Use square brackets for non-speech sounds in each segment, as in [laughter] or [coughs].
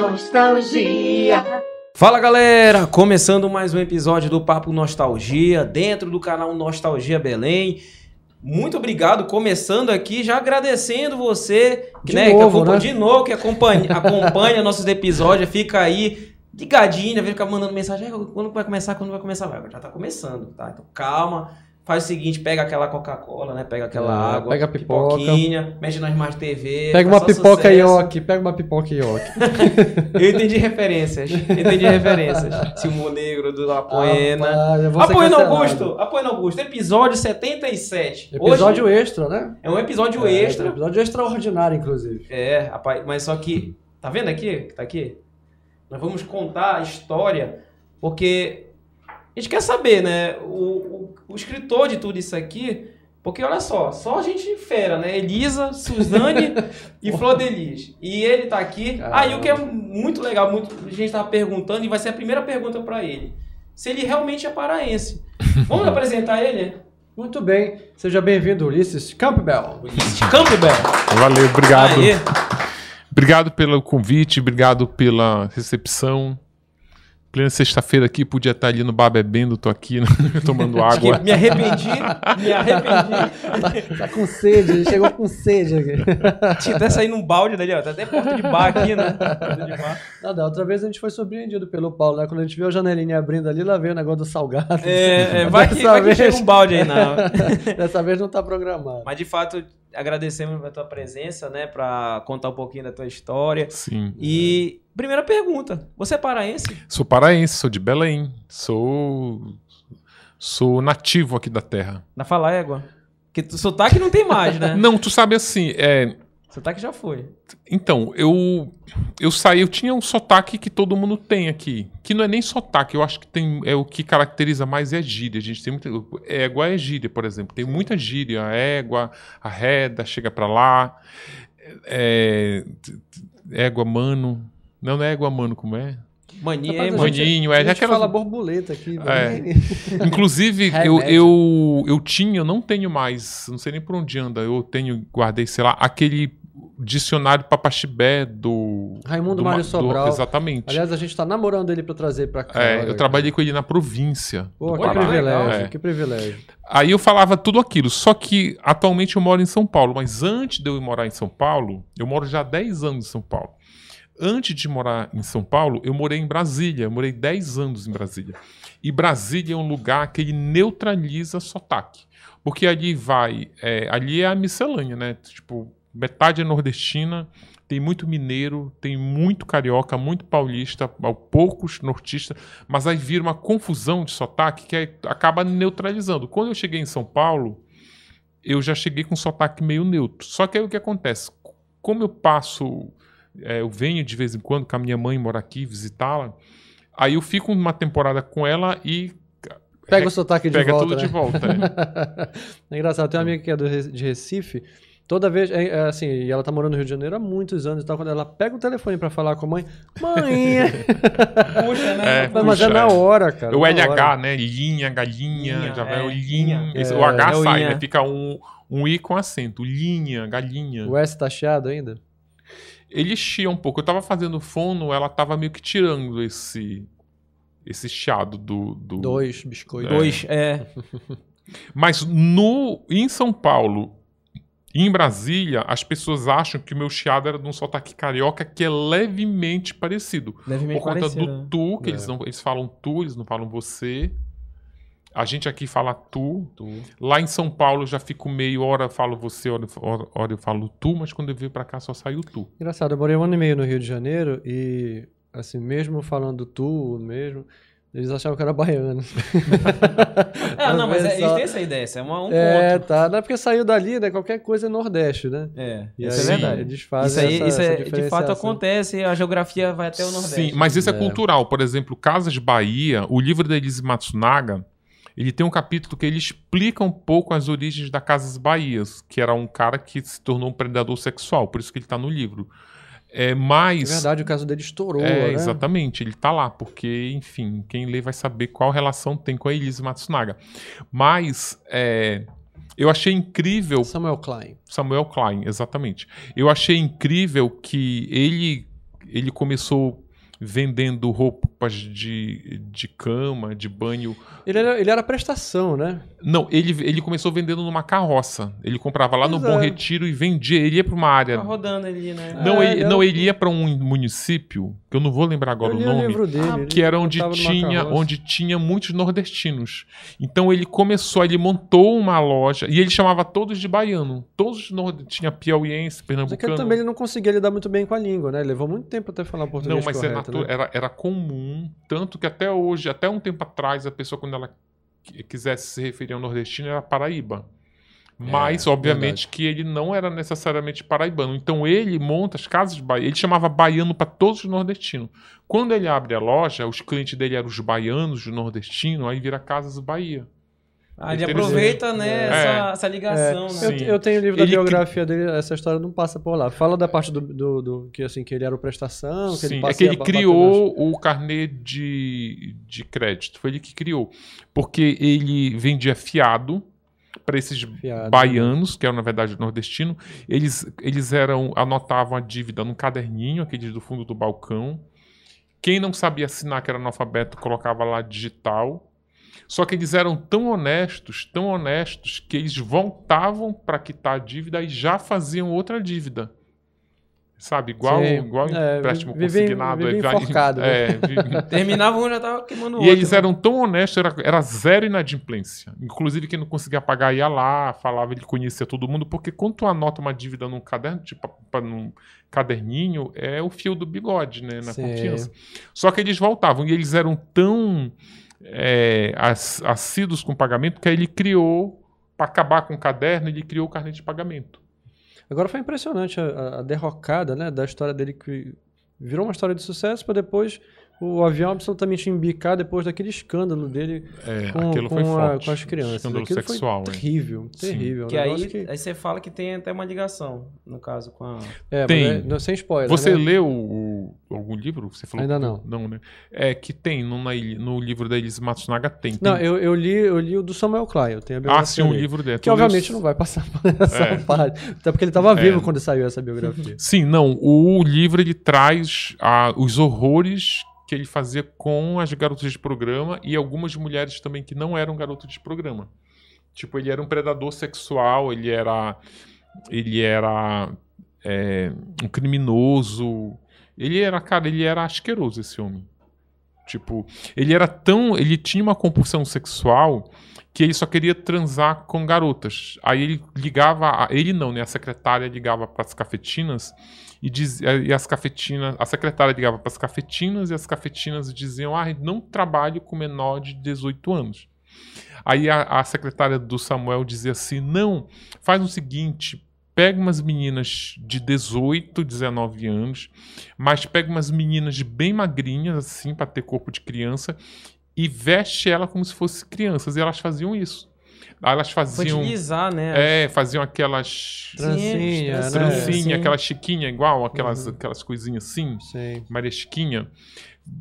Nostalgia. Fala galera, começando mais um episódio do Papo Nostalgia, dentro do canal Nostalgia Belém. Muito obrigado, começando aqui, já agradecendo você, De né, que novo, acompanha, né? de novo, que acompanha, acompanha nossos episódios, fica aí ligadinho, fica mandando mensagem, "Ah, quando vai começar, quando vai começar? Vai, Já tá começando, tá? Então calma, faz o seguinte, pega aquela Coca-Cola, né, pega aquela É, água, pega a pipoca. pipoquinha, mexe na Smart TV, Pega uma pipoca ioki, pega uma pipoca ioki. [laughs] Eu entendi referências, entendi referências. [laughs] Silmo Negro, do Apoena. No cancelado. Augusto, apoio no Augusto, episódio 77. Episódio Hoje extra, né? é um episódio É, extra. Episódio extraordinário, inclusive. É, rapaz, mas só que, tá vendo aqui? Tá aqui? Nós vamos contar a história, porque a gente quer saber, né? O, o, o escritor de tudo isso aqui, porque olha só, só gente fera, né? Elisa, Suzane [laughs] e Flor Delis. E ele tá aqui. Aí o que é muito legal, muito, a gente tava perguntando, e vai ser a primeira pergunta pra ele. Se ele realmente é paraense. [laughs] Vamos apresentar ele? Muito bem. Seja bem-vindo, Ulisses Campbell. Ulisses Campbell. Valeu, obrigado. Aê. Obrigado pelo convite, obrigado pela recepção. Plena sexta-feira aqui, podia estar ali no bar bebendo, tô aqui né, [laughs] tomando que água. me arrependi, me arrependi. Tá com sede, ele chegou com sede aqui. Tinha até sair num balde dali, ó. Tá até porta de bar aqui, né? Bar. Não, da outra vez a gente foi surpreendido pelo Paulo, né? Quando a gente viu a janelinha abrindo ali, lá veio o negócio do salgado. É, é, vai [laughs] que, vai que vez- chega um balde aí, não. [laughs] Dessa vez não tá programado. Mas de fato, agradecemos a tua presença, né? Pra contar um pouquinho da tua história. Sim. E primeira pergunta: você é paraense? Sou paraense, sou de Belém, sou sou nativo aqui da terra. Da Falégua? Que tu- sotaque não tem mais, né? [laughs] Não, tu sabe assim, é, Sotaque já foi. Então, eu eu saí, eu tinha um sotaque que todo mundo tem aqui, que não é nem sotaque, eu acho que tem é o que caracteriza mais é a gíria. A gente tem muita égua é gíria, por exemplo, tem muita gíria, a égua, a reda, chega pra lá, é, t- égua mano, não, não é égua mano, como é? Mania, Rapaz, a mano. gente- Maninho, a é gente aquela fala borboleta aqui. É. [laughs] Inclusive, eu, eu, eu tinha, eu não tenho mais, não sei nem por onde anda, eu tenho, guardei, sei lá, aquele dicionário papaxibé do... Raimundo do Mário Ma- do- Sobral. Exatamente. Aliás, a gente tá namorando ele pra trazer pra cá. É, eu trabalhei com ele na província. Pô, que privilégio, É. que privilégio. Aí eu falava tudo aquilo, só que atualmente eu moro em São Paulo, mas antes de eu morar em São Paulo, eu moro já há 10 anos em São Paulo. Antes de morar em São Paulo, eu morei em Brasília, eu morei 10 anos em Brasília. E Brasília é um lugar que ele neutraliza sotaque. Porque ali vai, é, ali é a miscelânea, né? Tipo, metade é nordestina, tem muito mineiro, tem muito carioca, muito paulista, poucos nortistas, mas aí vira uma confusão de sotaque que acaba neutralizando. Quando eu cheguei em São Paulo, eu já cheguei com sotaque meio neutro. Só que aí o que acontece? Como eu passo, é, eu venho de vez em quando com a minha mãe morar aqui, visitá-la, aí eu fico uma temporada com ela e Pega o sotaque de pega volta. tudo né? de volta. é. [laughs] É engraçado, tem uma amiga que é do de Recife. Toda vez, é, é assim, e ela tá morando no Rio de Janeiro há muitos anos e tal. Quando ela pega o telefone pra falar com a mãe, mãe, [laughs] Puxa, né? É, mas é puxa, na é. hora, cara. o na LH, hora. né? Linha, galinha, Linha, já vai é, o linha. Esse- É, o H é sai, né? Fica um, um I com acento. Linha, galinha. O S tá chiado ainda? Ele chia um pouco. Eu tava fazendo fono, ela tava meio que tirando esse esse chiado do. do... Dois biscoitos. Dois, é. Mas no, em São Paulo e em Brasília, as pessoas acham que o meu chiado era de um sotaque carioca que é levemente parecido. Levemente Por conta parecido, do né? tu, que É. eles, não, eles falam tu, eles não falam você. A gente aqui fala tu. Lá em São Paulo eu já fico meio, hora eu falo você, hora, hora, hora eu falo tu, mas quando eu venho pra cá só sai o tu. Engraçado, eu morei um ano e meio no Rio de Janeiro e, assim, mesmo falando tu mesmo, Eles achavam que era baiano. [laughs] Ah, não, mas é, Pessoal- eles têm essa ideia, é uma, um É, ponto. tá. Não é porque saiu dali, né? Qualquer coisa é Nordeste, né? É, E isso aí é verdade. Eles Isso fazem aí, essa, isso essa é, de fato acontece, a geografia vai até o Nordeste. Sim, mas isso é, É. cultural. Por exemplo, Casas Bahia, o livro da Elise Matsunaga, ele tem um capítulo que ele explica um pouco as origens da Casas Bahias, que era um cara que se tornou um predador sexual, por isso que ele está no livro. É, É mas verdade, o caso dele estourou, É, né? exatamente, ele tá lá, porque, enfim, quem lê vai saber qual relação tem com a Elise Matsunaga. Mas é, eu achei incrível Samuel Klein. Samuel Klein, exatamente. Eu achei incrível que ele, ele começou vendendo roupas de, de cama, de banho. Ele era, ele era prestação, né? Não, ele, ele começou vendendo numa carroça. Ele comprava lá no Bom é. Retiro e vendia. Ele ia para uma área. Tá rodando ali, né? Não, É, ele, não, ele ia para um município, que eu não vou lembrar agora eu o nome. o livro dele. Ele que era onde tinha, onde tinha muitos nordestinos. Então ele começou, ele montou uma loja e ele chamava todos de baiano. Todos nord... tinha piauiense, Mas é que pernambucano. ele também ele não conseguia lidar muito bem com a língua, né? Ele levou muito tempo até falar português Não, mas é né? era, era comum, tanto que até hoje, até um tempo atrás, a pessoa quando ela qui- quisesse se referir ao nordestino era Paraíba. Mas, obviamente, verdade. que ele não era necessariamente paraibano. Então, ele monta as casas de Bahia. Ele chamava baiano para todos os nordestinos. Quando ele abre a loja, os clientes dele eram os baianos, os nordestinos, aí vira Casas Bahia. Ah, ele aproveita, né, É. essa, essa ligação, É, né? eu, eu tenho o livro da Ele cri- biografia dele, essa história não passa por lá. Fala da parte do, do, do- que assim que ele era o prestação, que ele Sim, é passeia que ele criou o carnê de, de crédito. Foi ele que criou. Porque ele vendia fiado para esses Fiado, baianos, que eram na verdade nordestino. Eles, eles eram anotavam a dívida num caderninho, aqueles do fundo do balcão. Quem não sabia assinar, que era analfabeto, colocava lá digital. Só que eles eram tão honestos, tão honestos, que eles voltavam para quitar a dívida e já faziam outra dívida. Sabe? Igual, Sim. igual É, empréstimo vive- consignado. vive vai- enforcado, né? [laughs] é, vi- Terminava um já tava queimando o e outro. eles né? eram tão honestos, era, era zero inadimplência. Inclusive, quem não conseguia pagar ia lá, falava, ele conhecia todo mundo, porque quando tu anota uma dívida num caderno, tipo, num caderninho, é o fio do bigode, né? Na Sim. confiança. Só que eles voltavam, e eles eram tão é, ass- assíduos com pagamento que aí ele criou, para acabar com o caderno, ele criou o carnê de pagamento. Agora foi impressionante a, a derrocada, né, da história dele que virou uma história de sucesso para depois o avião absolutamente embicar depois daquele escândalo dele É, com, aquilo foi com a- forte. com as crianças. Escândalo Aquilo sexual, foi hein? terrível, Sim. terrível. um Que aí, que- aí você fala que tem até uma ligação, no caso, com a... é, mas Tem. é- não, sem spoiler. Você né? leu o- algum livro? Você falou Ainda que- não. Não, né? É que tem, no, na no livro da Elise Matsunaga tem. Não, tem eu, eu li, eu li o do Samuel Klein, eu tenho a ah, sim, um livro dele. Que obviamente não vai passar por essa É. parte. Até porque ele estava vivo É. quando saiu essa biografia. Sim, não. O livro ele traz ah, os horrores que ele fazia com as garotas de programa e algumas mulheres também que não eram garotas de programa. Tipo, ele era um predador sexual, ele era. Ele era é, um criminoso. Ele era, cara, ele era asqueroso esse homem. Tipo, ele era tão. Ele tinha uma compulsão sexual que ele só queria transar com garotas. Aí ele ligava. a- ele não, né? A secretária ligava para as cafetinas e, diz, e as cafetinas. A secretária ligava para as cafetinas e as cafetinas diziam: Ah, não trabalho com menor de 18 anos. Aí a, a secretária do Samuel dizia assim: Não, faz o seguinte. Pega umas meninas de 18, 19 anos, mas pega umas meninas bem magrinhas, assim, para ter corpo de criança, e veste ela como se fossem crianças. E elas faziam isso. Aí Elas faziam. Infantilizar, né? É, faziam aquelas. Trancinha, Sim, né? Trancinha, sim. aquela chiquinha igual, aquelas, Uhum. aquelas coisinhas assim, Sim. Maria Chiquinha.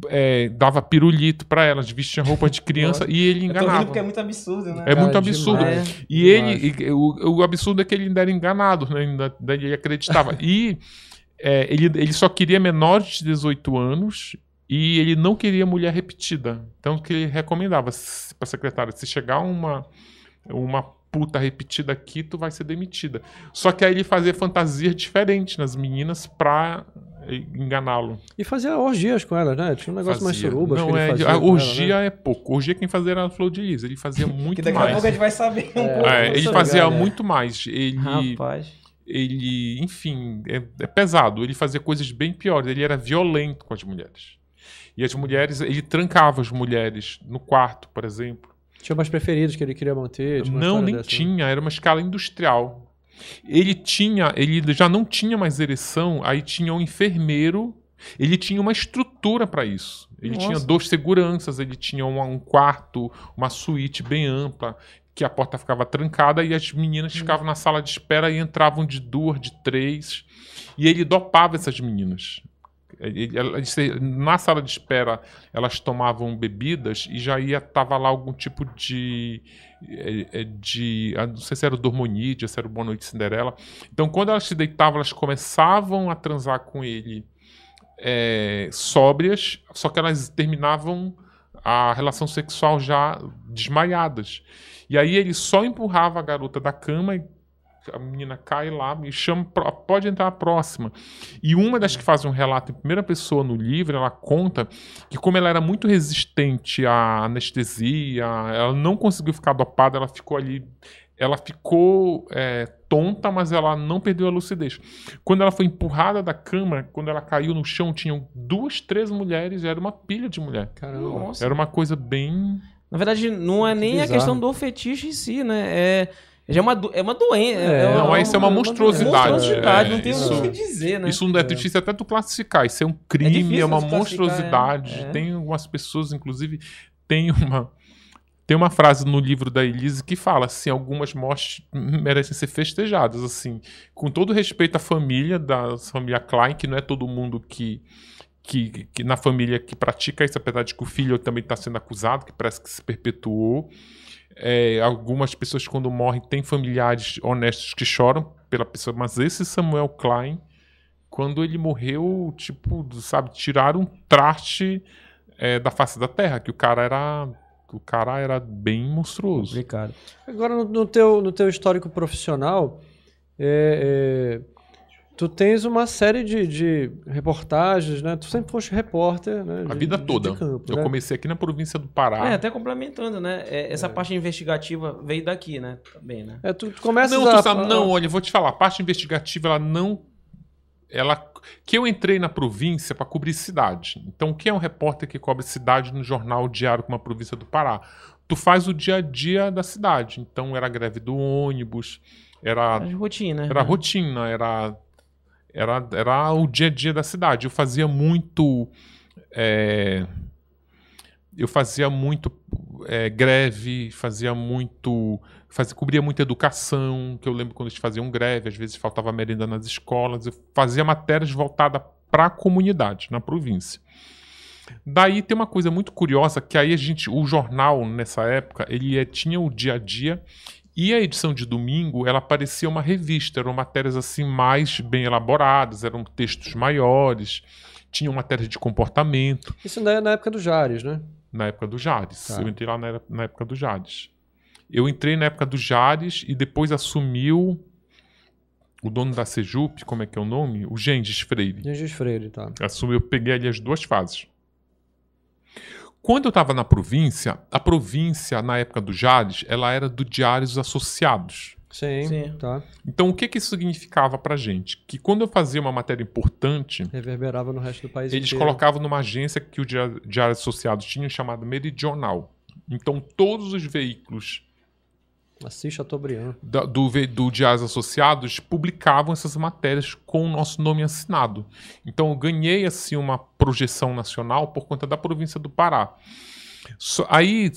É, dava pirulito pra elas, vestia roupa de criança e ele Eu tô rindo enganava. porque é muito absurdo, né? É muito Cara, absurdo. demais. E ele, e- o, o absurdo é que ele ainda era enganado, né? Ainda, ele acreditava. e é, ele, ele só queria menores de 18 anos e ele não queria mulher repetida. Então que ele recomendava se- pra secretária, se chegar uma, uma puta repetida aqui, tu vai ser demitida. Só que aí ele fazia fantasias diferentes nas meninas pra eh, enganá-lo. E fazia orgias com elas, né? Tinha um negócio mais Fazia. suruba. Não, é, a orgia é pouco. Orgia quem fazia era a Flor de Lis. Ele fazia [laughs] Que muito daqui a mais. pouco a gente vai saber um pouco. É, ele fazia né? muito mais. Ele, Rapaz. ele enfim, é, é pesado. Ele fazia coisas bem piores. Ele era violento com as mulheres. E as mulheres, ele trancava as mulheres no quarto, por exemplo. Tinha umas preferidas que ele queria manter? Não, nem dessa, né? tinha, era uma escala industrial. Ele tinha, ele já não tinha mais ereção, aí tinha um enfermeiro, ele tinha uma estrutura para isso. Ele Nossa. tinha dois seguranças, ele tinha um, um quarto, uma suíte bem ampla, que a porta ficava trancada e as meninas ficavam na sala de espera e entravam de duas, de três. E ele dopava essas meninas. Na sala de espera, elas tomavam bebidas e já ia tava lá algum tipo de é, é, de ah, não sei se era o Dormonide, se era o Boa Noite Cinderela. Então, quando elas se deitavam, elas começavam a transar com ele é, sóbrias, só que elas terminavam a relação sexual já desmaiadas. E aí ele só empurrava a garota da cama e a menina cai lá, me chama, pode entrar a próxima. E uma das que faz um relato em primeira pessoa no livro, ela conta que como ela era muito resistente à anestesia, ela não conseguiu ficar dopada, ela ficou ali, ela ficou é, tonta, mas ela não perdeu a lucidez. Quando ela foi empurrada da cama, quando ela caiu no chão, tinham duas, três mulheres, era uma pilha de mulher. Caramba. Nossa. Era uma coisa bem Na verdade, não é nem a bizarro. questão do fetiche em si, né? É, já é uma, do- é uma doença. É, Não, isso é uma monstruosidade. monstruosidade, É, não tem isso- o que dizer, né? Isso não é difícil até tu classificar. Isso é um crime, é, difícil uma monstruosidade. é. É. Tem algumas pessoas, inclusive, tem uma. Tem uma frase no livro da Elise que fala assim: algumas mortes merecem ser festejadas. assim Com todo respeito à família, da família Klein, que não é todo mundo que. Que, que na família que pratica isso, apesar de que o filho também está sendo acusado, que parece que se perpetuou. É, algumas pessoas, quando morrem, têm familiares honestos que choram pela pessoa, mas esse Samuel Klein, quando ele morreu, tipo, sabe, tiraram um traste é, da face da terra, que o cara era. O cara era bem monstruoso. Agora, no, no teu, no teu histórico profissional, é, é, tu tens uma série de, de reportagens, né? Tu sempre foste repórter, né? A de- vida de- toda. de campo, Eu né? comecei aqui na província do Pará. É, até complementando, né? É, Essa parte investigativa veio daqui, né? Também, né? É, tu, tu começas Não, a... tu sabe, não, olha, vou te falar, a parte investigativa, ela não. Ela. Que eu entrei na província para cobrir cidade. Então, quem é um repórter que cobre cidade no jornal diário como a província do Pará? Tu faz o dia a dia da cidade. Então, era a greve do ônibus, era, A rotina. era a rotina, era, era, era o dia a dia da cidade. Eu fazia muito. é, eu fazia muito é, greve, fazia muito. Fazia, cobria muita educação, que eu lembro quando eles faziam greve, às vezes faltava merenda nas escolas. Eu fazia matérias voltadas para a comunidade, na província. Daí tem uma coisa muito curiosa, que aí a gente, o jornal nessa época, ele é- tinha o dia a dia e a edição de domingo, ela parecia uma revista, eram matérias assim mais bem elaboradas, eram textos maiores, tinham matérias de comportamento Isso é na época do Jares, né? na época do Jades. Tá. Eu entrei lá na, na época do Jades. Eu entrei na época do Jades e depois assumiu o dono da Sejup, como é que é o nome? O Gendes Freire. Gengis Freire, tá. Assumiu, eu peguei ali as duas fases. Quando eu estava na província, a província, na época do Jades, ela era do Diários Associados. Sim, Sim. tá. Então, o que, que isso significava pra gente? Que quando eu fazia uma matéria importante, Reverberava no resto do país eles inteiro. colocavam numa agência que o Diários Associados tinha, chamada Meridional. Então, todos os veículos Assis Chateaubriand. da- do, do Diários Associados publicavam essas matérias com o nosso nome assinado. Então, eu ganhei, assim, uma projeção nacional por conta da província do Pará. Só- aí,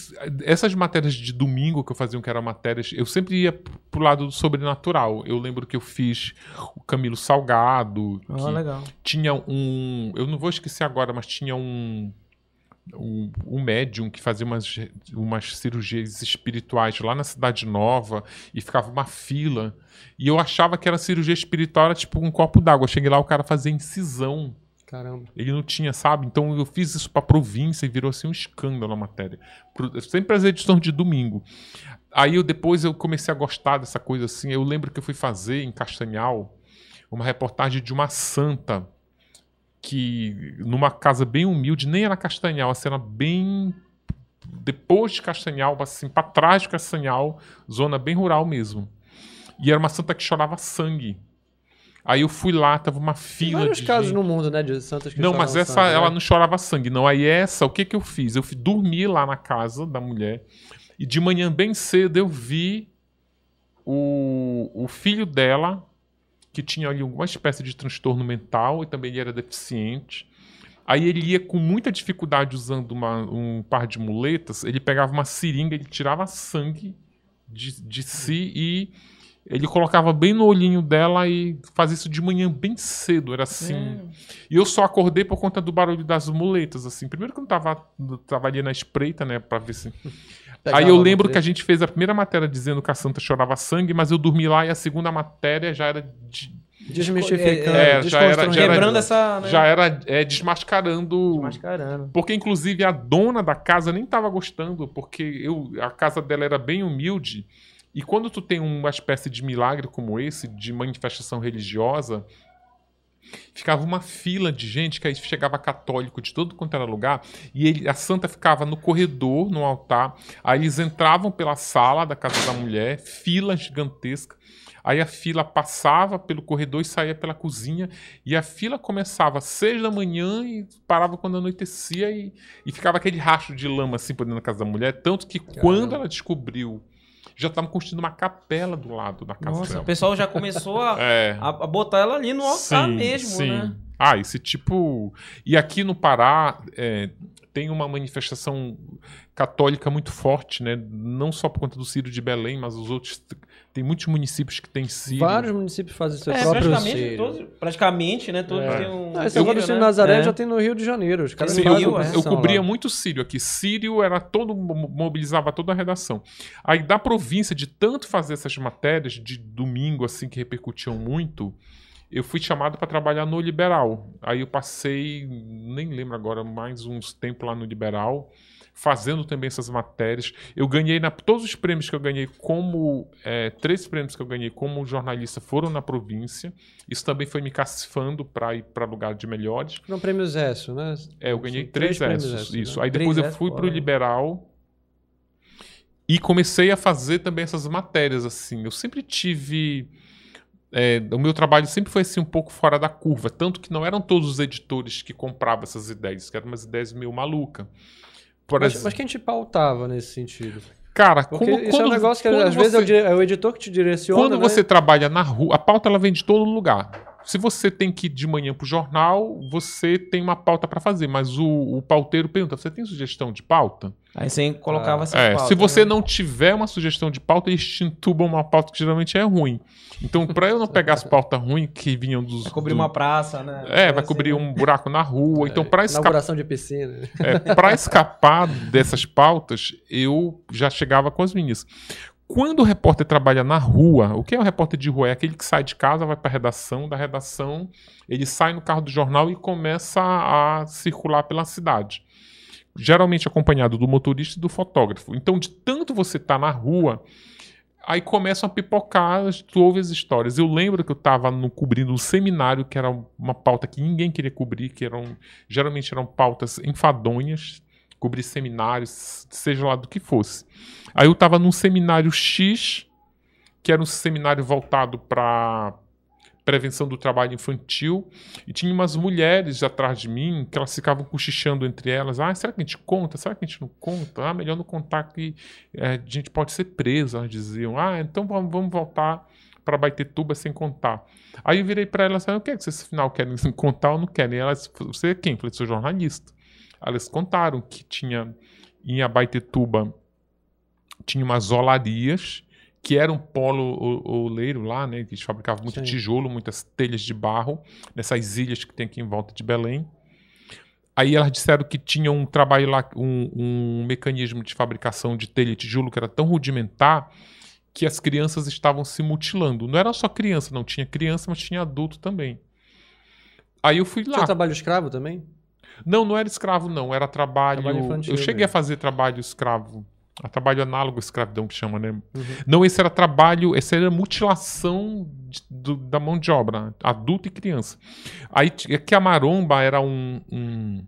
essas matérias de domingo que eu fazia, que eram matérias, eu sempre ia pro lado do sobrenatural. Eu lembro que eu fiz o Camilo Salgado, Ah, que legal. tinha um. Eu não vou esquecer agora, mas tinha um. Um, um médium que fazia umas, umas cirurgias espirituais lá na Cidade Nova e ficava uma fila. E eu achava que era cirurgia espiritual, era tipo um copo d'água. Cheguei lá, o cara fazia incisão. Caramba. Ele não tinha, sabe? Então eu fiz isso pra província e virou assim um escândalo a matéria. Sempre as edições de domingo. Aí eu depois eu comecei a gostar dessa coisa assim. Eu lembro que eu fui fazer em Castanhal uma reportagem de uma santa que numa casa bem humilde, nem era Castanhal, assim, era bem depois de Castanhal, assim, para trás de Castanhal, zona bem rural mesmo. E era uma santa que chorava sangue. Aí eu fui lá, tava uma Tem fila vários de casos gente. no mundo, né, de santas que Não, mas essa, sangue, ela né? não chorava sangue, não. Aí essa, o que que eu fiz? Eu fui dormir lá na casa da mulher e de manhã bem cedo eu vi o, o filho dela, que tinha ali alguma espécie de transtorno mental e também ele era deficiente. Aí ele ia com muita dificuldade usando uma- um par de muletas, ele pegava uma seringa, ele tirava sangue de, de si e ele colocava bem no olhinho dela e fazia isso de manhã bem cedo, era assim. E eu só acordei por conta do barulho das muletas, assim. Primeiro que eu não tava, tava ali na espreita, né, pra ver se... Pegava Aí eu lembro que a gente fez a primeira matéria dizendo que a santa chorava sangue, mas eu dormi lá e a segunda matéria já era... de- Desmistificando, É, já era- já era- Quebrando essa. Né? já era é, desmascarando... Mascarando. Porque, inclusive, a dona da casa nem estava gostando, porque eu, a casa dela era bem humilde. E quando tu tem uma espécie de milagre como esse, de manifestação religiosa, ficava uma fila de gente que aí chegava católico de todo quanto era lugar, e ele, a santa ficava no corredor, no altar, aí eles entravam pela sala da casa da mulher, fila gigantesca, aí a fila passava pelo corredor e saía pela cozinha, e a fila começava às seis da manhã e parava quando anoitecia, e, e ficava aquele rastro de lama assim por dentro da casa da mulher, tanto que quando ela descobriu, já estavam construindo uma capela do lado da casa Nossa, o dela. pessoal já começou a, [laughs] É. a, a botar ela ali no altar mesmo, né? Ah, esse tipo. E aqui no Pará é, tem uma manifestação católica muito forte, né? Não só por conta do Círio de Belém, mas os outros. Tem muitos municípios que têm Círio. Vários municípios fazem seu É, próprio praticamente Sírio. todos, praticamente, né? Todos É. têm um. Ah, esse agora do Sírio, Sírio né? Nazaré É. já tem no Rio de Janeiro. Os caras Sim, eu, eu cobria lá. muito Sírio aqui. Sírio era todo, mo- mobilizava toda a redação. Aí da província, de tanto fazer essas matérias de domingo, assim, que repercutiam muito, eu fui chamado para trabalhar no Liberal. Aí eu passei, nem lembro agora, mais uns tempos lá no Liberal, fazendo também essas matérias. Eu ganhei, na, todos os prêmios que eu ganhei como, é, três prêmios que eu ganhei como jornalista foram na província. Isso também foi me cacifando para ir para lugar de melhores. Foram prêmios ESSO, né? É, eu ganhei três, prêmios Essos, ESSO, isso. né? Aí Três depois eu Essos, fui pro né? Liberal e comecei a fazer também essas matérias, assim. Eu sempre tive... é, o meu trabalho sempre foi assim um pouco fora da curva, tanto que não eram todos os editores que compravam essas ideias, que eram umas ideias meio malucas. Por Mas, exemplo, mas quem te pautava nesse sentido? cara, Porque como, isso quando, é um negócio que às vezes é o, você- é o editor que te direciona. quando né? você trabalha na rua, a pauta ela vem de todo lugar. Se você tem que ir de manhã pro jornal, você tem uma pauta para fazer, mas o, o pauteiro pergunta: você tem sugestão de pauta? Aí você colocava essas É, pautas, se você né? não tiver uma sugestão de pauta, eles te entubam uma pauta que geralmente é ruim. Então, para eu não pegar as pautas ruins que vinham dos. Vai cobrir do- uma praça, né? É, vai Assim, cobrir né? um buraco na rua. [laughs] Então, para escapar, Inauguração de piscina. é, pra escapar dessas pautas, eu já chegava com as minhas. Quando o repórter trabalha na rua, o que é o repórter de rua? É aquele que sai de casa, vai para a redação, da redação ele sai no carro do jornal e começa a circular pela cidade. Geralmente acompanhado do motorista e do fotógrafo. Então, de tanto você estar na rua, aí começam a pipocar, tu ouve as histórias. Eu lembro que eu estava cobrindo um seminário que era uma pauta que ninguém queria cobrir, que eram geralmente eram pautas enfadonhas, cobrir seminários, seja lá do que fosse. Aí eu estava num seminário X, que era um seminário voltado para prevenção do trabalho infantil, e tinha umas mulheres atrás de mim que elas ficavam cochichando entre elas. Ah, será que a gente conta? Será que a gente não conta? Ah, melhor não contar que é, a gente pode ser preso, elas diziam. Ah, então vamos, vamos voltar para Baitetuba sem contar. Aí eu virei para elas, ah, o que é que vocês afinal querem [laughs] contar ou não querem? E elas, você é quem? Eu falei, sou jornalista. Elas contaram que tinha em Abaitetuba tinha umas olarias que era um polo oleiro lá, né? Que eles fabricavam muito Sim. tijolo, muitas telhas de barro, nessas ilhas que tem aqui em volta de Belém. Aí elas disseram que tinha um trabalho lá, um, um mecanismo de fabricação de telha e tijolo que era tão rudimentar que as crianças estavam se mutilando. Não era só criança, não tinha criança, mas tinha adulto também. Aí eu fui lá. Tinha trabalho escravo também? Não, não era escravo, não. Era trabalho. Trabalho infantil eu cheguei mesmo. a fazer trabalho escravo. A trabalho análogo à escravidão que chama, né? Uhum. Não, esse era trabalho, esse era mutilação de- do- da mão de obra, adulto e criança. Aí é que a maromba era um. um-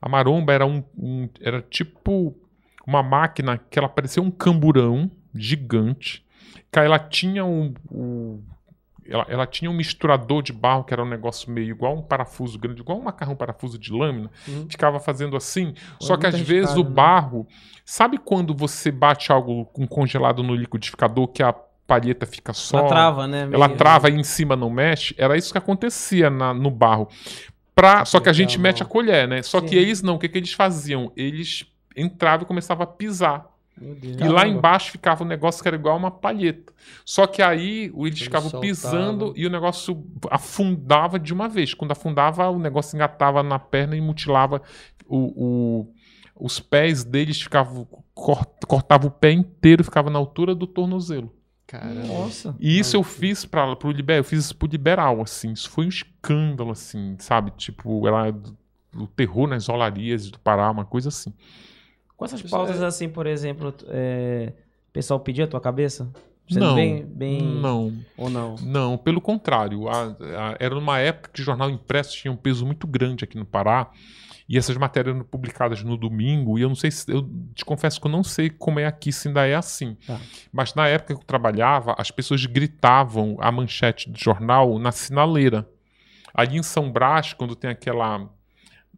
a maromba era um, um- Era tipo uma máquina que ela parecia um camburão gigante. Que ela tinha um, um- ela, ela tinha um misturador de barro que era um negócio meio igual um parafuso grande, igual um macarrão parafuso de lâmina. Uhum. Ficava fazendo assim. Pô, só que às vezes o né? barro. Sabe quando você bate algo com congelado no liquidificador que a palheta fica só. Ela trava, né? Ela meio- trava aí em cima não mexe. Era isso que acontecia na- no barro. Pra, só que a gente mete a colher, né? Só que Sim. eles não. O que, que eles faziam? Eles entravam e começavam a pisar. E lá embaixo ficava um negócio que era igual uma palheta. Só que aí o- eles Ele ficavam soltava. pisando e o negócio afundava de uma vez. Quando afundava, o negócio engatava na perna e mutilava o, o- os pés deles, ficavam cor- cortava o pé inteiro, ficava na altura do tornozelo. Caramba. Nossa. E isso eu fiz para pro liberal, eu fiz isso pro liberal, assim. Isso foi um escândalo, assim, sabe? Tipo, era o terror nas olarias do Pará, uma coisa assim. Com essas Isso pautas é- assim, por exemplo, é, o pessoal pedia a tua cabeça? Sendo não, Bem, bem... não. Ou não? Não, pelo contrário. A- a- era numa época que o jornal impresso tinha um peso muito grande aqui no Pará. E essas matérias eram publicadas no domingo. E eu não sei se. Eu te confesso que eu não sei como é aqui, se ainda é assim. Tá. Mas na época que eu trabalhava, as pessoas gritavam a manchete do jornal na sinaleira. Ali em São Brás, quando tem aquela.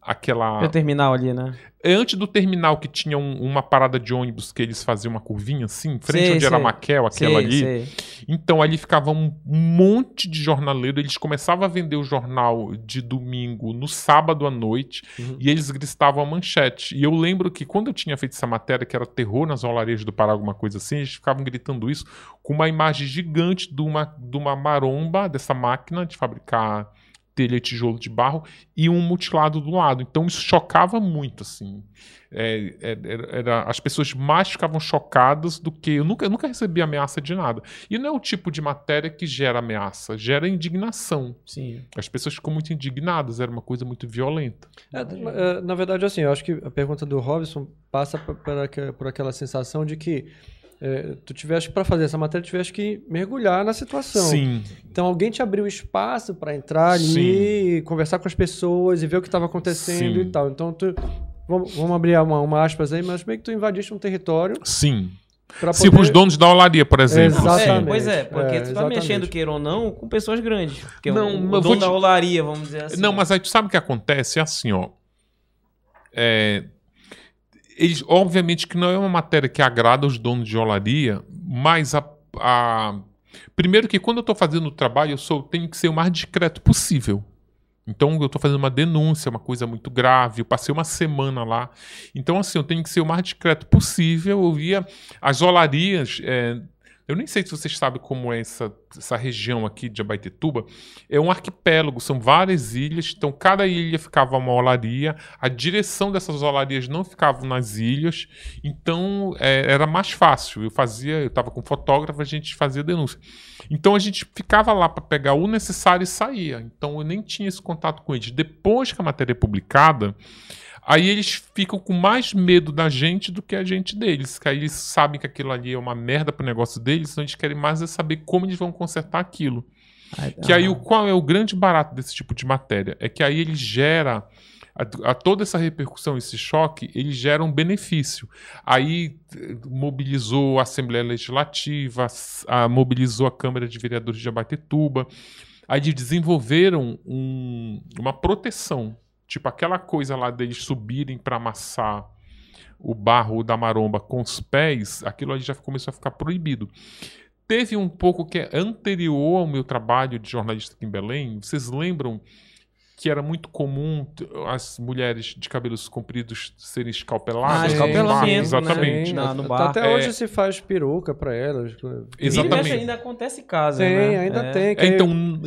Aquela. Tem o terminal ali, né? É antes do terminal que tinha um- uma parada de ônibus que eles faziam uma curvinha assim, frente Sei, onde era a sei. Maquel, aquela Sei, ali. sei. Então ali ficava um monte de jornaleiro. Eles começavam a vender o jornal de domingo no sábado à noite Uhum. e eles gritavam a manchete. E eu lembro que quando eu tinha feito essa matéria, que era terror nas olarias do Pará, alguma coisa assim, eles ficavam gritando isso com uma imagem gigante de uma, de uma maromba, dessa máquina de fabricar telha tijolo de barro e um mutilado do lado. Então isso chocava muito, assim. É, é, era- era- as pessoas mais ficavam chocadas do que. Eu nunca, eu nunca recebi ameaça de nada. E não é o tipo de matéria que gera ameaça, gera indignação. Sim. As pessoas ficam muito indignadas, era uma coisa muito violenta. É, é, na verdade, assim, eu acho que a pergunta do Robson passa por, por aquela sensação de que é, tu tiveste para fazer essa matéria, tiveste que mergulhar na situação. Sim. Então alguém te abriu espaço para entrar ali, conversar com as pessoas e ver o que estava acontecendo Sim. e tal. Então tu vamos, vamos abrir uma, uma aspas aí, mas meio que tu invadiste um território Sim. Se os donos da olaria, por exemplo. Exato. É, Exatamente. pois é, porque É, tu tá exatamente. mexendo, queira ou não, com pessoas grandes. Porque Não, o, o eu dono te- da olaria, vamos dizer assim. Não, mas aí tu sabe o que acontece? É assim, ó. É, eles, obviamente que não é uma matéria que agrada os donos de olaria, mas a, a- primeiro que quando eu estou fazendo o trabalho, eu sou, tenho que ser o mais discreto possível. Então eu estou fazendo uma denúncia, uma coisa muito grave. Eu passei uma semana lá. Então, assim, eu tenho que ser o mais discreto possível. Eu via as olarias. é, eu nem sei se vocês sabem como é essa, essa região aqui de Abaetetuba. É um arquipélago, são várias ilhas. Então, cada ilha ficava uma olaria. A direção dessas olarias não ficava nas ilhas. Então, é, era mais fácil. Eu fazia, eu estava com fotógrafo, a gente fazia denúncia. Então, a gente ficava lá para pegar o necessário e saía. Então, eu nem tinha esse contato com eles. Depois que a matéria é publicada, Aí eles ficam com mais medo da gente do que a gente deles. Que aí eles sabem que aquilo ali é uma merda pro negócio deles, então eles querem mais é saber como eles vão consertar aquilo. Que aí o qual é o grande barato desse tipo de matéria? É que aí ele gera a, a toda essa repercussão, esse choque, ele gera um benefício. Aí eh, mobilizou a Assembleia Legislativa, a- mobilizou a Câmara de Vereadores de Abatetuba. Aí eles desenvolveram um- uma proteção. Tipo, aquela coisa lá deles subirem para amassar o barro da maromba com os pés, aquilo ali já começou a ficar proibido. Teve um pouco que é anterior ao meu trabalho de jornalista aqui em Belém. Vocês lembram que era muito comum as mulheres de cabelos compridos serem escalpeladas? Ah, escalpelamento, né? Exatamente. Sim. Na- no Até- bar. Até É. hoje se faz peruca para elas. Exatamente. Vira e mexe, ainda acontece caso, Tem, né? ainda É. tem. que É, então, um-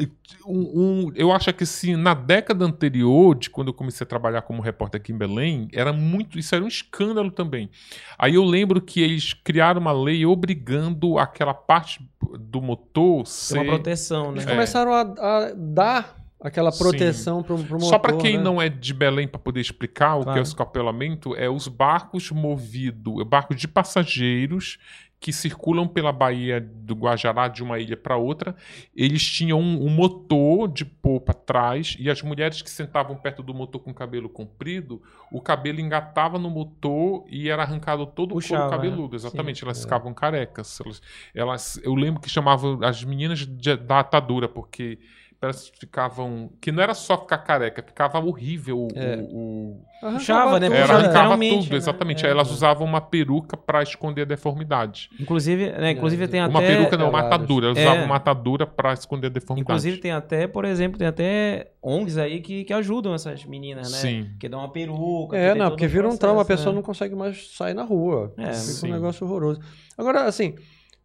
um- eu acho que assim, na década anterior, de quando eu comecei a trabalhar como repórter aqui em Belém, era muito, isso era um escândalo também. Aí eu lembro que eles criaram uma lei obrigando aquela parte do motor Tem ser uma proteção, né? Eles começaram a, a dar aquela proteção para o motor. Só para quem né? não é de Belém para poder explicar o que é o escapelamento, é os barcos movidos, barcos de passageiros que circulam pela Baía do Guajará de uma ilha para outra. Eles tinham um, um motor de polpa atrás e as mulheres que sentavam perto do motor com o cabelo comprido, o cabelo engatava no motor e era arrancado todo Puxava, o couro cabeludo. né? Exatamente, Sim, elas é. ficavam carecas. Elas, elas- eu lembro que chamavam as meninas de- da atadura, porque elas ficavam. Que não era só ficar careca, ficava horrível o- É. o, Puxava, né? tudo, era, arrancava tudo, né? exatamente. É. Aí elas usavam uma peruca pra esconder a deformidade. Inclusive, né, inclusive tem uma até. peruca não, uma Peladas. atadura. Elas É. usavam uma atadura pra esconder a deformidade. Inclusive tem até, por exemplo, tem até ONGs aí que, que ajudam essas meninas, né? Sim. Que dão uma peruca. que É, tem não, porque vira um trauma, a processo, pessoa né? não consegue mais sair na rua. É, Fica sim. um negócio horroroso. Agora, assim,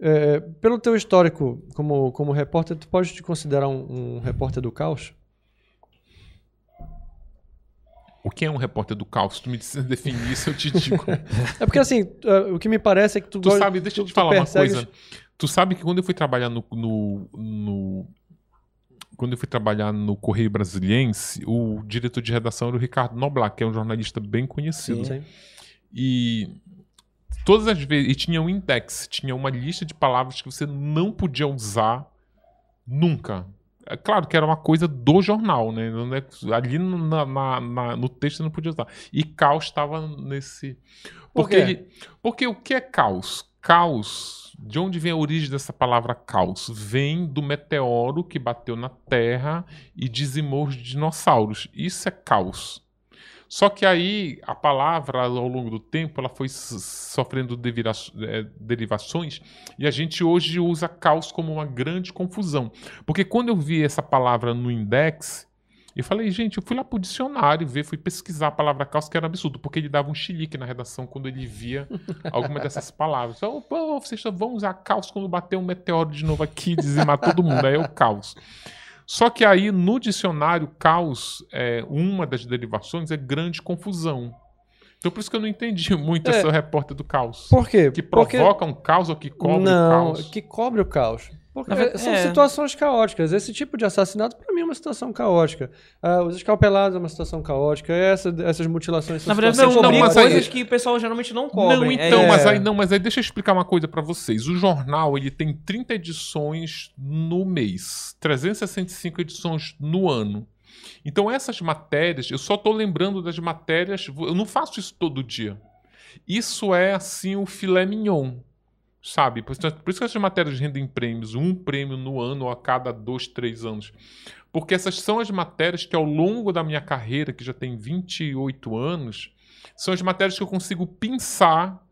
é, pelo teu histórico como, como repórter, tu pode te considerar um, um repórter do caos? O que é um repórter do caos? Se tu me [laughs] definir isso, eu te digo. [laughs] É porque, assim, é, o que me parece é que tu, tu sabe, deixa eu te falar uma persegues- coisa. Tu sabe que quando eu fui trabalhar no, no, no- Quando eu fui trabalhar no Correio Brasiliense, o diretor de redação era o Ricardo Noblat, que é um jornalista bem conhecido. Sim. E todas as vezes. E tinha um index, tinha uma lista de palavras que você não podia usar nunca. É claro que era uma coisa do jornal, né? É- Ali na- na- na- no texto você não podia usar. E caos estava nesse. Por Porque, quê? ele- porque o que é caos? Caos. De onde vem a origem dessa palavra caos? Vem do meteoro que bateu na Terra e dizimou os dinossauros. Isso é caos. Só que aí a palavra, ao longo do tempo, ela foi sofrendo devira- eh, derivações e a gente hoje usa caos como uma grande confusão. Porque quando eu vi essa palavra no index, eu falei, gente, eu fui lá pro dicionário ver, fui pesquisar a palavra caos, que era absurdo, porque ele dava um chilique na redação quando ele via alguma dessas [laughs] palavras. Então, pô, vocês vão usar caos quando bater um meteoro de novo aqui e dizimar todo mundo. Aí é o caos. Só que aí no dicionário, caos, é, uma das derivações é grande confusão. Então por isso que eu não entendi [laughs] muito É. esse repórter do caos. Por quê? Que Porque- provoca um caos ou que cobre o Não, caos? que cobre o caos. Porque verdade, são é. situações caóticas. Esse tipo de assassinato, pra mim, é uma situação caótica. Ah, os escalpelados é uma situação caótica. Essa- essas mutilações são Na verdade, situações não, não, mas aí- coisas que o pessoal geralmente não cobre. Não, então, é, mas É. aí não, mas aí deixa eu explicar uma coisa pra vocês. O jornal, ele tem 30 edições no mês, 365 edições no ano. Então essas matérias, eu só tô lembrando das matérias, eu não faço isso todo dia. Isso é assim o filé mignon. Sabe? Por isso, por isso que essas matérias rendem prêmios, um prêmio no ano a cada dois, três anos. Porque essas são as matérias que ao longo da minha carreira, que já tem 28 anos, são as matérias que eu consigo pensar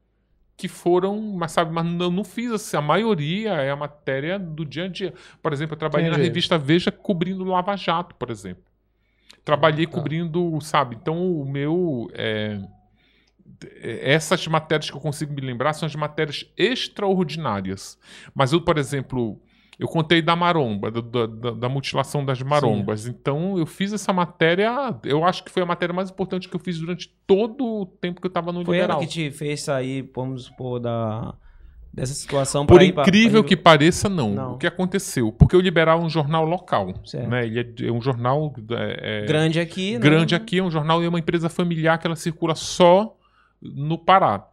que foram, mas sabe, mas eu não fiz assim, a maioria é a matéria do dia a dia. Por exemplo, eu trabalhei na Entendi. revista Veja cobrindo Lava Jato, por exemplo. Trabalhei Tá. cobrindo, sabe, então o meu é, essas matérias que eu consigo me lembrar são as matérias extraordinárias. Mas eu, por exemplo, eu contei da maromba, da, da- da- mutilação das marombas. Então eu fiz essa matéria, eu acho que foi a matéria mais importante que eu fiz durante todo o tempo que eu estava no Foi liberal. ela que te fez sair, vamos supor, da, dessa situação Por incrível pra- que pareça, não. Não. O que aconteceu? Porque o Liberal é um jornal local. Certo. Né? Ele é, é um jornal é, é, grande aqui, né? grande aqui, é um jornal e é uma empresa familiar que ela circula só no Pará.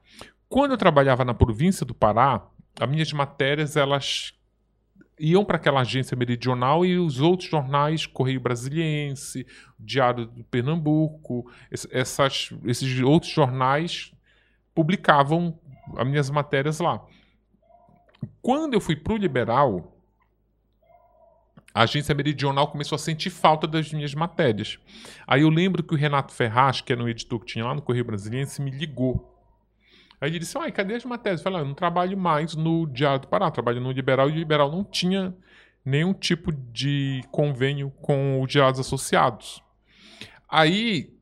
Quando eu trabalhava na província do Pará, as minhas matérias elas iam para aquela agência meridional e os outros jornais, Correio Brasiliense, Diário do Pernambuco, es- essas, esses outros jornais publicavam as minhas matérias lá. Quando eu fui para o Liberal, a agência meridional começou a sentir falta das minhas matérias. Aí eu lembro que o Renato Ferraz, que era um editor que tinha lá no Correio Brasiliense, me ligou. Aí ele disse: cadê as matérias? Eu falei: ah, Eu não trabalho mais no Diário do Pará, trabalho no Liberal e o Liberal não tinha nenhum tipo de convênio com os Diários Associados. Aí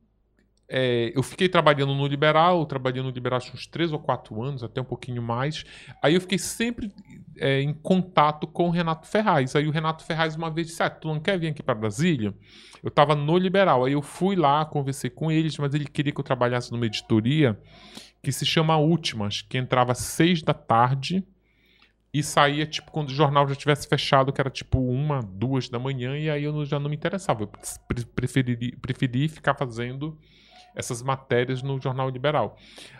é, eu fiquei trabalhando no Liberal, trabalhei no Liberal acho uns três ou quatro anos, até um pouquinho mais. Aí eu fiquei sempre é, em contato com o Renato Ferraz. Aí o Renato Ferraz uma vez disse: ah, tu não quer vir aqui para Brasília? Eu estava no Liberal. Aí eu fui lá, conversei com eles, mas ele queria que eu trabalhasse numa editoria que se chama Últimas, que entrava às seis da tarde e saía tipo quando o jornal já tivesse fechado, que era tipo uma, duas da manhã, e aí eu já não me interessava. Eu pre- preferi, preferi ficar fazendo essas matérias no Jornal Liberal.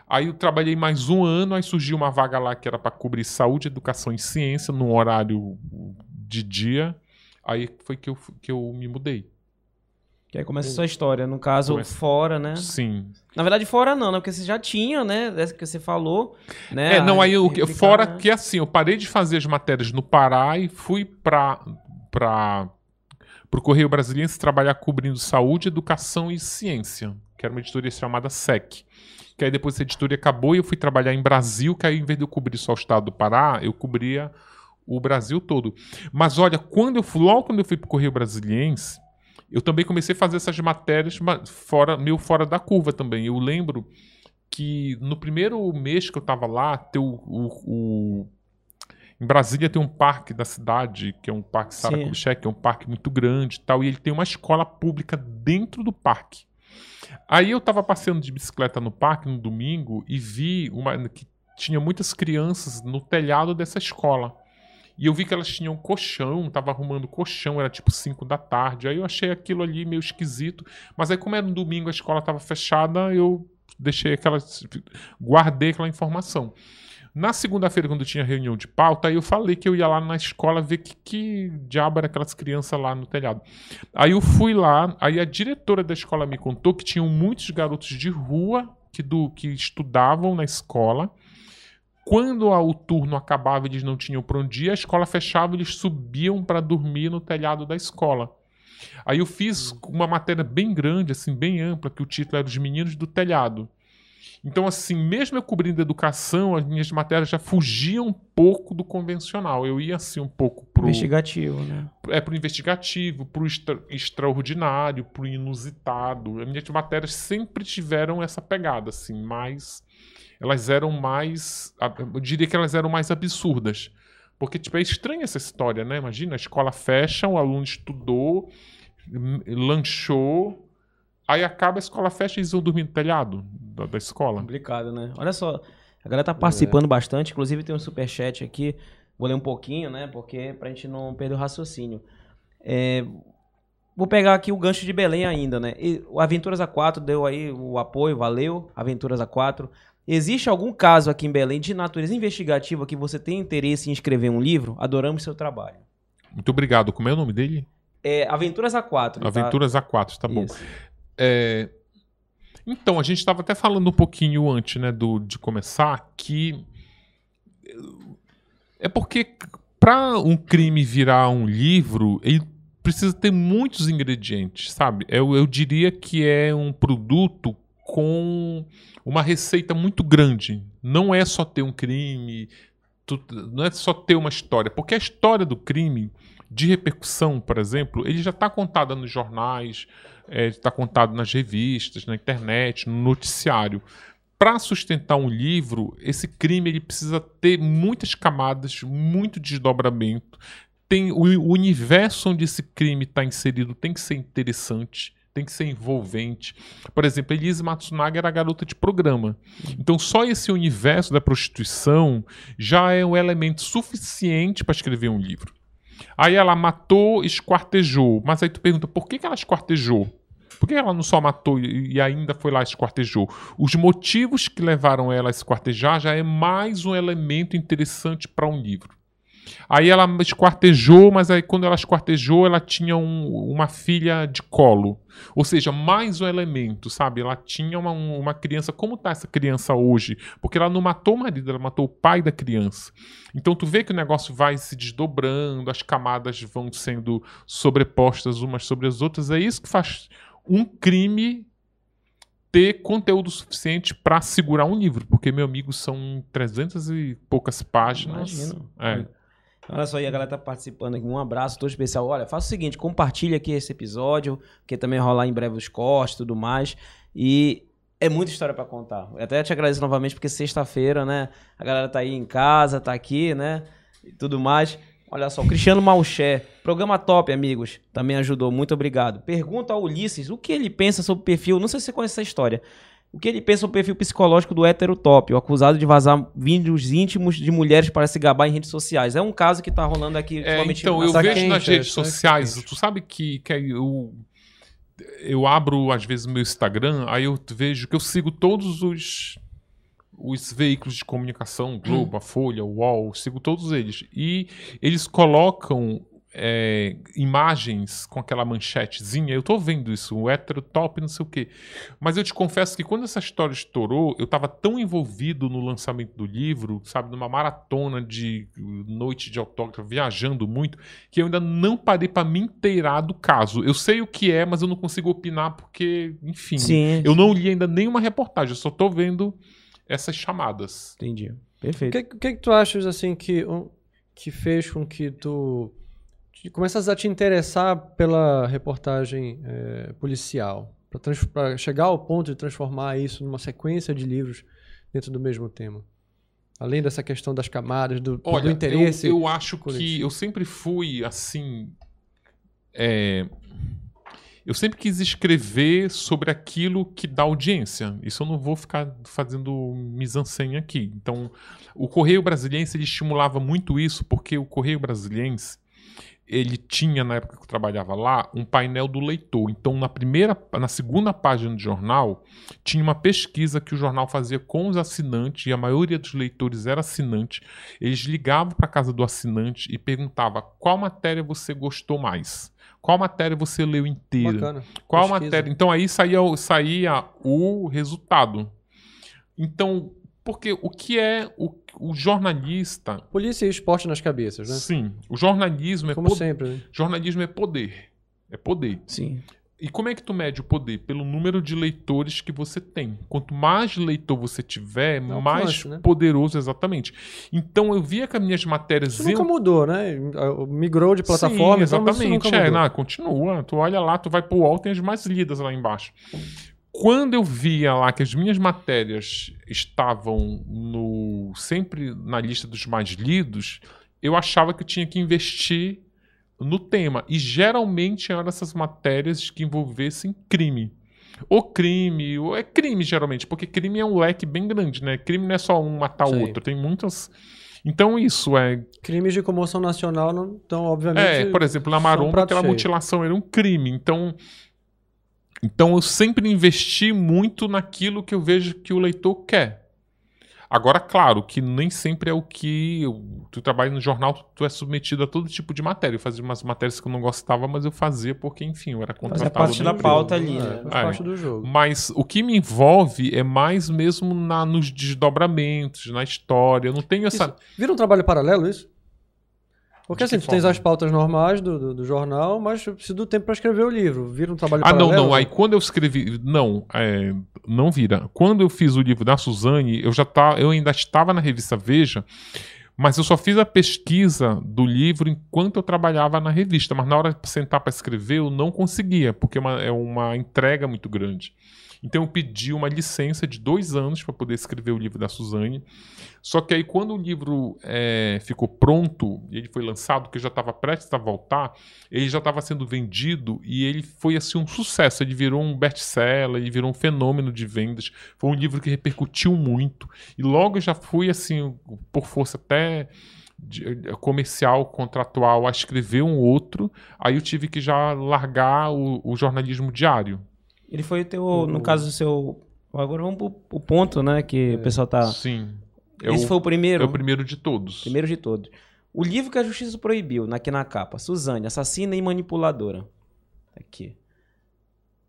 Aí eu trabalhei mais um ano, aí surgiu uma vaga lá que era para cobrir saúde, educação e ciência, num horário de dia. Aí foi que eu, que eu me mudei. Que aí começa a sua história, no caso, Começa. fora, né? Sim. Na verdade, fora não, né? Porque você já tinha, né? Dessa que você falou, né? É, não, aí eu, replicar, fora né? que assim, eu parei de fazer as matérias no Pará e fui para para o Correio Brasiliense trabalhar cobrindo saúde, educação e ciência, que era uma editoria chamada SEC. Que aí depois essa editoria acabou e eu fui trabalhar em Brasil, que aí em vez de eu cobrir só o estado do Pará, eu cobria o Brasil todo. Mas olha, quando eu fui, logo quando eu fui para o Correio Brasiliense, eu também comecei a fazer essas matérias fora, meio fora da curva também. Eu lembro que no primeiro mês que eu estava lá, teu, o, o- em Brasília tem um parque da cidade, que é um parque Sara. Kubitschek, que é um parque muito grande e tal, e ele tem uma escola pública dentro do parque. Aí eu estava passeando de bicicleta no parque no domingo e vi uma que tinha muitas crianças no telhado dessa escola. E eu vi que elas tinham colchão, tava arrumando colchão, era tipo 5 da tarde. Aí eu achei aquilo ali meio esquisito. Mas aí, como era no domingo, a escola estava fechada, eu deixei aquela. guardei aquela informação. Na segunda-feira, quando tinha reunião de pauta, aí eu falei que eu ia lá na escola ver que, que diabo era aquelas crianças lá no telhado. Aí eu fui lá, aí a diretora da escola me contou que tinham muitos garotos de rua que, do, que estudavam na escola. Quando o turno acabava e eles não tinham para onde ir, a escola fechava e eles subiam para dormir no telhado da escola. Aí eu fiz uma matéria bem grande, assim, bem ampla, que o título era Os Meninos do Telhado. Então, assim, mesmo eu cobrindo educação, as minhas matérias já fugiam um pouco do convencional. Eu ia, assim, um pouco pro Investigativo, né? é pro investigativo, pro extra- extraordinário, pro inusitado. As minhas matérias sempre tiveram essa pegada, assim, mas elas eram mais, eu diria que elas eram mais absurdas. Porque, tipo, é estranha essa história, né? Imagina, a escola fecha, o aluno estudou, lanchou, aí acaba a escola fecha e eles vão dormir no telhado da, da escola. Complicado, né? Olha só, a galera tá participando bastante, inclusive tem um superchat aqui, vou ler um pouquinho, né? Porque pra gente não perder o raciocínio. É, vou pegar aqui o gancho de Belém ainda, né? E o Aventuras A4 deu aí o apoio, valeu, Aventuras A4. Existe algum caso aqui em Belém de natureza investigativa que você tem interesse em escrever um livro? Adoramos seu trabalho. Muito obrigado. Como é o nome dele? É, Aventuras A4. tá? Aventuras A4, tá bom. Isso. É, Então, a gente estava até falando um pouquinho antes né, do, de começar que. É porque para um crime virar um livro, ele precisa ter muitos ingredientes, sabe? Eu, eu diria que é um produto com uma receita muito grande. Não é só ter um crime, não é só ter uma história. Porque a história do crime, de repercussão, por exemplo, ele já está contada nos jornais, está contado nas revistas, na internet, no noticiário. Para sustentar um livro, esse crime ele precisa ter muitas camadas, muito desdobramento. Tem o, o universo onde esse crime está inserido tem que ser interessante, tem que ser envolvente. Por exemplo, Elise Matsunaga era garota de programa. Então, só esse universo da prostituição já é um elemento suficiente para escrever um livro. Aí ela matou, esquartejou. Mas aí tu pergunta, por que, que ela esquartejou? Por que ela não só matou e ainda foi lá e esquartejou? Os motivos que levaram ela a esquartejar já é mais um elemento interessante para um livro. Aí ela esquartejou, mas aí quando ela esquartejou, ela tinha um- uma filha de colo. Ou seja, mais um elemento, sabe? Ela tinha uma, um- uma criança. Como tá essa criança hoje? Porque ela não matou o marido, ela matou o pai da criança. Então tu vê que o negócio vai se desdobrando, as camadas vão sendo sobrepostas umas sobre as outras. É isso que faz um crime ter conteúdo suficiente para segurar um livro. Porque, meu amigo, são 300 e poucas páginas. Imagino. É. Olha só aí, a galera tá participando aqui. Um abraço todo especial. Olha, faça o seguinte, compartilha aqui esse episódio, que também rolar em breve os cortes e tudo mais. E é muita história pra contar. Eu até te agradeço novamente, porque sexta-feira, né? A galera tá aí em casa, tá aqui, né? E tudo mais. Olha só, Cristiano Malché, programa top, amigos. Também ajudou, muito obrigado. Pergunta ao Ulisses o que ele pensa sobre o perfil. Não sei se você conhece essa história. O que ele pensa sobre o perfil psicológico do hétero top, o acusado de vazar vídeos íntimos de mulheres para se gabar em redes sociais. É um caso que tá rolando aqui É, então, eu vejo quente, nas é, redes sociais, quente. tu sabe que, que é o- eu abro, às vezes, meu Instagram, aí eu vejo que eu sigo todos os, os veículos de comunicação, Globo, a Folha, o UOL, sigo todos eles. E eles colocam é, imagens com aquela manchetezinha. Eu tô vendo isso, o hétero top, não sei o quê. Mas eu te confesso que quando essa história estourou, eu tava tão envolvido no lançamento do livro, sabe, numa maratona de noite de autógrafo, viajando muito, que eu ainda não parei para me inteirar do caso. Eu sei o que é, mas eu não consigo opinar porque, enfim, Sim. eu não li ainda nenhuma reportagem, eu só tô vendo essas chamadas. Entendi. O Perfeito. que, o que que tu achas, assim, que, um, que fez com que tu te- começasse a te interessar pela reportagem eh, policial? Para chegar ao ponto de transformar isso numa sequência de livros dentro do mesmo tema? Além dessa questão das camadas, do, do Olha, interesse. eu, eu acho que coletivo. eu sempre fui assim. é, eu sempre quis escrever sobre aquilo que dá audiência. Isso eu não vou ficar fazendo mise-en-scène aqui. Então, o Correio Brasiliense estimulava muito isso, porque o Correio Brasiliense ele tinha na época que eu trabalhava lá um painel do leitor. Então, na primeira, na segunda página do jornal tinha uma pesquisa que o jornal fazia com os assinantes e a maioria dos leitores era assinante. Eles ligavam para a casa do assinante e perguntavam qual matéria você gostou mais. Qual matéria você leu inteira? Bacana. Qual Pesquisa. matéria? Então aí saía, saía o resultado. Então, porque o que é o, o jornalista? Polícia e esporte nas cabeças, né? Sim, o jornalismo é Como poder. sempre, né? Jornalismo é poder. É poder. Sim. E como é que tu mede o poder? Pelo número de leitores que você tem. Quanto mais leitor você tiver, Alcance, mais né? poderoso exatamente. Então eu via que as minhas matérias Isso nunca mudou, né? Migrou de plataforma, Sim, então, mas isso exatamente. nunca é, não, continua. Tu olha lá, tu vai pro UOL, tem as mais lidas lá embaixo. Quando eu via lá que as minhas matérias estavam no sempre na lista dos mais lidos, eu achava que eu tinha que investir no tema. E geralmente eram essas matérias que envolvessem crime. Ou crime, ou é crime geralmente, porque crime é um leque bem grande, né? Crime não é só um matar o outro, tem muitas. Então isso é Crimes de comoção nacional, não, então, obviamente. é, por exemplo, na maromba aquela cheio. mutilação era um crime. Então, então eu sempre investi muito naquilo que eu vejo que o leitor quer. Agora, claro, que nem sempre é o que. eu- tu trabalha no jornal, tu, tu é submetido a todo tipo de matéria. Eu fazia umas matérias que eu não gostava, mas eu fazia porque, enfim, eu era contratado. parte no da emprego. pauta ali, né? faz É. parte do jogo. Mas o que me envolve é mais mesmo na, nos desdobramentos, na história. Eu não tenho essa. Isso- Vira um trabalho paralelo isso? Porque assim, tu tens as pautas normais do, do, do jornal, mas eu preciso do tempo para escrever o livro. Vira um trabalho Ah, não, paralelo? não. Aí quando eu escrevi. Não, é, não vira. Quando eu fiz o livro da Suzane, eu já tá, eu ainda estava na revista Veja, mas eu só fiz a pesquisa do livro enquanto eu trabalhava na revista. Mas na hora de sentar para escrever, eu não conseguia, porque é uma, é uma entrega muito grande. Então eu pedi uma licença de dois anos para poder escrever o livro da Suzane. Só que aí quando o livro é, ficou pronto, e ele foi lançado, que eu já estava prestes a voltar, ele já estava sendo vendido e ele foi assim um sucesso. Ele virou um best-seller, ele virou um fenômeno de vendas. Foi um livro que repercutiu muito. E logo eu já fui assim, por força até de- comercial, contratual, a escrever um outro. Aí eu tive que já largar o, o jornalismo diário. Ele foi o teu, no caso, o seu. Agora vamos pro, pro ponto, né? Que o pessoal tá. Sim. É Esse o, foi o primeiro. é o primeiro de todos. Primeiro de todos. O livro que a justiça proibiu, aqui na capa. Suzane, assassina e manipuladora. Aqui.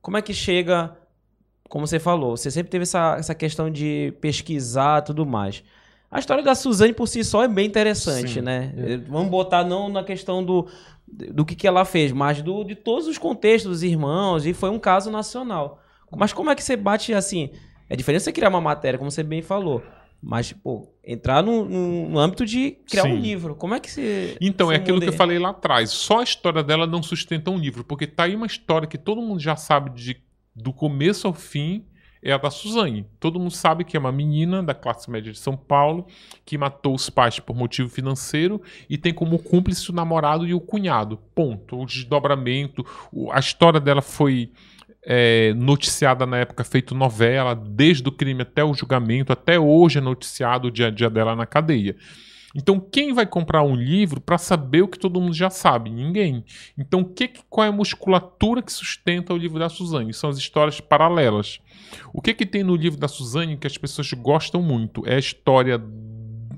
Como é que chega. Como você falou, você sempre teve essa, essa questão de pesquisar tudo mais. A história da Suzane por si só é bem interessante, Sim. né? Vamos botar não na questão do, do que, que ela fez, mas do, de todos os contextos dos irmãos, e foi um caso nacional. Mas como é que você bate assim? É diferente você criar uma matéria, como você bem falou. Mas, pô, entrar no, no, no âmbito de criar um Sim. livro. Como é que você. Então, é aquilo que eu falei lá atrás. Só a história dela não sustenta um livro, porque tá aí uma história que todo mundo já sabe de, do começo ao fim, é a da Suzane. Todo mundo sabe que é uma menina da classe média de São Paulo que matou os pais por motivo financeiro e tem como cúmplice o namorado e o cunhado. Ponto. O desdobramento, a história dela foi é, noticiada na época, feito novela, desde o crime até o julgamento, até hoje é noticiado o dia a dia dela na cadeia. Então, quem vai comprar um livro para saber o que todo mundo já sabe? Ninguém. Então, que, qual é a musculatura que sustenta o livro da Suzane? São as histórias paralelas. O que, que tem no livro da Suzane que as pessoas gostam muito? É a história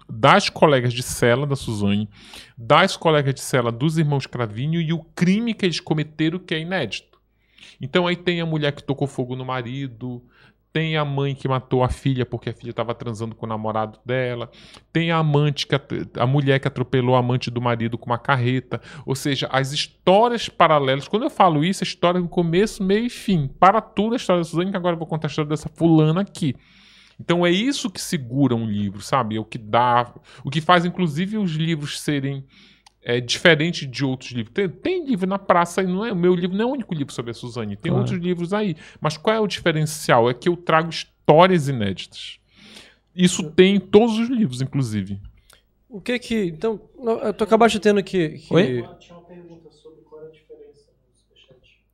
das colegas de cela da Suzane, das colegas de cela dos irmãos Cravinho e o crime que eles cometeram que é inédito. Então aí tem a mulher que tocou fogo no marido, tem a mãe que matou a filha porque a filha estava transando com o namorado dela. Tem a amante, que, a mulher que atropelou a amante do marido com uma carreta. Ou seja, as histórias paralelas. Quando eu falo isso, a história no começo, meio e fim. Para tudo a história da Suzane, que agora eu vou contar a história dessa fulana aqui. Então é isso que segura um livro, sabe? É o que dá. O que faz, inclusive, os livros serem é, diferente de outros livros. Tem, tem, livro na praça, e não é, o meu livro não é o único livro sobre a Suzane, tem claro. outros livros aí. Mas qual é o diferencial? É que eu trago histórias inéditas. Isso tem em todos os livros, inclusive. O que que. Então, tu acabaste tendo que. que... Oi? Tinha uma pergunta sobre qual é a diferença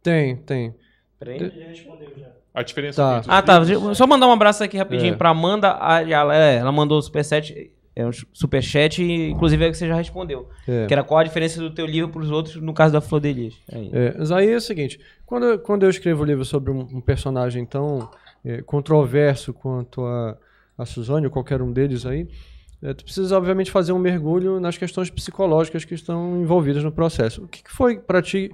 Tem, tem. Peraí. Já respondeu já. A diferença Tá. Ah, tá. Só mandar um abraço aqui rapidinho É. pra Amanda. Ela, é, ela mandou o superchat, é um superchat, inclusive é que você já respondeu. É. Que era qual a diferença do teu livro pros outros no caso da Flor de Lis. Aí. É, mas aí é o seguinte, quando, eu- quando eu escrevo um livro sobre um, um personagem tão é, controverso quanto a, a Suzane, ou qualquer um deles aí, é, tu precisa, obviamente, fazer um mergulho nas questões psicológicas que estão envolvidas no processo. O que, que foi para ti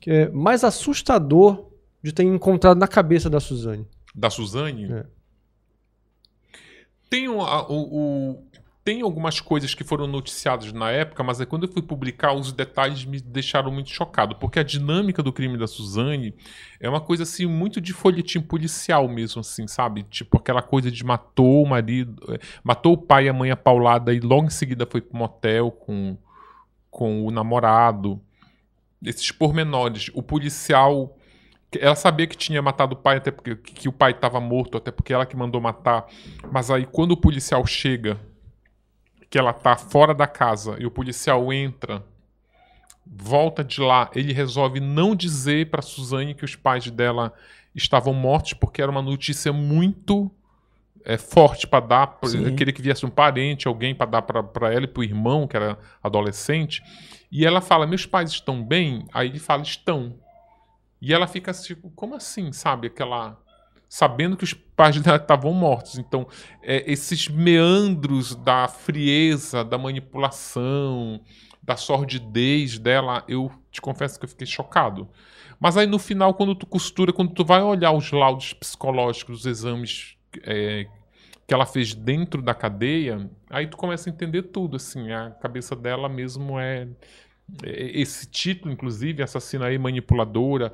que é mais assustador de ter encontrado na cabeça da Suzane? da Suzane. É. Tem, um- a- o, o- tem algumas coisas que foram noticiadas na época, mas aí quando eu fui publicar, os detalhes me deixaram muito chocado, porque a dinâmica do crime da Suzane é uma coisa assim muito de folhetim policial mesmo, assim, sabe? Tipo aquela coisa de matou o marido, é, matou o pai e a mãe a paulada e logo em seguida foi pro motel com, com o namorado. Esses pormenores. O policial ela sabia que tinha matado o pai, até porque que o pai estava morto, até porque ela que mandou matar. Mas aí quando o policial chega, que ela tá fora da casa e o policial entra, volta de lá, ele resolve não dizer para Suzane que os pais dela estavam mortos, porque era uma notícia muito é, forte para dar, Sim. queria que viesse um parente, alguém para dar para ela e pro irmão, que era adolescente. E ela fala: "Meus pais estão bem?" Aí ele fala: "Estão". E ela fica tipo, como assim, sabe? Aquela. Sabendo que os pais dela estavam mortos. Então, é, esses meandros da frieza, da manipulação, da sordidez dela, eu te confesso que eu fiquei chocado. Mas aí no final, quando tu costura, quando tu vai olhar os laudos psicológicos, os exames é, que ela fez dentro da cadeia, aí tu começa a entender tudo, assim, a cabeça dela mesmo é é, esse título, inclusive, assassina aí manipuladora,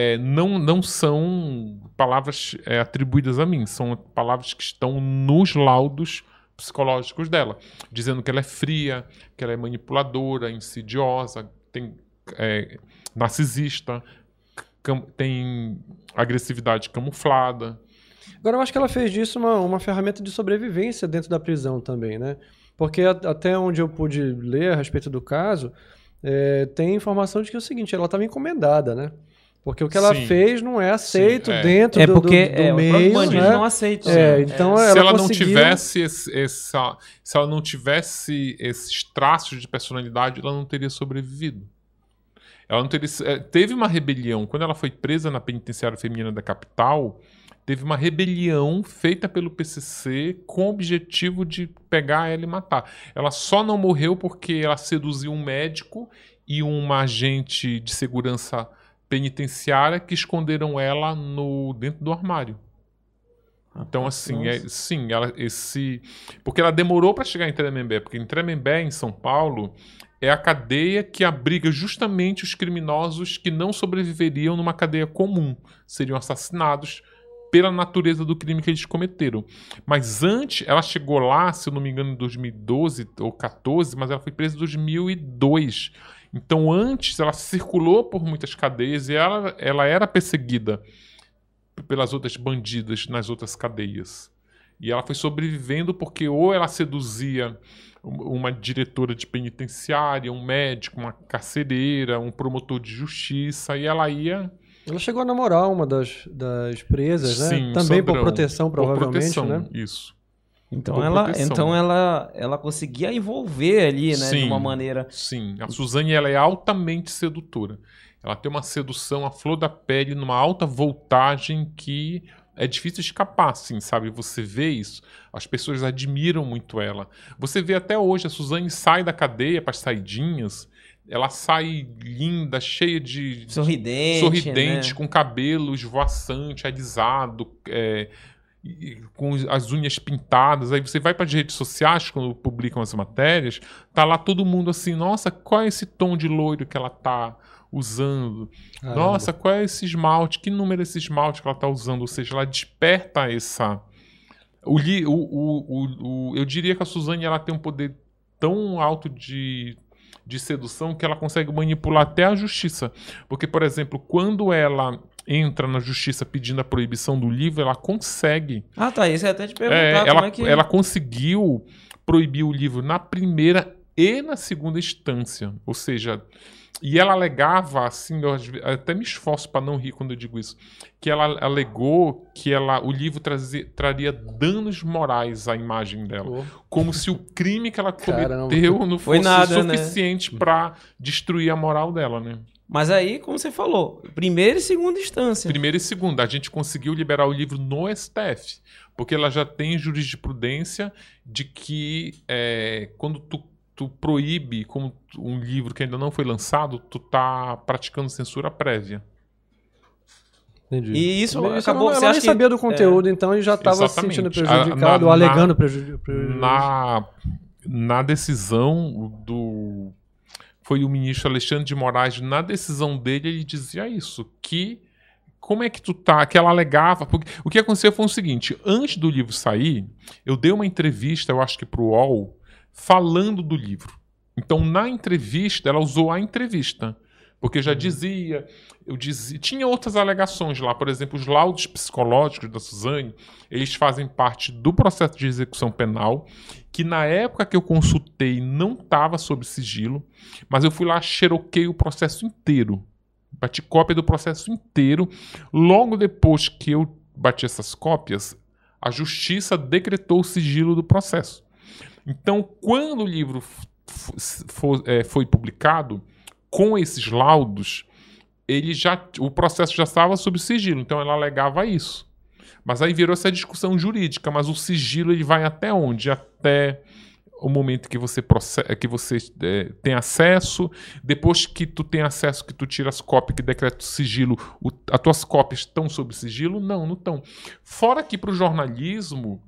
é, não, não são palavras é, atribuídas a mim, são palavras que estão nos laudos psicológicos dela, dizendo que ela é fria, que ela é manipuladora, insidiosa, tem é, narcisista, tem agressividade camuflada. Agora, eu acho que ela fez disso uma, uma ferramenta de sobrevivência dentro da prisão também, né? Porque a- até onde eu pude ler a respeito do caso, é, tem informação de que é o seguinte, ela estava encomendada, né? Porque o que ela Sim. fez não é aceito é. dentro É do, do- porque do é, os próprios meio, bandidos né? não aceitam. É, né? então se ela, ela não conseguiu- tivesse esse- essa, se ela não tivesse esses traços de personalidade, ela não teria sobrevivido. Ela não teria, eh, teve uma rebelião quando ela foi presa na penitenciária feminina da capital. Teve uma rebelião feita pelo PCC com o objetivo de pegar ela e matar. Ela só não morreu porque ela seduziu um médico e uma agente de segurança penitenciária que esconderam ela no dentro do armário. Então, assim, é, sim, ela, esse. Porque ela demorou para chegar em Tremembé, porque em Tremembé, em São Paulo, é a cadeia que abriga justamente os criminosos que não sobreviveriam numa cadeia comum. Seriam assassinados pela natureza do crime que eles cometeram. Mas antes, ela chegou lá, se eu não me engano, em 2012 ou 14, mas ela foi presa em 2002. Então, antes, ela circulou por muitas cadeias e ela, ela era perseguida pelas outras bandidas nas outras cadeias. E ela foi sobrevivendo porque ou ela seduzia um- uma diretora de penitenciária, um médico, uma carcereira, um promotor de justiça, e ela ia Ela chegou a namorar uma das, das presas, né? Sim, Também por Sandrão, proteção, por provavelmente, proteção, né? Isso. Então ela, proteção. então ela, ela conseguia envolver ali, né, de Sim. uma maneira. Sim, a Suzane ela é altamente sedutora. Ela tem uma sedução à flor da pele, numa alta voltagem que é difícil escapar, assim, sabe? Você vê isso. As pessoas admiram muito ela. Você vê até hoje, a Suzane sai da cadeia para as saidinhas, ela sai linda, cheia de, Sorridente. sorridente, né? com cabelo esvoaçante, alisado, é, com as unhas pintadas. Aí você vai para as redes sociais, quando publicam as matérias, tá lá todo mundo assim, nossa, qual é esse tom de loiro que ela tá usando? Caramba. Nossa, qual é esse esmalte? Que número é esse esmalte que ela tá usando? Ou seja, ela desperta essa... O, o, o, o- eu diria que a Suzane ela tem um poder tão alto de, de sedução que ela consegue manipular até a justiça. Porque, por exemplo, quando ela entra na justiça pedindo a proibição do livro, ela consegue. Ah, tá. Isso eu ia até te perguntar É, como ela, é que. ela conseguiu proibir o livro na primeira e na segunda instância. Ou seja, e ela alegava, assim, eu até me esforço para não rir quando eu digo isso, que ela alegou que ela, o livro trazia- traria danos morais à imagem dela. Pô, Como se o crime que ela [laughs] Caramba. cometeu não Foi fosse nada, né? suficiente para destruir a moral dela, né? Mas aí, como você falou, primeira e segunda instância. Primeira e segunda, a gente conseguiu liberar o livro no STF, porque ela já tem jurisprudência de que é, quando tu, tu proíbe como um livro que ainda não foi lançado, tu tá praticando censura prévia. entendi. E isso Também acabou- Ela, você ela acha nem que- sabia do conteúdo, então, e já estava se sentindo A- prejudicado, na- ou na- alegando prejuízo. prejuízo. Na, na decisão do. Foi o ministro Alexandre de Moraes, na decisão dele, ele dizia isso, que como é que tu tá? Que ela alegava. Porque o que aconteceu foi o seguinte: antes do livro sair, eu dei uma entrevista, eu acho que pro UOL, falando do livro. Então, na entrevista, ela usou a entrevista. Porque já dizia, eu dizia, tinha outras alegações lá, por exemplo, os laudos psicológicos da Suzane, eles fazem parte do processo de execução penal, que na época que eu consultei não estava sob sigilo, mas eu fui lá, xeroquei o processo inteiro. Bati cópia do processo inteiro. Logo depois que eu bati essas cópias, a justiça decretou o sigilo do processo. Então, quando o livro é, foi publicado, com esses laudos, ele já, o processo já estava sob sigilo, então ela alegava isso. Mas aí virou essa discussão jurídica, mas o sigilo ele vai até onde? Até o momento que você, que você é, tem acesso, depois que tu tem acesso, que tu tira as cópias, que decreta o sigilo, o, as tuas cópias estão sob sigilo? Não, não estão. Fora que para o jornalismo,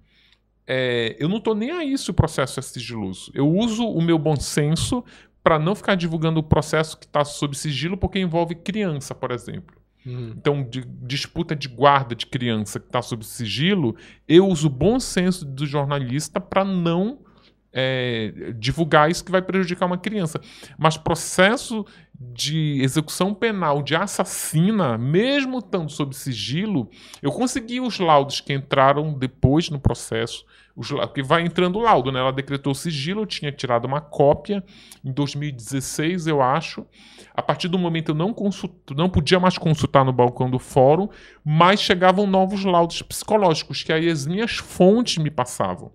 é, eu não estou nem aí se o processo é sigiloso. Eu uso o meu bom senso para não ficar divulgando o processo que está sob sigilo, porque envolve criança, por exemplo. Uhum. Então, de- disputa de guarda de criança que está sob sigilo, eu uso o bom senso do jornalista para não é, divulgar isso que vai prejudicar uma criança. Mas processo de execução penal de assassina, mesmo estando sob sigilo, eu consegui os laudos que entraram depois no processo. Lau- que vai entrando o laudo, né? Ela decretou sigilo, eu tinha tirado uma cópia em 2016, eu acho. A partir do momento eu não consulto, não podia mais consultar no balcão do fórum, mas chegavam novos laudos psicológicos que aí as minhas fontes me passavam.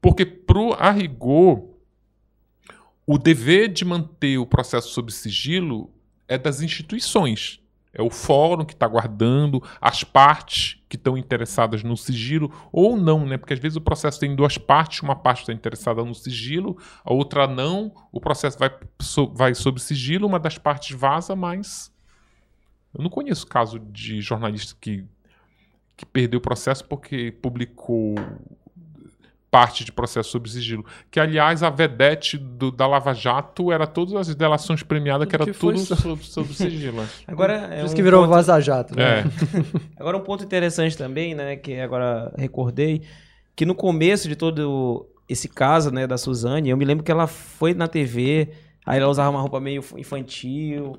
Porque pro a rigor o dever de manter o processo sob sigilo é das instituições. É o fórum que está guardando, as partes que estão interessadas no sigilo, ou não, né? Porque às vezes o processo tem duas partes, uma parte está interessada no sigilo, a outra não. O processo vai, so- vai sob sigilo, uma das partes vaza, mas. Eu não conheço caso de jornalista que, que perdeu o processo porque publicou parte de processo sob sigilo. Que, aliás, a vedete do- da Lava Jato era todas as delações premiadas, que era Que tudo só- sob, sob sigilo. né? [laughs] Agora é Por isso um que virou ponto- Vaza Jato, né? É. [laughs] Agora um ponto interessante também, né, que agora recordei, que no começo de todo esse caso, né, da Suzane, eu me lembro que ela foi na TV, aí ela usava uma roupa meio infantil.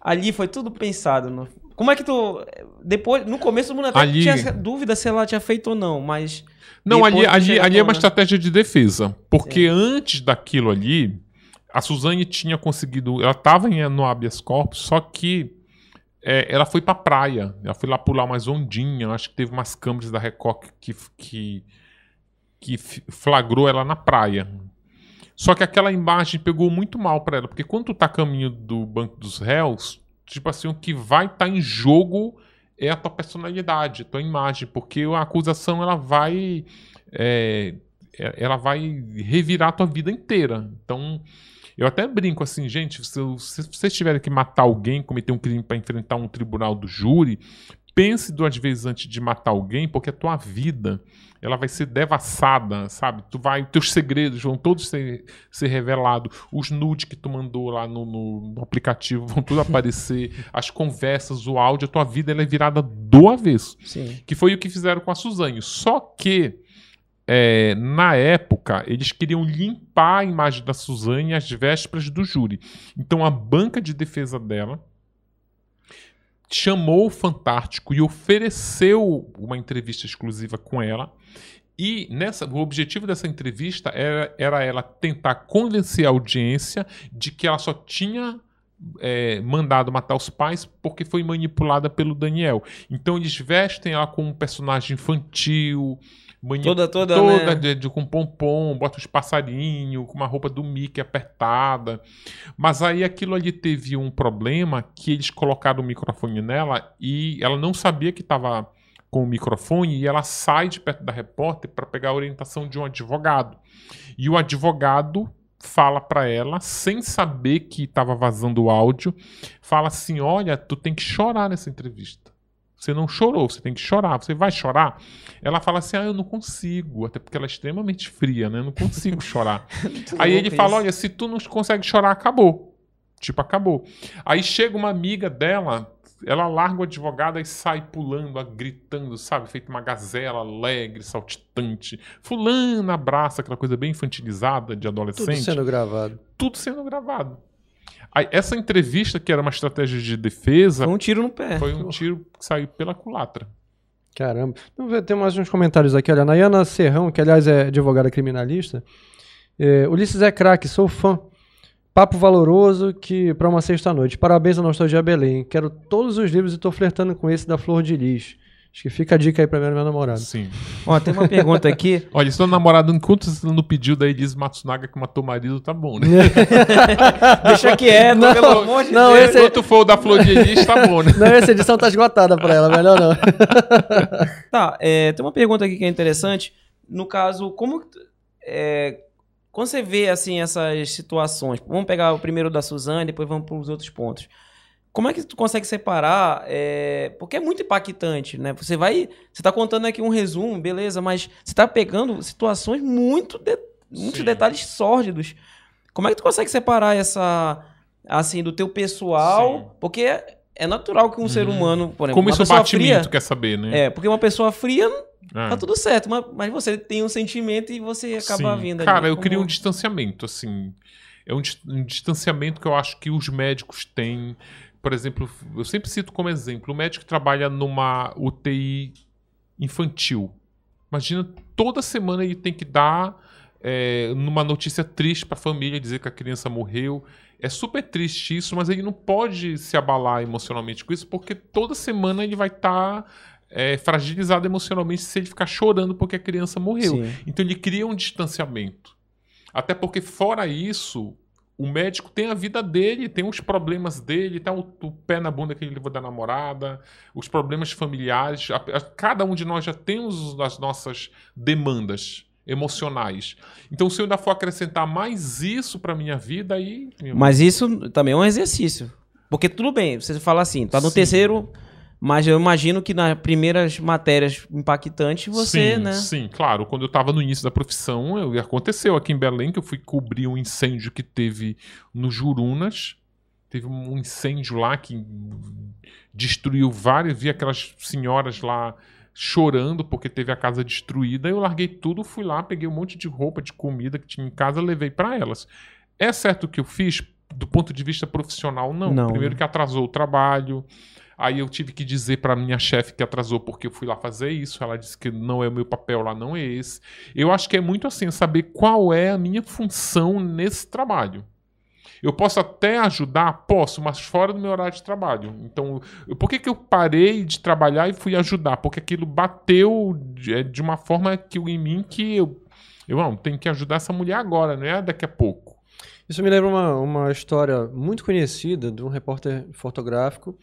Ali foi tudo pensado. no- Como é que tu depois, no começo todo mundo até Ali- tinha dúvida se ela tinha feito ou não, mas Não, ali, ali, ali é uma estratégia de defesa. Porque antes daquilo ali, a Suzane tinha conseguido. Ela estava no habeas corpus, só que é, ela foi pra praia. Ela foi lá pular umas ondinhas. Acho que teve umas câmeras da Record que, que, que flagrou ela na praia. Só que aquela imagem pegou muito mal pra ela, porque quando tu tá a caminho do banco dos réus, tipo assim, o que vai estar em jogo é a tua personalidade, a tua imagem, porque a acusação ela vai é, é- ela vai revirar a tua vida inteira. Então, eu até brinco assim, gente, se, se vocês tiverem que matar alguém, cometer um crime para enfrentar um tribunal do júri, pense duas vezes antes de matar alguém, porque a tua vida ela vai ser devassada, sabe? Tu vai, teus segredos vão todos ser, ser revelados, os nudes que tu mandou lá no, no- no aplicativo vão tudo [laughs] aparecer, as conversas, o áudio, a tua vida ela é virada do avesso Sim. que foi o que fizeram com a Suzane. Só que, é, na época, eles queriam limpar a imagem da Suzane às vésperas do júri. Então, a banca de defesa dela chamou o Fantástico e ofereceu uma entrevista exclusiva com ela. E nessa, o objetivo dessa entrevista era, era ela tentar convencer a audiência de que ela só tinha é, mandado matar os pais porque foi manipulada pelo Daniel. Então eles vestem ela como um personagem infantil, mani- Toda, toda, toda né? de, de- com pompom, bota os passarinhos, com uma roupa do Mickey apertada. Mas aí aquilo ali teve um problema que eles colocaram o microfone nela e ela não sabia que estava com o microfone e ela sai de perto da repórter para pegar a orientação de um advogado. E o advogado fala para ela, sem saber que estava vazando o áudio, fala assim: "Olha, tu tem que chorar nessa entrevista. Você não chorou, você tem que chorar. Você vai chorar?" Ela fala assim: "Ah, eu não consigo", até porque ela é extremamente fria, né? Eu não consigo [laughs] chorar. Aí ele fala. Olha, se tu não consegue chorar, acabou. Tipo, acabou. Aí chega uma amiga dela, ela larga o advogado e sai pulando, gritando, sabe? Feito uma gazela alegre, saltitante. Fulano abraça, aquela coisa bem infantilizada de Tudo adolescente. sendo gravado. Tudo sendo gravado. Aí, essa entrevista, que era uma estratégia de defesa, Foi um tiro no pé. foi um tiro que saiu pela culatra. Caramba. Vamos ver, tem mais uns comentários aqui. Olha, Nayana Serrão, que aliás é advogada criminalista. É, Ulisses é craque, sou fã. Papo valoroso que para uma sexta-noite. Parabéns à Nostalgia Belém. Quero todos os livros e tô flertando com esse da Flor de Lis. Acho que fica a dica aí pra minha, minha namorada. Sim. Ó, tem uma pergunta aqui. [laughs] Olha, se tua namorada, enquanto você não pediu da Elise Matsunaga que matou o marido, tá bom, né? [laughs] Deixa quieto, pelo amor de não, Deus. esse é- Enquanto for o da Flor de Elis, tá bom, né? [laughs] Não, essa edição tá esgotada pra ela, melhor não. Tá, é, tem uma pergunta aqui que é interessante. No caso, como. é, quando você vê assim essas situações, vamos pegar o primeiro da Suzane, depois vamos para os outros pontos. Como é que tu consegue separar? é, porque é muito impactante, né? Você vai. Você tá contando aqui um resumo, beleza, mas você tá pegando situações muito. de- muitos Sim. detalhes sórdidos. Como é que tu consegue separar essa. Assim, do teu pessoal? Sim. Porque é, é natural que um ser Uhum. humano, por exemplo, Como isso bate mim, fria. quer saber, né? É, porque uma pessoa fria É. Tá tudo certo, mas, mas você tem um sentimento e você acaba Sim. vindo ali. Cara, eu como- queria um distanciamento, assim. É um distanciamento que eu acho que os médicos têm. Por exemplo, eu sempre cito como exemplo, o médico que trabalha numa UTI infantil. Imagina, toda semana ele tem que dar é, numa notícia triste para a família, dizer que a criança morreu. É super triste isso, mas ele não pode se abalar emocionalmente com isso, porque toda semana ele vai estar fragilizado emocionalmente se ele ficar chorando porque a criança morreu. Sim. Então ele cria um distanciamento. Até porque, fora isso, o médico tem a vida dele, tem os problemas dele, tem o, o pé na bunda que ele levou da namorada, os problemas familiares. A- a- cada um de nós já temos as nossas demandas emocionais. Então, se eu ainda for acrescentar mais isso pra minha vida, aí. Mas isso também é um exercício. Porque tudo bem, você fala assim, tá no Sim. terceiro, mas eu imagino que nas primeiras matérias impactantes você, sim, né? Sim, claro. Quando eu estava no início da profissão, eu, aconteceu aqui em Belém que eu fui cobrir um incêndio que teve no Jurunas. Teve um incêndio lá que destruiu várias. Vi aquelas senhoras lá chorando porque teve a casa destruída. Eu larguei tudo, fui lá, peguei um monte de roupa, de comida que tinha em casa, levei para elas. É certo o que eu fiz do ponto de vista profissional? Não. Não, Primeiro que atrasou o trabalho. Aí eu tive que dizer para minha chefe que atrasou porque eu fui lá fazer isso. Ela disse que não é o meu papel lá, não é esse. Eu acho que é muito assim, saber qual é a minha função nesse trabalho. Eu posso até ajudar? Posso, mas fora do meu horário de trabalho. Então, por que, que eu parei de trabalhar e fui ajudar? Porque aquilo bateu de, é, de uma forma que em mim que eu, Eu não, tenho que ajudar essa mulher agora, não é daqui a pouco. Isso me lembra uma, uma história muito conhecida de um repórter fotográfico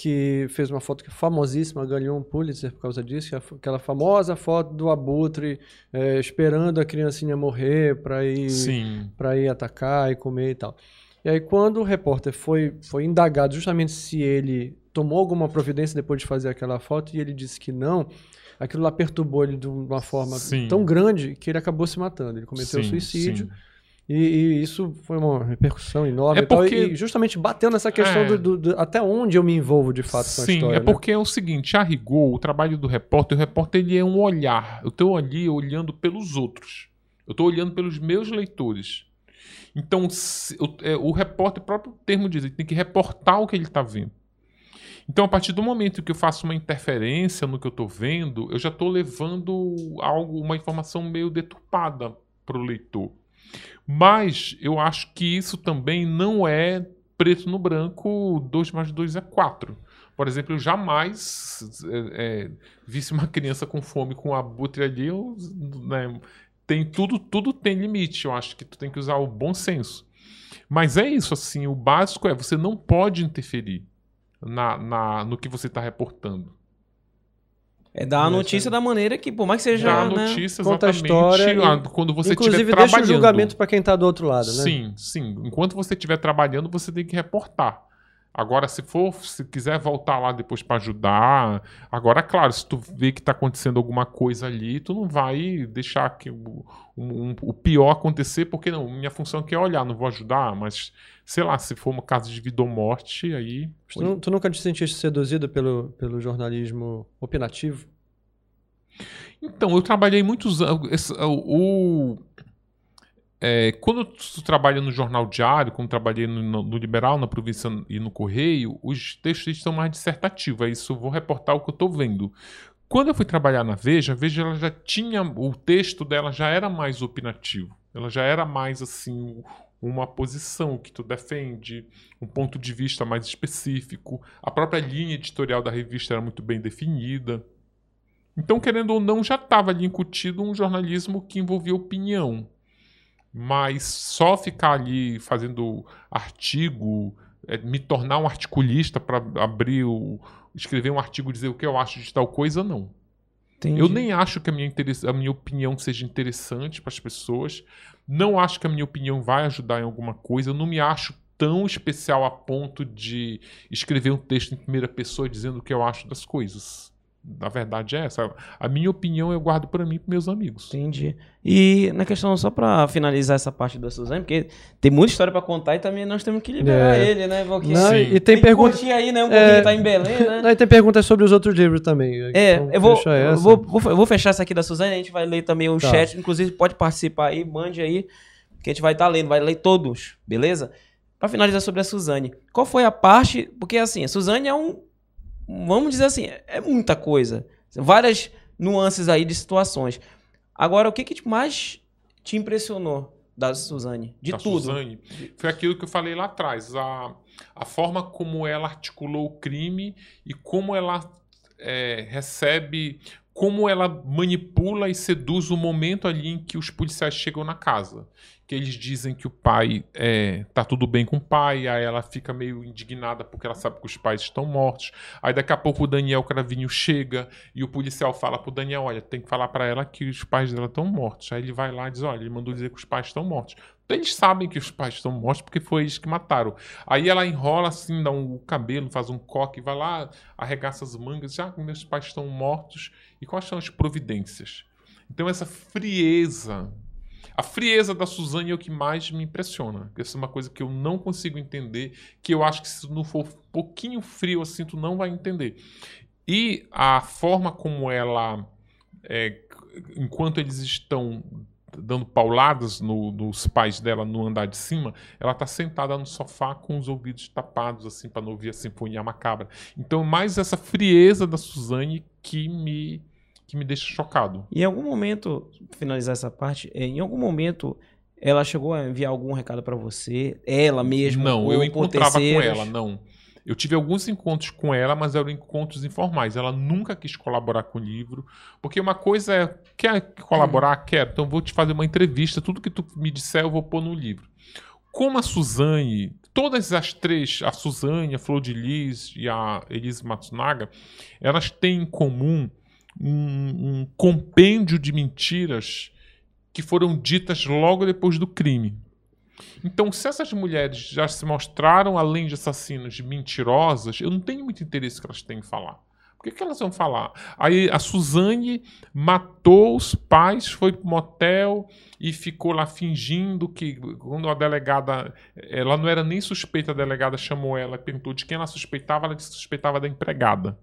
que fez uma foto que é famosíssima, ganhou um Pulitzer por causa disso, que é aquela famosa foto do abutre é, esperando a criancinha morrer para ir para ir atacar e comer e tal. E aí quando o repórter foi foi indagado justamente se ele tomou alguma providência depois de fazer aquela foto e ele disse que não, aquilo lá perturbou ele de uma forma sim. tão grande que ele acabou se matando. Ele cometeu sim, suicídio. Sim. E, e, isso foi uma repercussão enorme. É porque... e, justamente bateu nessa questão é... do, do, do, até onde eu me envolvo de fato com a história. Sim, é né? porque é o seguinte, a rigor, o trabalho do repórter, o repórter ele é um olhar. Eu estou ali olhando pelos outros. Eu estou olhando pelos meus leitores. Então, se, o, é, o repórter, o próprio termo diz, ele tem que reportar o que ele está vendo. Então, a partir do momento que eu faço uma interferência no que eu estou vendo, eu já estou levando algo, uma informação meio deturpada para o leitor. Mas eu acho que isso também não é preto no branco, 2 mais 2 é 4. Por exemplo, eu jamais é, é, visse uma criança com fome com abutre ali, eu, né, tem tudo, tudo tem limite. Eu acho que tu tem que usar o bom senso. Mas é isso, assim, o básico é você não pode interferir na, na, no que você está reportando. É dar a notícia da maneira que, por mais que seja. Dar a né, notícia, Conta a história. E, quando você inclusive, estiver trabalhando. deixa o julgamento para quem está do outro lado, né? Sim, sim. Enquanto você estiver trabalhando, você tem que reportar. Agora, se for, se quiser voltar lá depois para ajudar, agora, claro, se tu vê que está acontecendo alguma coisa ali, tu não vai deixar que o, um, o pior acontecer, porque não, minha função aqui é olhar, não vou ajudar, mas sei lá, se for uma caso de vida ou morte, aí. Tu, tu nunca te sentiste seduzido pelo, pelo jornalismo opinativo? Então, eu trabalhei muitos anos. O, é, quando tu trabalha no jornal diário, como trabalhei no, no, Liberal, na província e no Correio, os textos são mais dissertativos. É isso, vou reportar o que eu estou vendo. Quando eu fui trabalhar na Veja, a Veja ela já tinha. O texto dela já era mais opinativo. Ela já era mais assim. Uma posição que tu defende, um ponto de vista mais específico. A própria linha editorial da revista era muito bem definida. Então, querendo ou não, já estava ali incutido um jornalismo que envolvia opinião mas só ficar ali fazendo artigo, é, me tornar um articulista para abrir o. escrever um artigo e dizer o que eu acho de tal coisa, não. Entendi. Eu nem acho que a minha, a minha opinião seja interessante para as pessoas. Não acho que a minha opinião vai ajudar em alguma coisa. Eu não me acho tão especial a ponto de escrever um texto em primeira pessoa dizendo o que eu acho das coisas na verdade é essa. A minha opinião eu guardo para mim e para meus amigos. Entendi. E na questão, só para finalizar essa parte da Suzane, porque tem muita história para contar e também nós temos que liberar é. ele, né? Porque Não, e tem, perguntas. aí, né? Um é... tá em Belém, né? Não, e tem perguntas sobre os outros livros também. É, então, eu, vou, eu, vou, eu vou fechar essa aqui da Suzane, a gente vai ler também o tá. chat, inclusive pode participar aí, mande aí, que a gente vai estar tá lendo, vai ler todos, beleza? Para finalizar sobre a Suzane, qual foi a parte. Porque assim, a Suzane é um vamos dizer assim, é muita coisa. Várias nuances aí de situações. Agora, o que, que mais te impressionou da Suzane? De da tudo. Suzane, foi aquilo que eu falei lá atrás. A, a forma como ela articulou o crime e como ela é, recebe, como ela manipula e seduz o momento ali em que os policiais chegam na casa que eles dizem que o pai é, tá tudo bem com o pai, aí ela fica meio indignada porque ela sabe que os pais estão mortos. Aí daqui a pouco o Daniel Cravinho chega e o policial fala pro Daniel, olha, tem que falar para ela que os pais dela estão mortos. Aí ele vai lá e diz, olha, ele mandou dizer que os pais estão mortos. Então eles sabem que os pais estão mortos porque foi eles que mataram. Aí ela enrola assim, dá um, o cabelo, faz um coque, vai lá, arregaça as mangas, já que meus pais estão mortos. E quais são as providências? Então essa frieza a frieza da Suzane é o que mais me impressiona. Essa é uma coisa que eu não consigo entender, que eu acho que se não for um pouquinho frio assim, tu não vai entender. E a forma como ela, é, enquanto eles estão dando pauladas no, nos pais dela no andar de cima, ela está sentada no sofá com os ouvidos tapados, assim, para não ouvir a sinfonia macabra. Então, mais essa frieza da Suzane que me que me deixa chocado. E em algum momento, finalizar essa parte, é, em algum momento ela chegou a enviar algum recado para você, ela mesma? Não, eu encontrava com ela, não. Eu tive alguns encontros com ela, mas eram encontros informais. Ela nunca quis colaborar com o livro, porque uma coisa é, quer colaborar? Quero, então vou te fazer uma entrevista, tudo que tu me disser eu vou pôr no livro. Como a Suzane, todas as três, a Suzane, a Flor de Lis e a Elise Matsunaga, elas têm em comum um, um compêndio de mentiras que foram ditas logo depois do crime. Então, se essas mulheres já se mostraram, além de assassinos, mentirosas, eu não tenho muito interesse que elas tenham em falar. Por que, que elas vão falar? Aí a Suzane matou os pais, foi pro motel e ficou lá fingindo que quando a delegada, ela não era nem suspeita, a delegada chamou ela e perguntou de quem ela suspeitava, ela disse que suspeitava da empregada.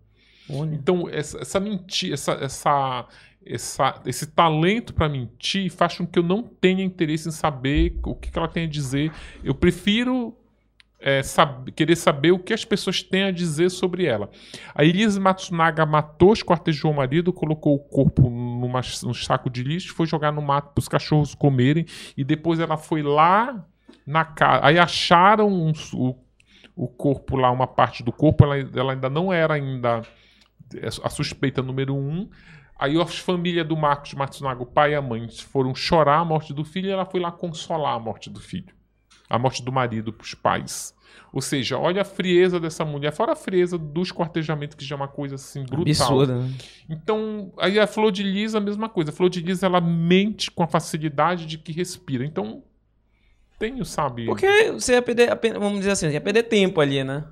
Olha. Então, essa, essa mentira, essa, essa, essa, esse talento para mentir faz com que eu não tenha interesse em saber o que, que ela tem a dizer. Eu prefiro é, querer saber o que as pessoas têm a dizer sobre ela. A Elise Matsunaga matou, esquartejou o marido, colocou o corpo numa, num saco de lixo, foi jogar no mato para os cachorros comerem e depois ela foi lá na casa. Aí acharam um, o, o corpo lá, uma parte do corpo, ela, ela ainda não era ainda a suspeita número um. Aí as famílias do Marcos Matsunaga, o pai e a mãe, foram chorar a morte do filho e ela foi lá consolar a morte do filho. A morte do marido para os pais. Ou seja, olha a frieza dessa mulher, fora a frieza do esquartejamento, que já é uma coisa assim brutal. Absurda, né? Então, aí a Flor de Lis, a mesma coisa. A Flor de Lis, ela mente com a facilidade de que respira. Então, tenho, sabe? Porque você ia perder, vamos dizer assim, ia perder tempo ali, né?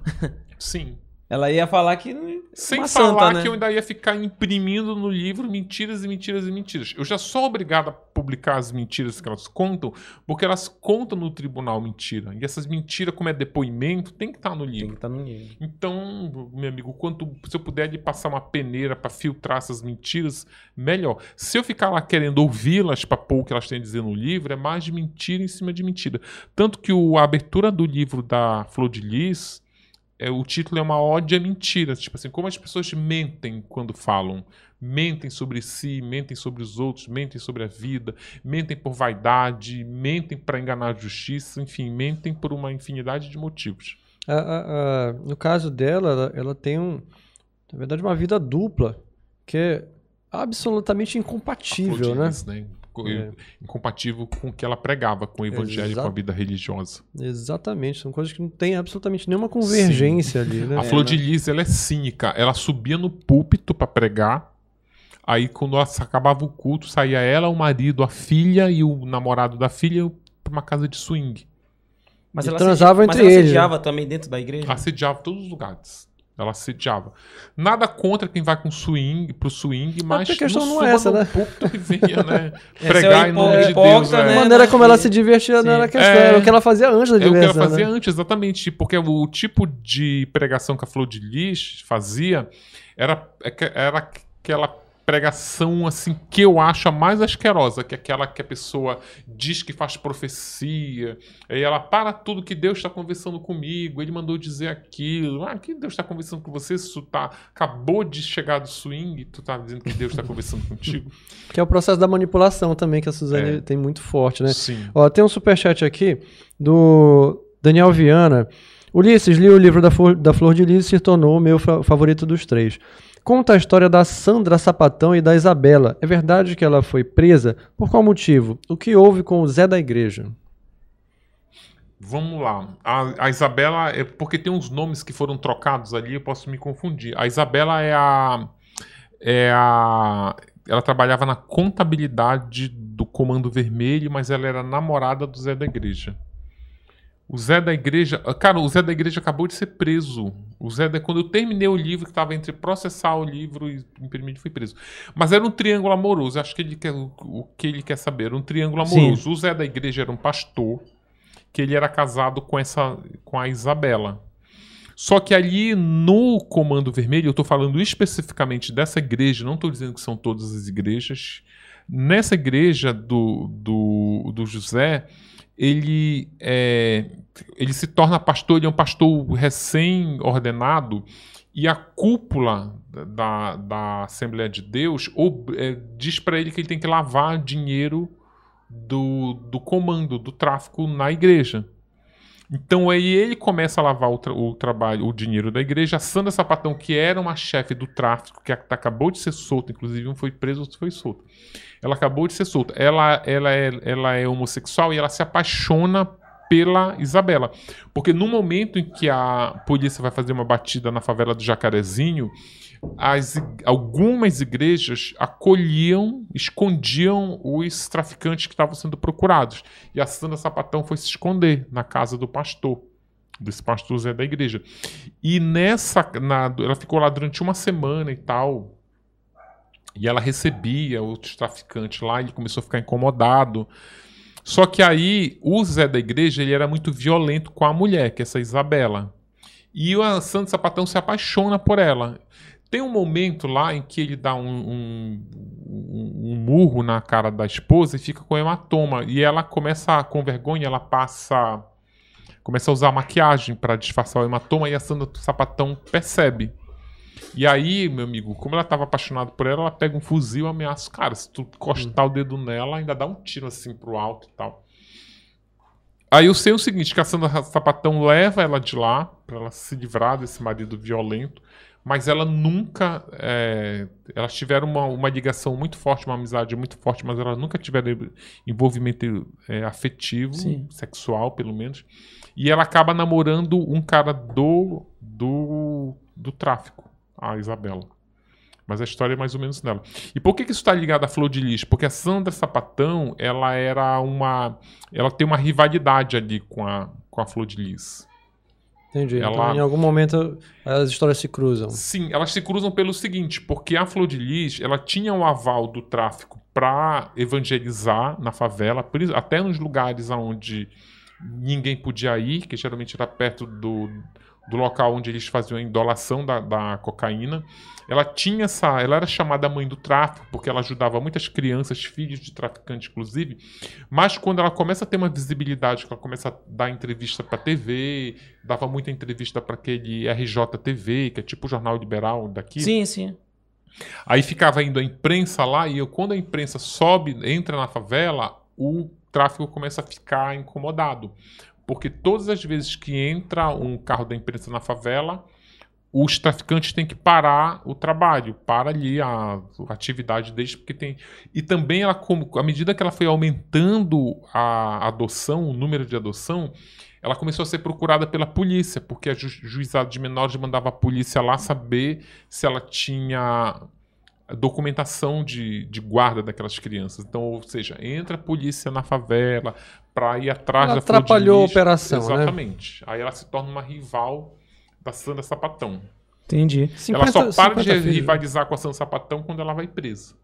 Sim. Ela ia falar que Sem uma falar santa, né? que eu ainda ia ficar imprimindo no livro mentiras e mentiras e mentiras. Eu já sou obrigado a publicar as mentiras que elas contam, porque elas contam no tribunal mentira. E essas mentiras, como é depoimento, tem que estar no Tem que livro. estar no livro. Então, meu amigo, quanto se eu puder lhe passar uma peneira para filtrar essas mentiras, melhor. Se eu ficar lá querendo ouvi-las para pôr o que elas têm a dizer no livro, é mais de mentira em cima de mentira. Tanto que o, a abertura do livro da Flor de Lis, é, o título é uma ode à mentira. Tipo assim, como as pessoas mentem quando falam. Mentem sobre si, mentem sobre os outros, mentem sobre a vida, mentem por vaidade, mentem para enganar a justiça, enfim, mentem por uma infinidade de motivos. A- a- a- no caso dela, ela, ela tem um, na verdade, uma vida dupla, que é absolutamente incompatível, né? Lis, né? É. Incompatível com o que ela pregava, com o evangelho e com a vida religiosa. Exatamente, são coisas que não tem absolutamente nenhuma convergência ali, né? A Flor de Lis, ela é cínica. Ela subia no púlpito para pregar. Aí, quando acabava o culto, saía ela, o marido, a filha e o namorado da filha para uma casa de swing. Mas E ela transava assedia- mas entre ela eles, né? assediava também dentro da igreja? Assediava todos os lugares. Ela assediava. Nada contra quem vai com swing, pro swing, mas porque a questão não suba é essa, no né? púlpito que venha, né? [laughs] Esse pregar é em nome de Deus. hipócrita, é. né? A maneira como ela se divertia não era a Sim. questão, É. era o que ela fazia antes da É o que ela diversão. fazia né? antes, exatamente. Porque o tipo de pregação que a Flor de Lis fazia era, é era aquela pregação assim que eu acho a mais asquerosa, que é aquela que a pessoa diz que faz profecia, aí ela para tudo que Deus está conversando comigo, ele mandou dizer aquilo, ah, que Deus está conversando com você, se tu tá, acabou de chegar do swing, tu tá dizendo que Deus está conversando contigo? [laughs] Que é o processo da manipulação também, que a Suzane É. tem muito forte, né? Sim. Ó, tem um superchat aqui do Daniel Viana. Ulisses, li o livro da Flor, da Flor de Lis e se tornou o meu fa- favorito dos três. Conta a história da Sandra Sapatão e da Isabela. É verdade que ela foi presa? Por qual motivo? O que houve com o Zé da Igreja? Vamos lá. A, a Isabela, é porque tem uns nomes que foram trocados ali, eu posso me confundir. A Isabela é a. É a. Ela trabalhava na contabilidade do Comando Vermelho, mas ela era namorada do Zé da Igreja. O Zé da Igreja. Cara, o Zé da Igreja acabou de ser preso. O Zé da, quando eu terminei o livro, que estava entre processar o livro e imprimir, foi preso. Mas era um triângulo amoroso. Acho que ele quer, o, que ele quer saber. Era um triângulo Sim. amoroso. O Zé da Igreja era um pastor que ele era casado com essa com a Isabela. Só que ali no Comando Vermelho, eu estou falando especificamente dessa igreja, não estou dizendo que são todas as igrejas. Nessa igreja do, do, do José, ele, é, ele se torna pastor, ele é um pastor recém-ordenado, e a cúpula da, da Assembleia de Deus ob- é, diz para ele que ele tem que lavar dinheiro do, do comando, do tráfico na igreja. Então aí ele começa a lavar o, tra- o trabalho, o dinheiro da igreja. A Sandra Sapatão, que era uma chefe do tráfico, que acabou de ser solta, inclusive um foi preso, outro foi solto. Ela acabou de ser solta. Ela, ela, é, ela é homossexual e ela se apaixona pela Isabela. Porque no momento em que a polícia vai fazer uma batida na favela do Jacarezinho, as algumas igrejas acolhiam, escondiam os traficantes que estavam sendo procurados. E a Sandra Sapatão foi se esconder na casa do pastor, desse pastor Zé da igreja. E nessa. na- ela ficou lá durante uma semana e tal. E ela recebia outros traficantes lá, ele começou a ficar incomodado. Só que aí o Zé da igreja ele era muito violento com a mulher, que é essa Isabela. E o Sandro Sapatão se apaixona por ela. Tem um momento lá em que ele dá um, um, um- murro na cara da esposa e fica com hematoma. E ela começa, com vergonha, ela passa. Começa a usar maquiagem para disfarçar o hematoma e a Sandra Sapatão percebe. E aí, meu amigo, como ela estava apaixonada por ela, ela pega um fuzil e ameaça. Cara, se tu encostar o dedo nela, ainda dá um tiro assim pro alto e tal. Aí eu sei o seguinte, que a Sandra Sapatão leva ela de lá, pra ela se livrar desse marido violento, mas ela nunca... é, elas tiveram uma, uma ligação muito forte, uma amizade muito forte, mas elas nunca tiveram envolvimento é, afetivo, Sim. sexual, pelo menos. E ela acaba namorando um cara do, do, do tráfico, a Isabela. Mas a história é mais ou menos nela. E por que, que isso está ligado à Flor de Lis? Porque a Sandra Sapatão, ela era uma. Ela tem uma rivalidade ali com a, com a Flor de Lis. Entendi. Ela- Então, em algum momento as histórias se cruzam. Sim, elas se cruzam pelo seguinte, porque a Flor de Lis, ela tinha o aval do tráfico para evangelizar na favela, até nos lugares onde ninguém podia ir, que geralmente era perto do, do local onde eles faziam a indolação da, da cocaína. Ela tinha essa, ela era chamada mãe do tráfico porque ela ajudava muitas crianças, filhos de traficantes inclusive. Mas quando ela começa a ter uma visibilidade, ela começa a dar entrevista para TV, dava muita entrevista para aquele RJTV, que é tipo o jornal liberal daqui. Sim, sim. Aí ficava indo a imprensa lá e eu, quando a imprensa sobe, entra na favela, o tráfego começa a ficar incomodado. Porque todas as vezes que entra um carro da imprensa na favela, os traficantes têm que parar o trabalho, para ali a, atividade deles, porque tem. E também ela, como, à medida que ela foi aumentando a adoção, o número de adoção, ela começou a ser procurada pela polícia, porque a ju juizado de menores mandava a polícia lá saber se ela tinha documentação de, de guarda daquelas crianças. Então, ou seja, entra a polícia na favela para ir atrás Ela da atrapalhou a operação, né? Exatamente. Aí ela se torna uma rival da Sandra Sapatão. Entendi. ela só para de 50 filhos. rivalizar com a Sandra Sapatão quando ela vai presa.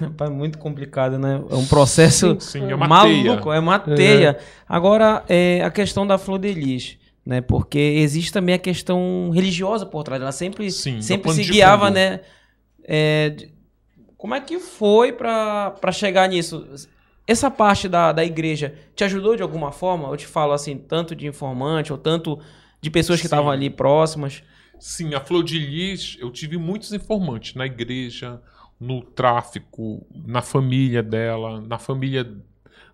Rapaz, [laughs] muito complicado, né? É um processo Sim, sim, é uma maluco, teia. é uma teia. Agora, é, a questão da Flor de Lis, né? Porque existe também a questão religiosa por trás. Ela sempre, Sim, sempre se guiava, né? É, como é que foi pra pra chegar nisso? Essa parte da, da igreja te ajudou de alguma forma? Eu te falo assim, tanto de informante ou tanto de pessoas que estavam ali próximas. Sim, a Flor de Lis, eu tive muitos informantes na igreja, no tráfico, na família dela, na família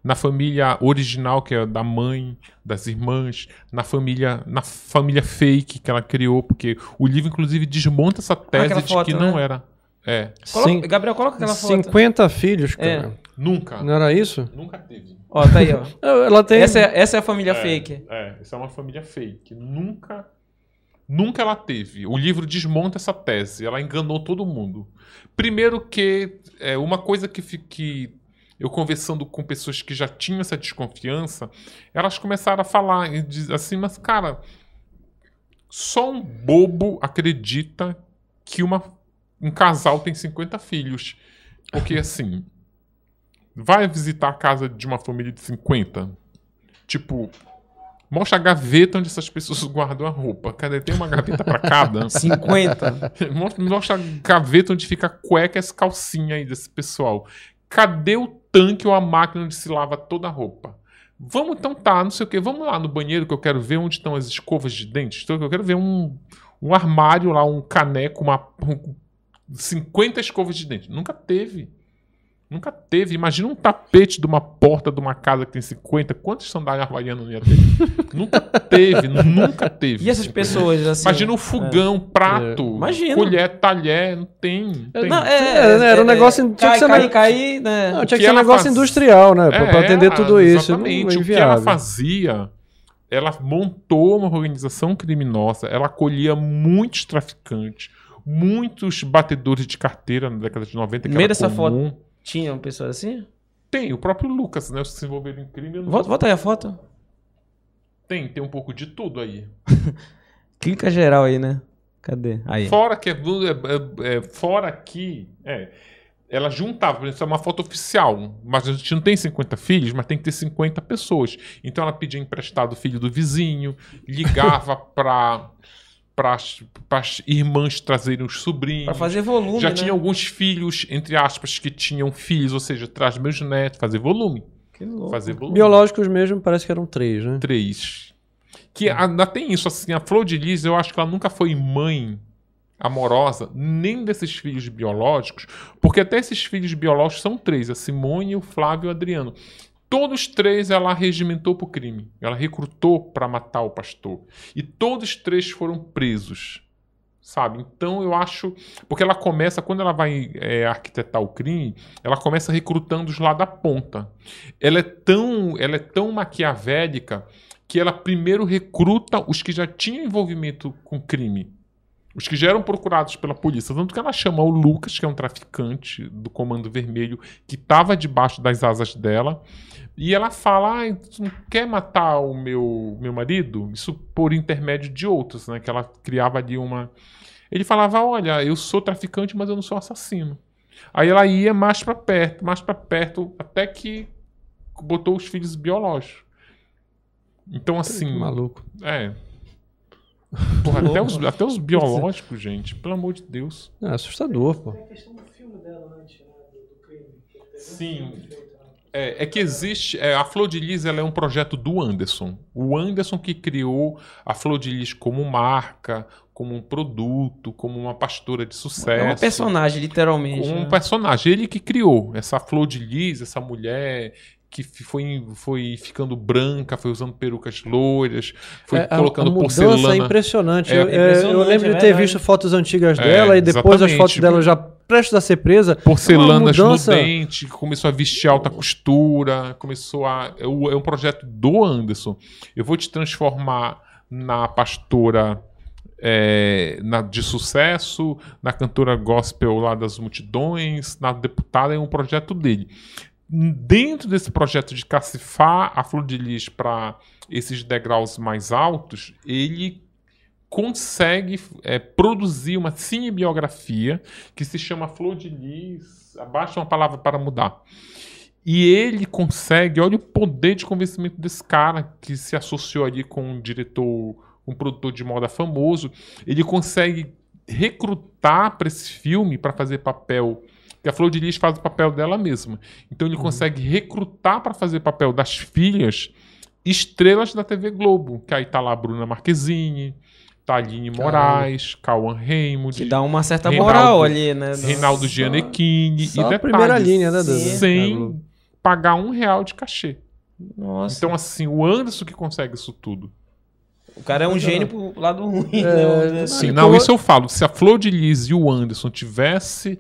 na família original que é da mãe, das irmãs, na família na família fake que ela criou, porque o livro inclusive desmonta essa tese aquela de foto, que né? não era. É, Coloca- Cin- Gabriel, coloca aquela foto. 50 filhos, É. cara. nunca, Não era isso? nunca teve. Ó, tá aí, ó. [laughs] Ela tem. Essa é, essa é a família É, fake. É, essa é uma família fake. Nunca, nunca ela teve. O livro desmonta essa tese. Ela enganou todo mundo. Primeiro que é uma coisa que, que eu conversando com pessoas que já tinham essa desconfiança, elas começaram a falar e diz assim, mas cara, só um bobo acredita que uma, um casal tem 50 filhos. Porque [laughs] assim, vai visitar a casa de uma família de 50, Tipo, mostra a gaveta onde essas pessoas [laughs] guardam a roupa. Cadê? Tem uma gaveta pra cada. [laughs] 50. Mostra, a gaveta onde fica a cueca e as calcinhas aí desse pessoal. Cadê o tanque ou a máquina onde se lava toda a roupa? Vamos, então tá, não sei o que. Vamos lá no banheiro que eu quero ver onde estão as escovas de dentes. Então, Eu quero ver um, um armário lá, um caneco, uma, um, 50 escovas de dente. Nunca teve. Nunca teve. Imagina um tapete de uma porta de uma casa que tem 50. Quantos sandálias havaianos não ia ter? [laughs] nunca teve, nunca teve. E essas pessoas, assim. Imagina um fogão, prato, Imagina. colher, talher, não tem. não tem. Não, É, né, era um negócio- tinha Cai, que ser cai, né? Não, tinha que que ser um negócio faz- industrial, né? Pra, pra É, atender tudo isso. Não Exatamente. é o que ela fazia, ela montou uma organização criminosa, ela acolhia muitos traficantes, muitos batedores de carteira na década de 90. No que meio dessa comum. Tinham pessoas assim? Tem, o próprio Lucas, né? Se envolver em crime. Volta, volta aí a foto. Tem, tem um pouco de tudo aí. [laughs] Clica geral aí, né? Cadê? Aí. Fora que é, é- é- fora que é, ela juntava, por exemplo, isso é uma foto oficial, mas a gente não tem 50 filhos, mas tem que ter 50 pessoas. Então ela pedia emprestado o filho do vizinho, ligava [laughs] para para as irmãs trazerem os sobrinhos. Pra fazer volume, Já né? tinha alguns filhos, entre aspas, que tinham filhos, ou seja, traz meus netos, fazer volume. Que louco. Fazer volume. Biológicos mesmo, parece que eram três, né? Três. Que ainda tem isso, assim, a Flor de Lis, eu acho que ela nunca foi mãe amorosa, nem desses filhos biológicos, porque até esses filhos biológicos são três, a Simone, o Flávio e o Adriano. Todos três ela regimentou pro crime. Ela recrutou para matar o pastor. E todos três foram presos. Sabe? Então eu acho. Porque ela começa, quando ela vai é, arquitetar o crime, ela começa recrutando os lá da ponta. Ela é tão, ela é tão maquiavélica que ela primeiro recruta os que já tinham envolvimento com crime. Os que já eram procurados pela polícia. Tanto que ela chama o Lucas, que é um traficante do Comando Vermelho, que estava debaixo das asas dela. E ela fala: ah, tu não quer matar o meu, meu marido? Isso por intermédio de outros, né? Que ela criava ali uma. Ele falava: olha, eu sou traficante, mas eu não sou assassino. Aí ela ia mais para perto, mais para perto, até que botou os filhos biológicos. Então, assim. Que maluco. É. [laughs] Porra, até, os, até os biológicos, gente, pelo amor de Deus. É assustador, pô. Sim. É, é que existe. é, a Flor de Lis ela é um projeto do Anderson. O Anderson que criou a Flor de Lis como marca, como um produto, como uma pastora de sucesso. É uma personagem, literalmente. um né? personagem. Ele que criou essa Flor de Lis, essa mulher que foi, foi ficando branca, foi usando perucas loiras, foi É, a- colocando a, mudança porcelana. é impressionante. É eu, é, impressionante, eu lembro é de ter verdade. visto fotos antigas É, dela e depois as exatamente. fotos dela já prestes a ser presa. porcelanas Uma mudança- no dente, começou a vestir alta costura, começou a. É é um projeto do Anderson. Eu vou te transformar na pastora é, na- de sucesso, na cantora gospel lá das multidões, na deputada, é um projeto dele. Dentro desse projeto de cacifar a flor de lis para esses degraus mais altos, ele consegue é, produzir uma cinebiografia que se chama Flor de Lis, abaixo uma palavra para mudar. E ele consegue, olha o poder de convencimento desse cara que se associou ali com um diretor, um produtor de moda famoso. Ele consegue recrutar para esse filme para fazer papel. Que a Flor de Lis faz o papel dela mesma. Então ele consegue recrutar para fazer papel das filhas estrelas da TV Globo. Que aí tá lá a Bruna Marquezine, tá a Aline Moraes, Cauã Raymond. Que dá uma certa Reinaldo- moral ali, né? Reinaldo Gianecchini. Só e a detalhes, primeira linha, né, Dudu? Sem Globo. pagar um real de cachê. Nossa. Então, assim, o Anderson que consegue isso tudo. o cara é um gênio pro lado ruim, É, né? Ah, assim. Sim, não, isso eu falo. Se a Flor de Lis e o Anderson tivesse.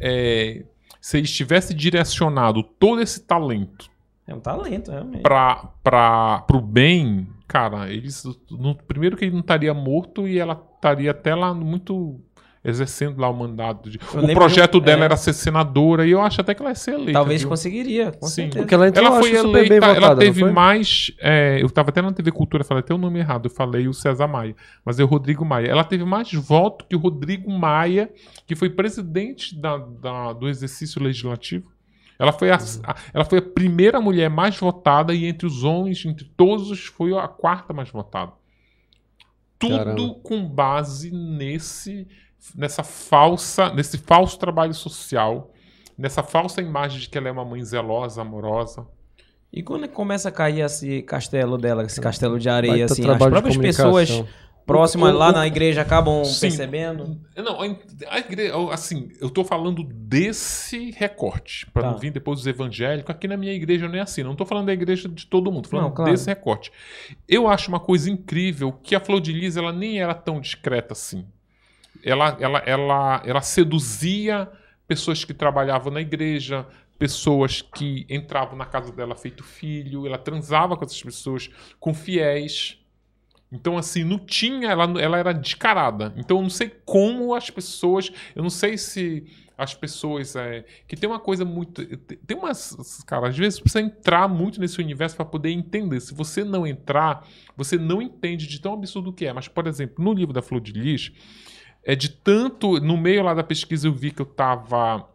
é, se eles tivessem direcionado todo esse talento É um talento, realmente. para para pro bem, cara, eles no, primeiro que ele não estaria morto e ela estaria até lá muito exercendo lá o mandado de, Eu o projeto de um- dela é. era ser senadora e eu acho até que ela ia ser eleita. Talvez viu? conseguiria, com Sim. certeza. Porque ela entrou, Ela eu foi eleita, bem votada, teve foi? mais. é, eu estava até na TV Cultura, falei até o nome errado, eu falei o César Maia, mas é o Rodrigo Maia. Ela teve mais voto que o Rodrigo Maia, que foi presidente da- da- do exercício legislativo. Ela foi, a, a- ela foi a primeira mulher mais votada e entre os homens, entre todos, foi a quarta mais votada. Tudo Caramba. com base nesse nessa falsa, nesse falso trabalho social, nessa falsa imagem de que ela é uma mãe zelosa, amorosa. E quando começa a cair esse castelo dela, esse castelo de areia, assim, as próprias pessoas. Próximas o- lá o- na igreja acabam Sim. percebendo? Não, a igreja, assim, eu tô falando desse recorte, para Tá. não vir depois dos evangélicos. Aqui na minha igreja não é assim, não tô falando da igreja de todo mundo, tô falando Não, claro. desse recorte. Eu acho uma coisa incrível que a Flor de Lis, ela nem era tão discreta assim. Ela, ela, ela, ela seduzia pessoas que trabalhavam na igreja, pessoas que entravam na casa dela feito filho, ela transava com essas pessoas, com fiéis. Então, assim, não tinha, ela, ela era descarada. Então, eu não sei como as pessoas. Eu não sei se as pessoas. É, que tem uma coisa muito. Tem umas. Cara, às vezes precisa entrar muito nesse universo para poder entender. Se você não entrar, você não entende de tão absurdo que é. Mas, por exemplo, no livro da Flor de Lis, é de tanto. No meio lá da pesquisa, eu vi que eu tava.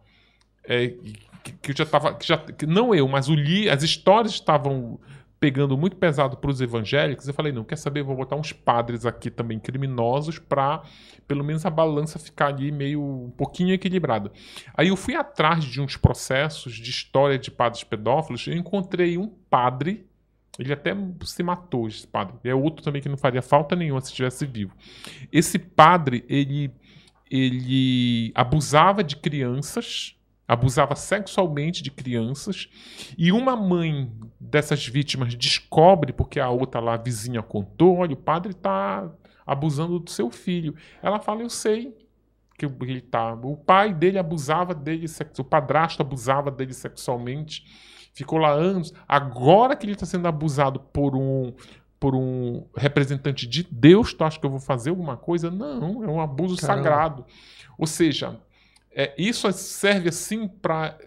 é, que, que eu já tava. Que já, que não eu, mas o li, as histórias estavam pegando muito pesado para os evangélicos, eu falei, não, quer saber, vou botar uns padres aqui também criminosos para pelo menos a balança ficar ali meio um pouquinho equilibrada. Aí eu fui atrás de uns processos de história de padres pedófilos, eu encontrei um padre, ele até se matou, esse padre. É outro também que não faria falta nenhuma se estivesse vivo. Esse padre, ele ele abusava de crianças, abusava sexualmente de crianças, e uma mãe dessas vítimas descobre, porque a outra lá, a vizinha, contou: olha, o padre está abusando do seu filho. Ela fala: eu sei que ele tá. O pai dele abusava dele, o padrasto abusava dele sexualmente, ficou lá anos. Agora que ele está sendo abusado por um por um representante de Deus, tu acha que eu vou fazer alguma coisa? Não, é um abuso Caramba. sagrado. Ou seja, é, isso serve assim para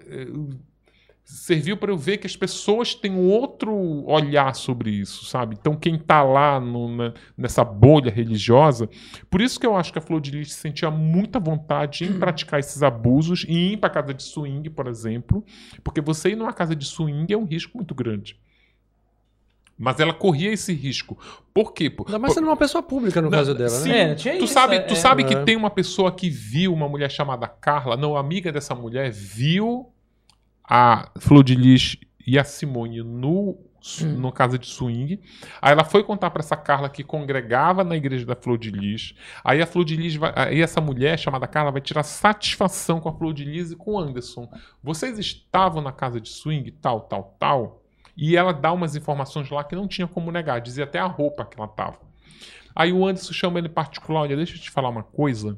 serviu para eu ver que as pessoas têm um outro olhar sobre isso, sabe? Então quem tá lá no- na- nessa bolha religiosa, por isso que eu acho que a Flor de Lis sentia muita vontade em [clears throat] praticar esses abusos e ir para casa de swing, por exemplo, porque você ir numa casa de swing é um risco muito grande. Mas ela corria esse risco. Por quê? Por- Ainda mais sendo uma pessoa pública no Não, caso dela, sim. né? É, tinha Tu isso, sabe, é, tu é. sabe que É. tem uma pessoa que viu uma mulher chamada Carla, não, amiga dessa mulher, viu a Flor de Lis e a Simone no, no casa de swing. Aí ela foi contar pra essa Carla que congregava na igreja da Flor de Lis. Aí a Flor de Lis, vai, aí essa mulher chamada Carla vai tirar satisfação com a Flor de Lis e com o Anderson. Vocês estavam na casa de swing, tal, tal, tal. E ela dá umas informações lá que não tinha como negar, dizia até a roupa que ela tava. Aí o Anderson chama ele em particular, olha, deixa eu te falar uma coisa.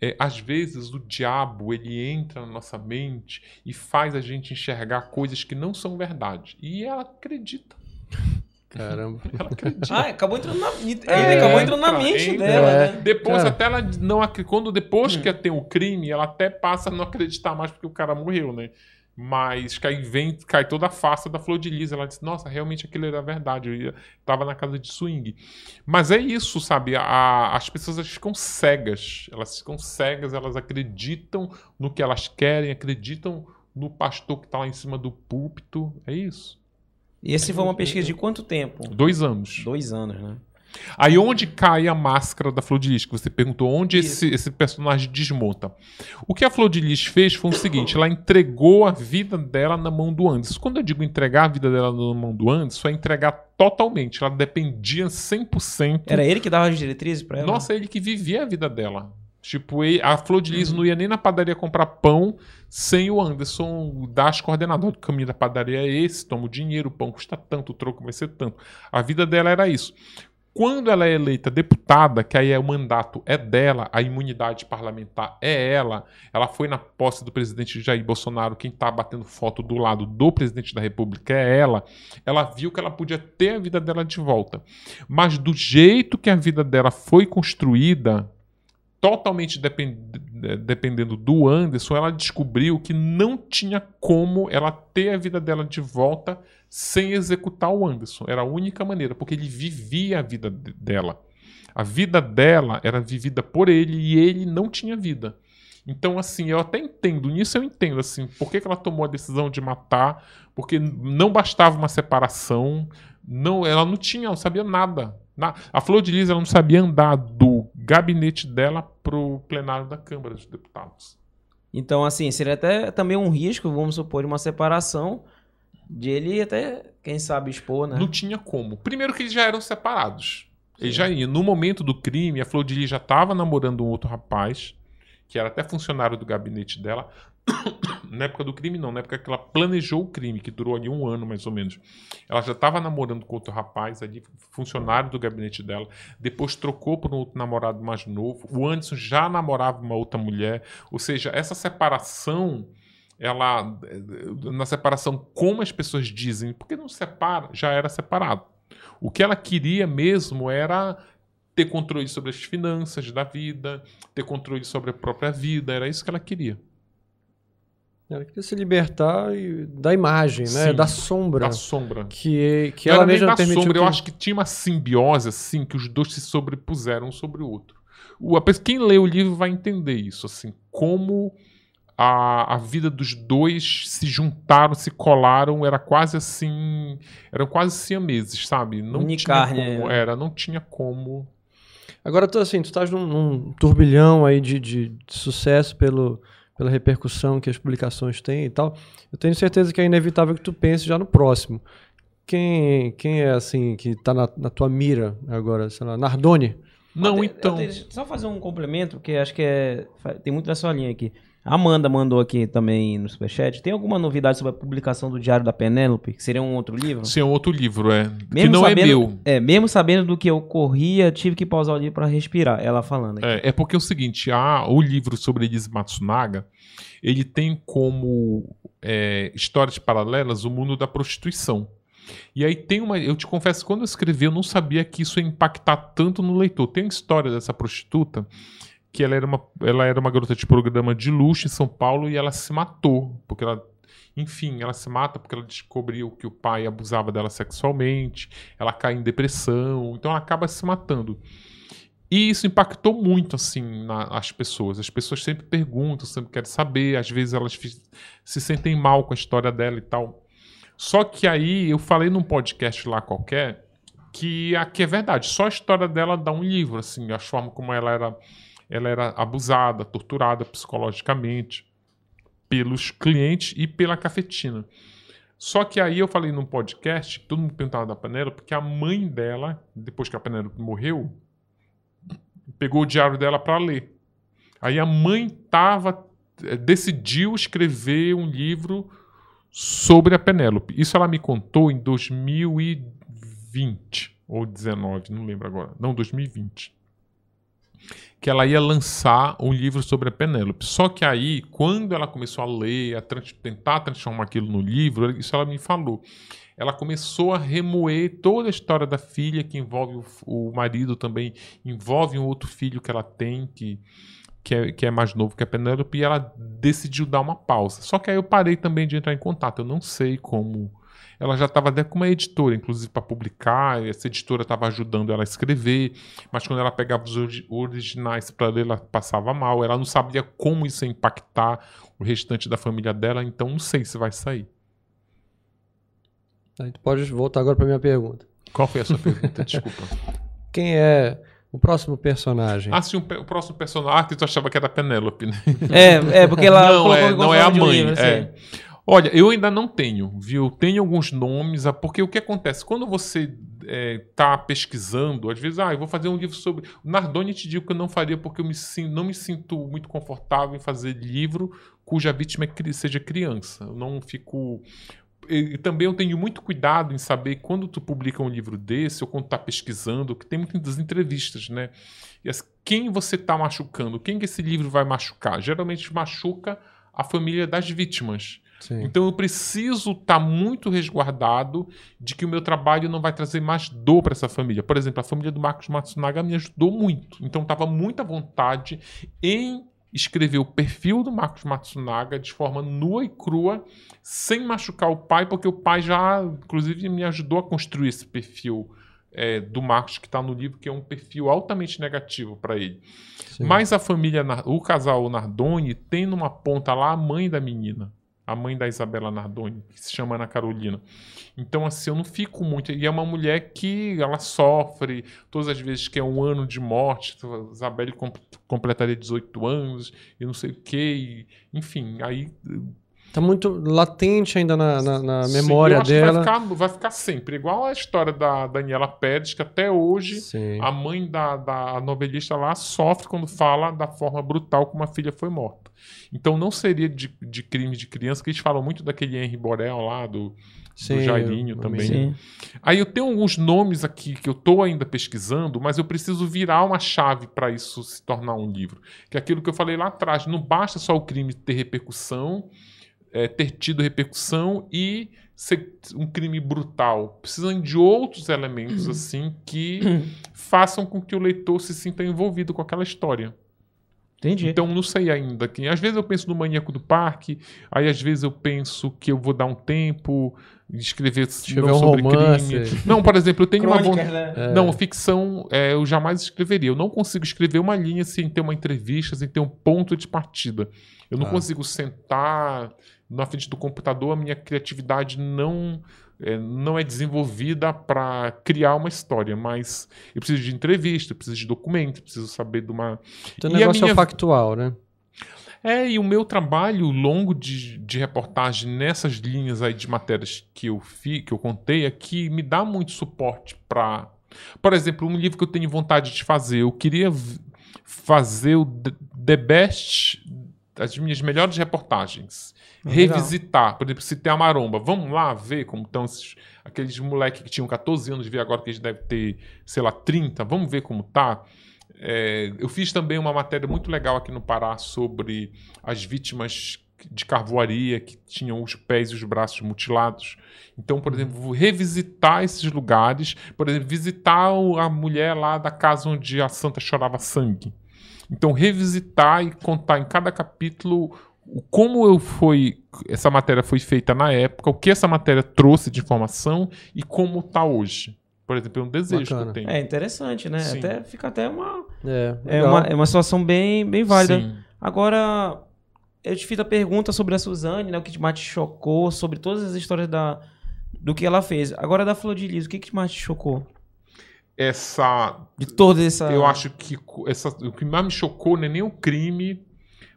É, às vezes o diabo ele entra na nossa mente e faz a gente enxergar coisas que não são verdade. E ela acredita. [laughs] Caramba. [laughs] Ela acredita. Ah, acabou entrando na, ele É, acabou entrando na entra, mente entra. dela, É. né? Depois Cara. até ela não quando depois que tem o crime, ela até passa a não acreditar mais porque o cara morreu, né? Mas aí vem, cai toda a face da Flor de Lis. Ela diz, nossa, realmente aquilo era verdade. Eu ia, tava na casa de swing. Mas é isso, sabe? A- as pessoas elas ficam cegas. Elas ficam cegas, elas acreditam no que elas querem, acreditam no pastor que tá lá em cima do púlpito. É isso. E esse foi uma pesquisa de quanto tempo? Dois anos. Dois anos, né? Aí onde cai a máscara da Flor de Lis? Que você perguntou onde esse, esse personagem desmonta. O que a Flor de Lis fez foi o seguinte: ela entregou a vida dela na mão do Anderson. Quando eu digo entregar a vida dela na mão do Anderson, é entregar totalmente. Ela dependia 100%. Era ele que dava as diretrizes pra ela? Nossa, ele que vivia a vida dela. Tipo, a Flor de Lis não ia nem na padaria comprar pão sem o Anderson dar as coordenadas. O caminho da padaria é esse, toma o dinheiro, o pão custa tanto, o troco vai ser tanto. A vida dela era isso. Quando ela é eleita deputada, que aí é o mandato é dela, a imunidade parlamentar é ela, ela foi na posse do presidente Jair Bolsonaro, quem tá batendo foto do lado do presidente da República é ela, ela viu que ela podia ter a vida dela de volta. Mas do jeito que a vida dela foi construída, totalmente depend- de- dependendo do Anderson, ela descobriu que não tinha como ela ter a vida dela de volta sem executar o Anderson. Era a única maneira, porque ele vivia a vida de- dela. A vida dela era vivida por ele e ele não tinha vida. Então, assim, eu até entendo, nisso eu entendo, assim, por que, que ela tomou a decisão de matar, porque não bastava uma separação, não, ela não tinha, não sabia nada. Na- a Flor de Lis, ela não sabia andar do gabinete dela pro plenário da Câmara dos Deputados. Então, assim, seria até também um risco, vamos supor, de uma separação, de ele até, quem sabe, expor, né? Não tinha como. Primeiro que eles já eram separados. Ele já ia. No momento do crime, a Flor de Lis já estava namorando um outro rapaz, que era até funcionário do gabinete dela. [coughs] na época do crime, não. Na época que ela planejou o crime, que durou ali um ano mais ou menos. Ela já estava namorando com outro rapaz ali, funcionário do gabinete dela. Depois trocou por um outro namorado mais novo. O Anderson já namorava uma outra mulher. Ou seja, essa separação ela na separação como as pessoas dizem, porque não separa, já era separado. O que ela queria mesmo era ter controle sobre as finanças da vida, ter controle sobre a própria vida, era isso que ela queria. Ela queria se libertar da imagem, né? Sim, da sombra. Da sombra. Que, que não ela mesma da permitiu sombra, que... eu acho que tinha uma simbiose assim, que os dois se sobrepuseram um sobre o outro. O, quem lê o livro vai entender isso, assim, como a, a vida dos dois se juntaram, se colaram, era quase assim, eram quase siameses, sabe? Não Unicarne, tinha como, é. era, não tinha como. Agora, tu, assim, tu estás num, num turbilhão aí de, de, de sucesso pelo, pela repercussão que as publicações têm e tal. Eu tenho certeza que é inevitável que tu pense já no próximo. Quem, quem é, assim, que tá na, na tua mira agora? Sei lá, Nardoni? Não, Eu então. só fazer um complemento, porque acho que é, tem muito nessa linha aqui. Amanda mandou aqui também no Superchat. Tem alguma novidade sobre a publicação do Diário da Penélope? Que seria um outro livro? Sim, é um outro livro, é. que Mesmo não sabendo- é meu. É, mesmo sabendo do que ocorria, tive que pausar o livro para respirar. Ela falando aqui. É, é porque é o seguinte, a, o livro sobre Elise Matsunaga, ele tem como é, histórias paralelas o mundo da prostituição. E aí tem uma. Eu te confesso, quando eu escrevi, eu não sabia que isso ia impactar tanto no leitor. Tem a história dessa prostituta que ela era uma, ela era uma garota de programa de luxo em São Paulo e ela se matou. Porque ela. Enfim, ela se mata porque ela descobriu que o pai abusava dela sexualmente, ela cai em depressão, então ela acaba se matando. E isso impactou muito, assim, na- as pessoas. As pessoas sempre perguntam, sempre querem saber. Às vezes elas se sentem mal com a história dela e tal. Só que aí eu falei num podcast lá qualquer que aqui é verdade. Só a história dela dá um livro, assim, a forma como ela era, ela era abusada, torturada psicologicamente pelos clientes e pela cafetina. Só que aí eu falei num podcast, todo mundo perguntava da Penélope, porque a mãe dela, depois que a Penélope morreu, pegou o diário dela para ler. Aí a mãe tava, eh, decidiu escrever um livro sobre a Penélope. Isso ela me contou em 2020 ou 19, não lembro agora. Não, 2020. Que ela ia lançar um livro sobre a Penélope. Só que aí, quando ela começou a ler, a trans- tentar transformar aquilo no livro, isso ela me falou ela começou a remoer toda a história da filha, que envolve o, o marido também, envolve um outro filho que ela tem, que, que, é, que é mais novo que a Penélope, e ela decidiu dar uma pausa. Só que aí eu parei também de entrar em contato, eu não sei como. Ela já estava até com uma editora, inclusive para publicar, essa editora estava ajudando ela a escrever, mas quando ela pegava os origi- originais para ler, ela passava mal, ela não sabia como isso ia impactar o restante da família dela, então não sei se vai sair. A gente pode voltar agora para minha pergunta. Qual foi a sua pergunta? [laughs] Desculpa. Quem é o próximo personagem? Ah, sim, o, próximo personagem. Ah, que tu achava que era a Penélope, né? É, é, porque ela não, é, não é a mãe. livro, assim. é. Olha, eu ainda não tenho, viu? Tenho alguns nomes, ah, porque o que acontece? Quando você está pesquisando, às vezes, ah, eu vou fazer um livro sobre. Nardoni te digo que eu não faria porque eu me não me sinto muito confortável em fazer livro cuja vítima é seja criança. Eu não fico. E também eu tenho muito cuidado em saber quando tu publica um livro desse ou quando tá pesquisando, que tem muitas entrevistas, né? E quem você tá machucando? Quem que esse livro vai machucar? Geralmente machuca a família das vítimas. Sim. Então eu preciso estar muito resguardado de que o meu trabalho não vai trazer mais dor para essa família. Por exemplo, a família do Marcos Matsunaga me ajudou muito. Então estava muita vontade em escrever o perfil do Marcos Matsunaga de forma nua e crua, sem machucar o pai, porque o pai já, inclusive, me ajudou a construir esse perfil é, do Marcos que está no livro, que é um perfil altamente negativo para ele. Sim. Mas a família, o casal Nardoni tem numa ponta lá a mãe da menina, a mãe da Isabela Nardoni, que se chama Ana Carolina. Então, assim, eu não fico muito. E é uma mulher que ela sofre todas as vezes que é um ano de morte. A Isabelle com- completaria 18 anos e não sei o quê. e, enfim, aí Tá muito latente ainda na, na, na Sim, memória acho dela. Vai, ficar, vai ficar sempre. Igual a história da Daniela Pérez, que até hoje Sim. a mãe da, da novelista lá sofre quando fala da forma brutal como a filha foi morta. Então não seria de, de crime de criança, que eles falam muito daquele Henry Borel lá, do, Sim, do Jairinho também. Sim. Aí eu tenho alguns nomes aqui que eu tô ainda pesquisando, mas eu preciso virar uma chave para isso se tornar um livro. Que é aquilo que eu falei lá atrás. Não basta só o crime ter repercussão, é, ter tido repercussão e ser um crime brutal. Precisam de outros elementos assim que façam com que o leitor se sinta envolvido com aquela história. Entendi. Então não sei ainda. Quem, às vezes eu penso no Maníaco do Parque, aí às vezes eu penso que eu vou dar um tempo de escrever não um sobre romance. crime. Não, por exemplo, eu tenho uma Crônicas, vontade. né? Não, ficção é, eu jamais escreveria. Eu não consigo escrever uma linha sem ter uma entrevista, sem ter um ponto de partida. Eu não Ah. consigo sentar na frente do computador, a minha criatividade não é, não é desenvolvida para criar uma história, mas eu preciso de entrevista, eu preciso de documento, eu preciso saber de uma. Então, o E a negócio é minha- factual, né? É, e o meu trabalho longo de, de reportagem nessas linhas aí de matérias que eu fi, que eu contei aqui me dá muito suporte para, por exemplo, um livro que eu tenho vontade de fazer. Eu queria fazer o The- Best, as minhas melhores reportagens, legal. revisitar. Por exemplo, se tem a maromba, vamos lá ver como estão esses, aqueles moleques que tinham 14 anos, ver agora que eles devem ter, sei lá, 30. Vamos ver como tá. É, eu fiz também uma matéria muito legal aqui no Pará sobre as vítimas de carvoaria que tinham os pés e os braços mutilados. Então, por exemplo, revisitar esses lugares, por exemplo, visitar a mulher lá da casa onde a santa chorava sangue. Então, revisitar e contar em cada capítulo como eu fui, essa matéria foi feita na época, o que essa matéria trouxe de informação e como está hoje. Por exemplo, é um desejo Bacana. que eu tenho. É interessante, né? Sim. Até, fica até uma. É, É uma, é uma situação bem, bem válida. Sim. Agora, eu te fiz a pergunta sobre a Suzane, né? O que mais te chocou, sobre todas as histórias da, do que ela fez. Agora, da Flor de Lis, o que, que mais te chocou? Essa De toda essa. Eu acho que essa, o que mais me chocou não é nem o crime,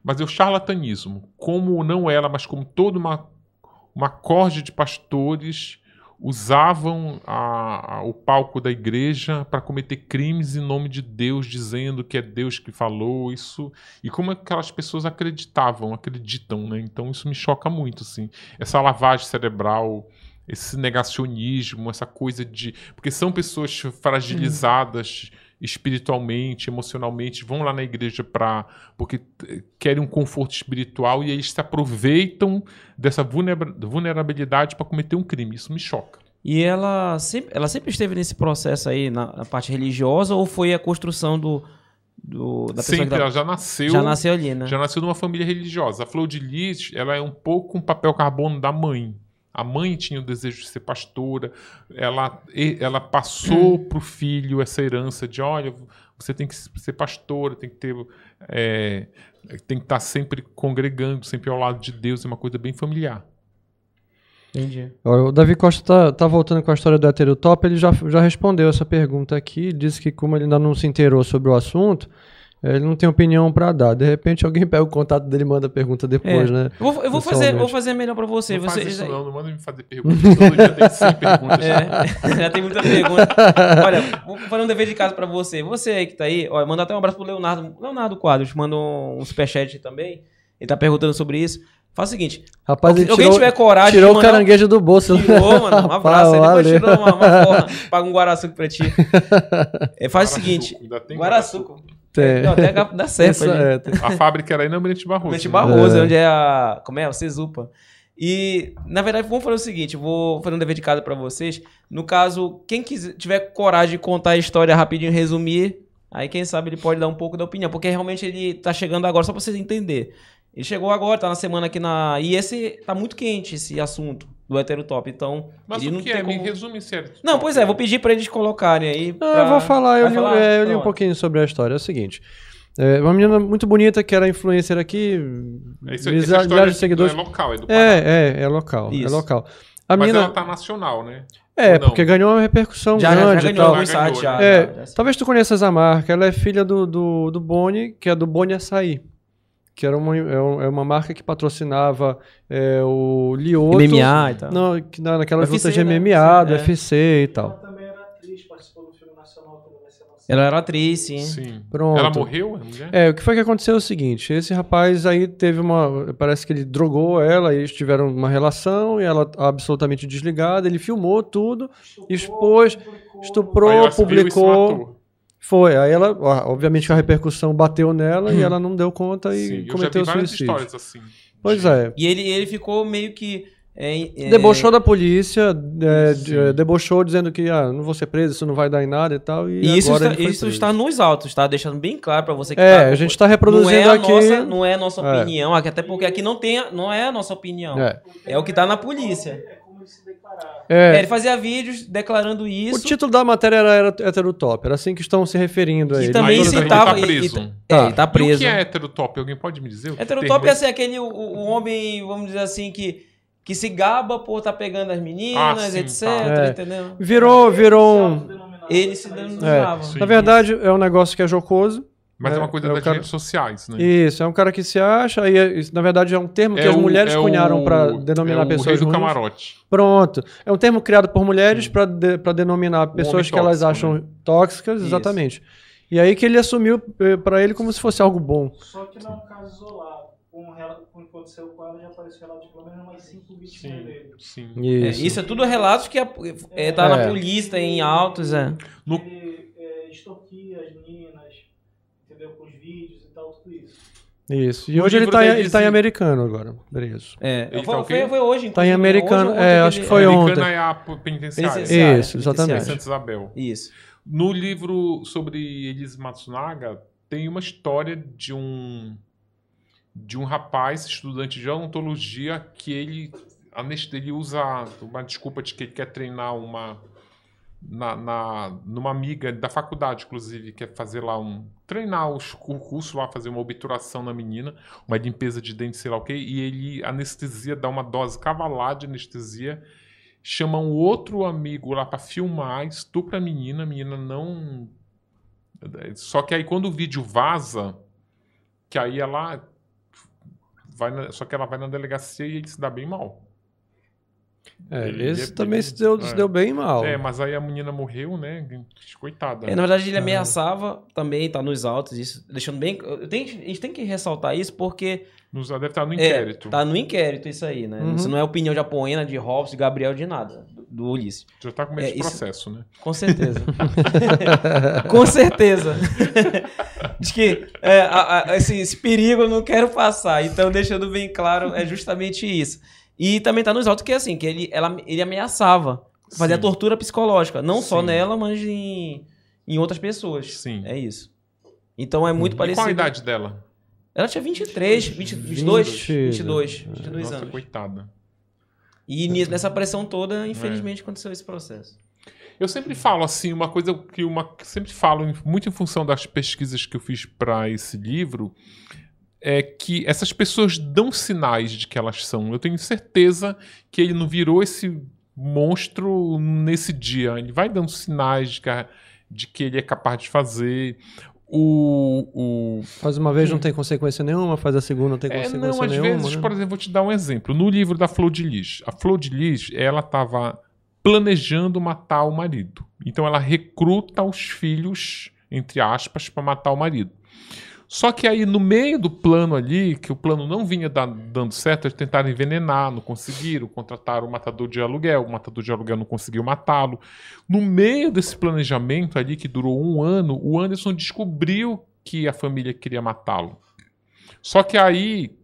mas é o charlatanismo. Como não ela, mas como toda uma, uma corte de pastores usavam a- a- o palco da igreja para cometer crimes em nome de Deus, dizendo que é Deus que falou isso. E como aquelas pessoas acreditavam, acreditam, né? Então isso me choca muito, assim. Essa lavagem cerebral, esse negacionismo, essa coisa de. Porque são pessoas fragilizadas espiritualmente, emocionalmente, vão lá na igreja para porque eh, querem um conforto espiritual e eles se aproveitam dessa vulnera- vulnerabilidade para cometer um crime. Isso me choca. E ela sempre, ela sempre esteve nesse processo aí na, na parte religiosa ou foi a construção do, do da pessoa Sempre que ela já nasceu, já nasceu ali, né? já nasceu numa família religiosa. A Flor de Lis, ela é um pouco um papel carbono da mãe. A mãe tinha o desejo de ser pastora, ela, ela passou Hum. para o filho essa herança de, olha, você tem que ser pastora, tem que ter, é, tem que estar sempre congregando, sempre ao lado de Deus, é uma coisa bem familiar. Entendi. O Davi Costa tá, tá voltando com a história do heterotop, ele já, já respondeu essa pergunta aqui, disse que como ele ainda não se inteirou sobre o assunto, ele não tem opinião pra dar. De repente alguém pega o contato dele e manda a pergunta depois, É. né? Eu vou, eu vou fazer, vou fazer melhor pra você. não você faz isso já- não, não manda me fazer perguntas, todo dia tem 100 [laughs] perguntas. É, [laughs] já tem muita pergunta. Olha, vou fazer um dever de casa pra você. Você aí que tá aí, olha, manda até um abraço pro Leonardo. Leonardo Quadros, mandou um superchat também. Ele tá perguntando sobre isso. Faz o seguinte, Rapaz, alguém tirou, tiver coragem tirou o caranguejo do bolso. Tirou, mano, um [laughs] abraço. Aí Rapaz, depois tirou uma, uma forma. Paga um guaraçuco pra ti. É, faz o seguinte, Ainda tem guaraçuco. Tem. Não, até dá certo Essa- ali. é, [laughs] tem- A fábrica era aí na Benete Barroso. Mente né? Barroso, É. onde é a. Como é? O Cezupa. E, na verdade, vamos fazer o seguinte: vou fazer um dever de casa pra vocês. No caso, quem quiser, tiver coragem de contar a história rapidinho, resumir, aí quem sabe ele pode dar um pouco da opinião, porque realmente ele tá chegando agora, só pra vocês entenderem. Ele chegou agora, tá na semana aqui na. E esse tá muito quente, esse assunto do heterotop. Então. Mas ele o não que tem é? Me como- resume sério. Não, pois é, vou pedir pra eles colocarem aí. Não, pra- eu vou falar, eu, li, falar? é, eu li um pouquinho sobre a história. É o seguinte. É, uma menina muito bonita que era influencer aqui, É Isso, milhares essa história de seguidores. é local, é do Pará. É, é, é local. Isso. É local. A Mas menina. ela tá nacional, né? É, porque ganhou uma repercussão Já, já, grande já e ganhou tal. alguns Já ganhou, sites já. É, já, já. talvez tu conheças a marca. Ela é filha do, do, do Boni, que é do Boni Açaí. Que era uma, é é uma marca que patrocinava é, o Lioto. MMA e tal. Não, que na, naquela UFC, luta de né? MMA, do É. UFC e Ela tal. também era atriz, participou do filme nacional. Ela era atriz, sim. Sim. Pronto. Ela morreu, a mulher? É, o que foi que aconteceu é o seguinte, esse rapaz aí teve uma, parece que ele drogou ela, e eles tiveram uma relação, e ela absolutamente desligada, ele filmou tudo, expôs, estuprou, ela publicou, matou. Foi, aí ela, obviamente a repercussão bateu nela, e ela não deu conta e Sim, eu já cometeu vi várias suicídio. histórias assim. Pois é, E ele, ele ficou meio que. é, é, debochou da polícia, é, é, debochou dizendo que, ah, não vou ser preso, isso não vai dar em nada e tal, e, E isso, agora está, ele foi isso preso. está nos autos, tá? Deixando bem claro pra você que É, tá a gente está não reproduzindo é a aqui... nossa, não é a nossa É. opinião, aqui- até porque aqui não tem, a- não é a nossa opinião. É, É, o que tá na polícia. É é, É, ele fazia vídeos declarando O isso. título da matéria era, era heterotop, era assim que estão se referindo a E ele. também ele as- citava. tá e- preso. e- Tá. É, ele tá E o preso. que é heterotop? Alguém pode me dizer? o que Heterotop termo é assim, aquele o, o homem, vamos dizer assim, que, que se gaba por estar pegando as meninas, Ah, sim, etc. tá. É. Entendeu? Virou, virou um... Ele se É, denominava. Sim. na verdade, é um negócio que é jocoso. Mas é, É, uma coisa é o das cara- redes sociais, né? Isso, é um cara que se acha, e é- isso, na verdade é um termo que É as o- mulheres é o- cunharam para denominar é o rei pessoas do ruins. camarote. Pronto. É um termo criado por mulheres para denominar pessoas que elas tóxico, acham né? tóxicas, Isso. exatamente. E aí que ele assumiu para ele como se fosse algo bom. Só que não é um caso isolado. Com o rela- com o que aconteceu com ela, já apareceu relato de pelo menos umas 5 vítimas Sim, dele. sim. É, Isso. isso é tudo relatos que a- é, tá na É. polícia, em autos, é. No- Ele é, extorquia as meninas, entendeu? Com os vídeos e tal, tudo isso. Isso. E No hoje ele tá, ele tá em americano agora. Preso. É, Ele foi, tá o foi, foi hoje, Tá em americano, hoje- é, acho que foi é, ontem. Americana é a penitenciária. Penitenciária. Isso, exatamente. Em Santa Isabel. Isso. No livro sobre Elis Matsunaga, tem uma história de um de um rapaz, estudante de odontologia, que ele, ele usa uma desculpa de que ele quer treinar uma na, na- numa amiga da faculdade, inclusive, quer fazer lá um treinar os, o curso lá, fazer uma obturação na menina, uma limpeza de dente, sei lá o quê, e ele anestesia, dá uma dose cavalar de anestesia chama um outro amigo lá pra filmar, estupra a menina, a menina não. Só que aí quando o vídeo vaza, que aí ela vai na... só que ela vai na delegacia e ele se dá bem mal. É, Ele- esse ele- também ele- se deu, se é. deu bem mal. É, mas aí a menina morreu, né? Coitada. É, na verdade, ele ameaçava também, tá nos autos, isso, deixando bem. eu tenho- a gente tem que ressaltar isso porque Nos, deve estar no é, inquérito. tá no inquérito isso aí, né? Uhum. Isso não é opinião de Apoena, de Robson, de Gabriel, de nada, do, Ulisses. Já tá com É, esse isso- processo, né? Com certeza. [laughs] Com certeza. [laughs] Diz que é, a- a- esse, esse perigo eu não quero passar. Então, deixando bem claro, é justamente isso. E também tá nos autos que, assim, que ele, ela, ele ameaçava fazer Sim. a tortura psicológica. Não só Sim. nela, mas em, em outras pessoas. Sim. É isso. Então, é muito E parecido. qual a idade dela? Ela tinha 23, 20, 22, 20, 22, 22 Nossa, anos. coitada. E nessa pressão toda, infelizmente, aconteceu esse processo. Eu sempre falo assim, uma coisa que uma sempre falo muito em função das pesquisas que eu fiz para esse livro é que essas pessoas dão sinais de que elas são. Eu tenho certeza que ele não virou esse monstro nesse dia. Ele vai dando sinais de que, a- de que ele é capaz de fazer. O, o, Faz uma vez não tem consequência nenhuma, faz a segunda não tem é, consequência não, às nenhuma. vezes, né? por exemplo, vou te dar um exemplo. No livro da Flor de Lis, a Flor de Lis, ela estava planejando matar o marido. Então ela recruta os filhos, entre aspas, para matar o marido. Só que aí, no meio do plano ali, que o plano não vinha da- dando certo, eles tentaram envenenar, não conseguiram, contrataram o matador de aluguel, o matador de aluguel não conseguiu matá-lo. No meio desse planejamento ali, que durou um ano, o Anderson descobriu que a família queria matá-lo. Só que aí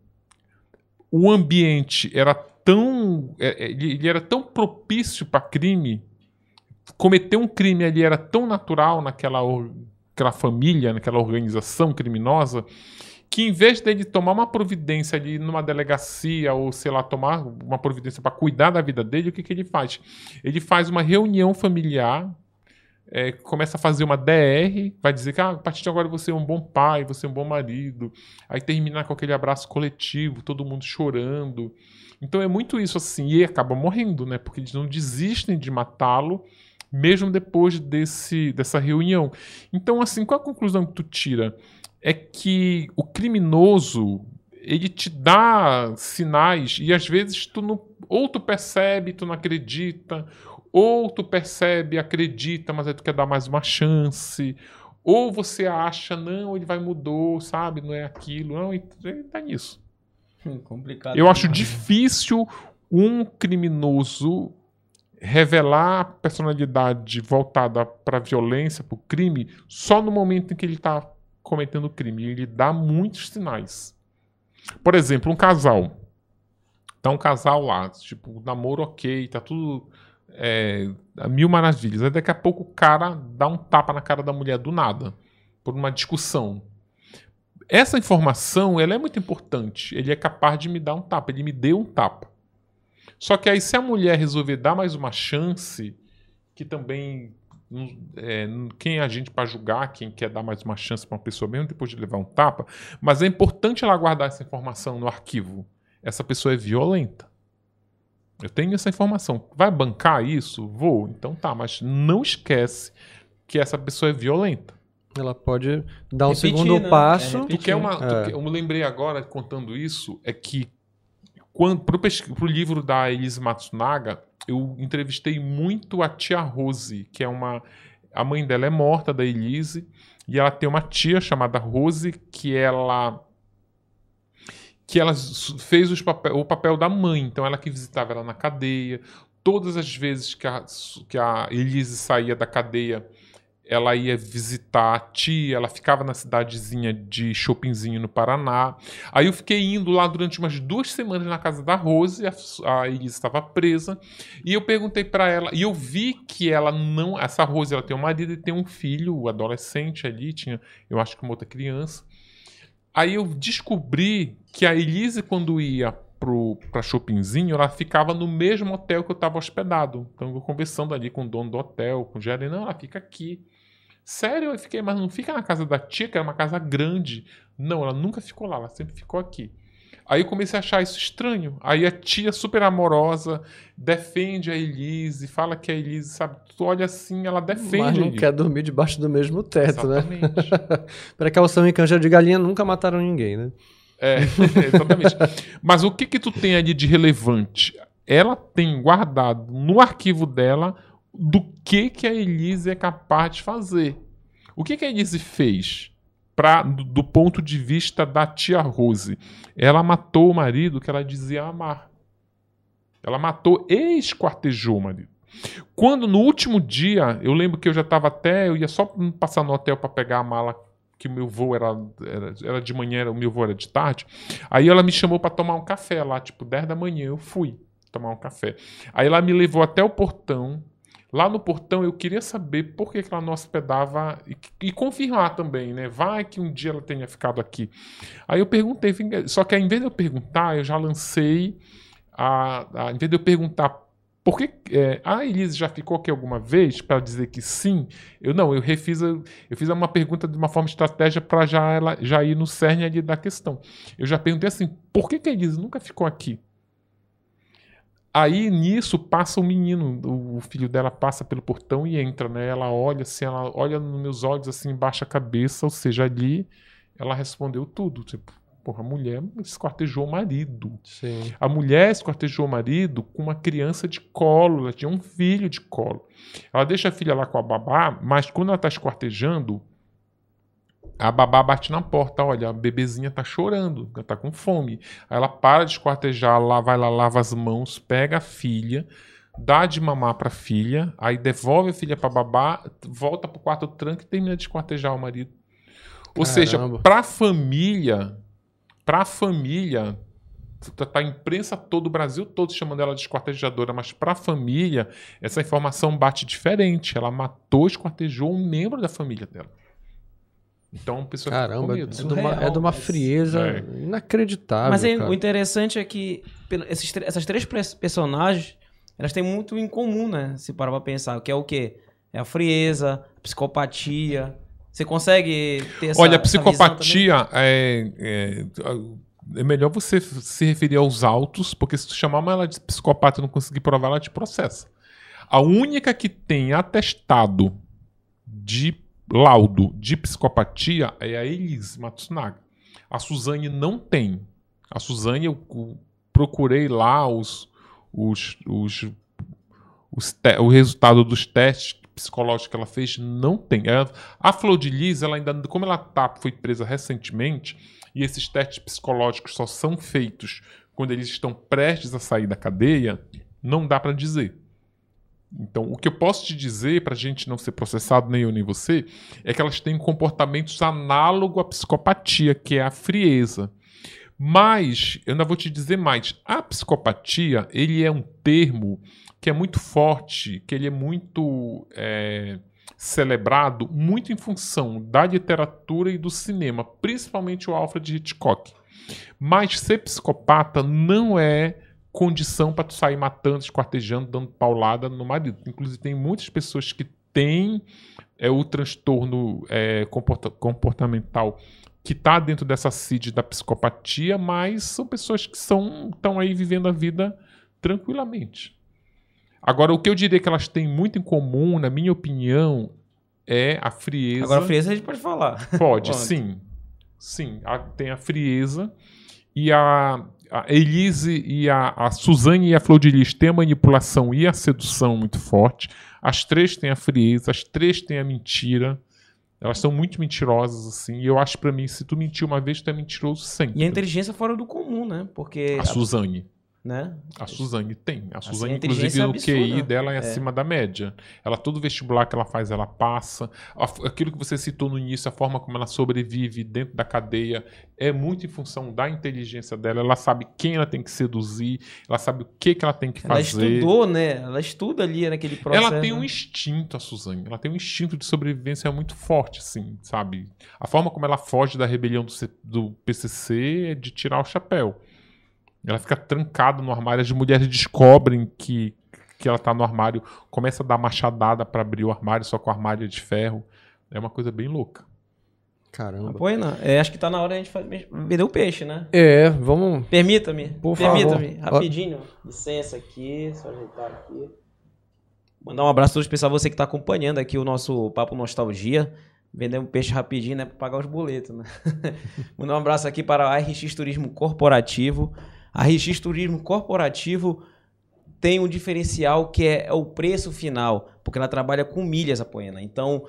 o ambiente era tão. é, é, Ele era tão propício para crime. Cometer um crime ali era tão natural naquela aquela família, naquela organização criminosa, que em vez dele tomar uma providência ali numa delegacia ou, sei lá, tomar uma providência para cuidar da vida dele, o que, que ele faz? Ele faz uma reunião familiar é, começa a fazer uma DR, vai dizer que ah, a partir de agora você é um bom pai, você é um bom marido, aí terminar com aquele abraço coletivo, todo mundo chorando. Então é muito isso assim, e acaba morrendo, né? Porque eles não desistem de matá-lo, mesmo depois desse, dessa reunião. Então, assim, qual a conclusão que tu tira? É que o criminoso ele te dá sinais e às vezes tu não, ou tu percebe, tu não acredita, ou tu percebe, acredita, mas aí tu quer dar mais uma chance, ou você acha, não, ele vai mudou, sabe, não é aquilo, não, ele tá nisso. Hum, complicado. Eu acho difícil um criminoso revelar a personalidade voltada para violência, para o crime, só no momento em que ele está cometendo o crime. Ele dá muitos sinais. Por exemplo, um casal. Tá um casal lá, tipo, namoro ok, tá tudo é, a mil maravilhas. Aí daqui a pouco o cara dá um tapa na cara da mulher do nada, por uma discussão. Essa informação, ela é muito importante. Ele é capaz de me dar um tapa, ele me deu um tapa. Só que aí, se a mulher resolver dar mais uma chance, que também. é, quem é a gente para julgar quem quer dar mais uma chance para uma pessoa, mesmo depois de levar um tapa, mas é importante ela guardar essa informação no arquivo. Essa pessoa é violenta. Eu tenho essa informação. Vai bancar isso? Vou. Então tá, mas não esquece que essa pessoa é violenta. Ela pode dar um Repetir, segundo né? passo. É, Tu quer uma, tu É. quer- eu me lembrei agora, contando isso, é que pesqui- pro livro da Elise Matsunaga, eu entrevistei muito a tia Rose, que é uma. A mãe dela é morta, da Elise, e ela tem uma tia chamada Rose, que ela. Que ela fez papel, o papel da mãe, então ela que visitava ela na cadeia. Todas as vezes que a, que a Elise saía da cadeia, ela ia visitar a tia, ela ficava na cidadezinha de Chopinzinho, no Paraná. Aí eu fiquei indo lá durante umas duas semanas na casa da Rose, a, a Elise estava presa, e eu perguntei pra ela, e eu vi que ela não. Essa Rose ela tem um marido e tem um filho, o adolescente ali, tinha, eu acho que uma outra criança. Aí eu descobri que a Elise, quando ia pro, pra Chopinzinho, ela ficava no mesmo hotel que eu estava hospedado. Então eu conversando ali com o dono do hotel, com o gerente, não, ela fica aqui. Sério, eu fiquei, mas não fica na casa da tia, que era uma casa grande. Não, ela nunca ficou lá, ela sempre ficou aqui. Aí eu comecei a achar isso estranho. Aí a tia, super amorosa, defende a Elise, fala que a Elise, sabe, tu olha assim, ela defende. Mas não quer dormir debaixo do mesmo teto, né? Exatamente. [laughs] Precaução em canja de galinha nunca mataram ninguém, né? É, [laughs] exatamente. Mas o que que tu tem ali de relevante? Ela tem guardado no arquivo dela do que que a Elise é capaz de fazer. O que que a Elise fez? Pra, do, do ponto de vista da tia Rose, ela matou o marido que ela dizia amar. Ela matou e esquartejou o marido. Quando no último dia, eu lembro que eu já estava até, eu ia só passar no hotel para pegar a mala, que o meu voo era, era, era de manhã, era, o meu voo era de tarde. Aí ela me chamou para tomar um café lá, tipo 10 da manhã, eu fui tomar um café. Aí ela me levou até o portão. Lá no portão eu queria saber por que, que ela não hospedava e, e confirmar também, né? Vai que um dia ela tenha ficado aqui. Aí eu perguntei, só que ao invés de eu perguntar, eu já lancei a, a, em vez de eu perguntar por que é, a Elise já ficou aqui alguma vez para dizer que sim, eu não, eu refiz eu fiz uma pergunta de uma forma estratégia para já ela já ir no cerne ali da questão. Eu já perguntei assim, por que, que a Elise nunca ficou aqui? Aí nisso passa o menino, o filho dela passa pelo portão e entra, né? Ela olha assim, ela olha nos meus olhos assim, baixa a cabeça, ou seja, ali ela respondeu tudo, tipo, Porra, a mulher esquartejou o marido. Sim. A mulher esquartejou o marido com uma criança de colo, ela tinha um filho de colo. Ela deixa a filha lá com a babá, mas quando ela está esquartejando, a babá bate na porta, olha, a bebezinha tá chorando, tá com fome. Aí ela para de esquartejar, lá vai lá, lava as mãos, pega a filha, dá de mamar pra filha, aí devolve a filha pra babá, volta pro quarto tranco e termina de esquartejar o marido. Ou seja, pra família, pra família, tá tá a imprensa todo o Brasil todo chamando ela de esquartejadora, mas pra família, essa informação bate diferente. Ela matou, esquartejou um membro da família dela. Então a pessoa fica com Caramba, é medo. de, uma, é de uma frieza É. inacreditável. Mas é- cara. o interessante é que esses, essas três personagens, elas têm muito em comum, né? Se parar pra pensar. Que é o quê? É a frieza, a psicopatia. Você consegue ter essa Olha, a essa visão psicopatia é, é, é melhor você se referir aos autos, porque se tu chamar ela de psicopata e não conseguir provar, ela te processa. A única que tem atestado de laudo de psicopatia é a Elise Matsunaga. A Suzane não tem. A Suzane, eu, procurei lá os, os, os, os te- o resultado dos testes psicológicos que ela fez, não tem. A Flor de Lis, ela ainda, como ela tá, foi presa recentemente, e esses testes psicológicos só são feitos quando eles estão prestes a sair da cadeia, não dá para dizer. Então, o que eu posso te dizer, para a gente não ser processado, nem eu nem você, é que elas têm comportamentos análogos à psicopatia, que é a frieza. Mas, eu ainda vou te dizer mais, a psicopatia, ele é um termo que é muito forte, que ele é muito é, celebrado, muito em função da literatura e do cinema, principalmente o Alfred Hitchcock. Mas ser psicopata não é condição para tu sair matando, esquartejando, dando paulada no marido. Inclusive, tem muitas pessoas que têm é, o transtorno é, comporta- comportamental que está dentro dessa CID da psicopatia, mas são pessoas que são estão aí vivendo a vida tranquilamente. Agora, o que eu diria que elas têm muito em comum, na minha opinião, é a frieza. Agora, frieza a gente pode falar. Pode, [laughs] Pode. sim. Sim, a- tem a frieza. E a, a Elise e a, a Suzane e a Flor de Lis têm a manipulação e a sedução muito forte. As três têm a frieza, as três têm a mentira. Elas são muito mentirosas, assim. E eu acho pra mim, se tu mentir uma vez, tu é mentiroso sempre. E a inteligência fora do comum, né? Porque. A Suzane. Né? A Suzane tem. A Assim, Suzane, a inclusive, inteligência o QI dela é, É. acima da média. Ela, todo vestibular que ela faz, ela passa. Aquilo que você citou no início, a forma como ela sobrevive dentro da cadeia, é muito em função da inteligência dela. Ela sabe quem ela tem que seduzir, ela sabe o que, que ela tem que Ela fazer. estudou, né? Ela estuda ali naquele processo. Ela tem um né? instinto, a Suzane. Ela tem um instinto de sobrevivência muito forte, assim, sabe? A forma como ela foge da rebelião do, do PCC é de tirar o chapéu. Ela fica trancada no armário. As mulheres descobrem que, que ela tá no armário, começa a dar machadada para abrir o armário, só com o armário é de ferro. É uma coisa bem louca. Caramba. Apoena. É, acho que tá na hora de a gente fazer- vender o peixe, né? É, vamos. Permita-me. Por favor. Permita-me. Rapidinho. Licença aqui. Só ajeitar aqui. Mandar um abraço todo especial a você que está acompanhando aqui o nosso Papo Nostalgia. Vender um peixe rapidinho, né? Para pagar os boletos, né? [laughs] Mandar um abraço aqui para a RX Turismo Corporativo. A RX Turismo Corporativo tem um diferencial que é o preço final, porque ela trabalha com milhas, Apoena. Então,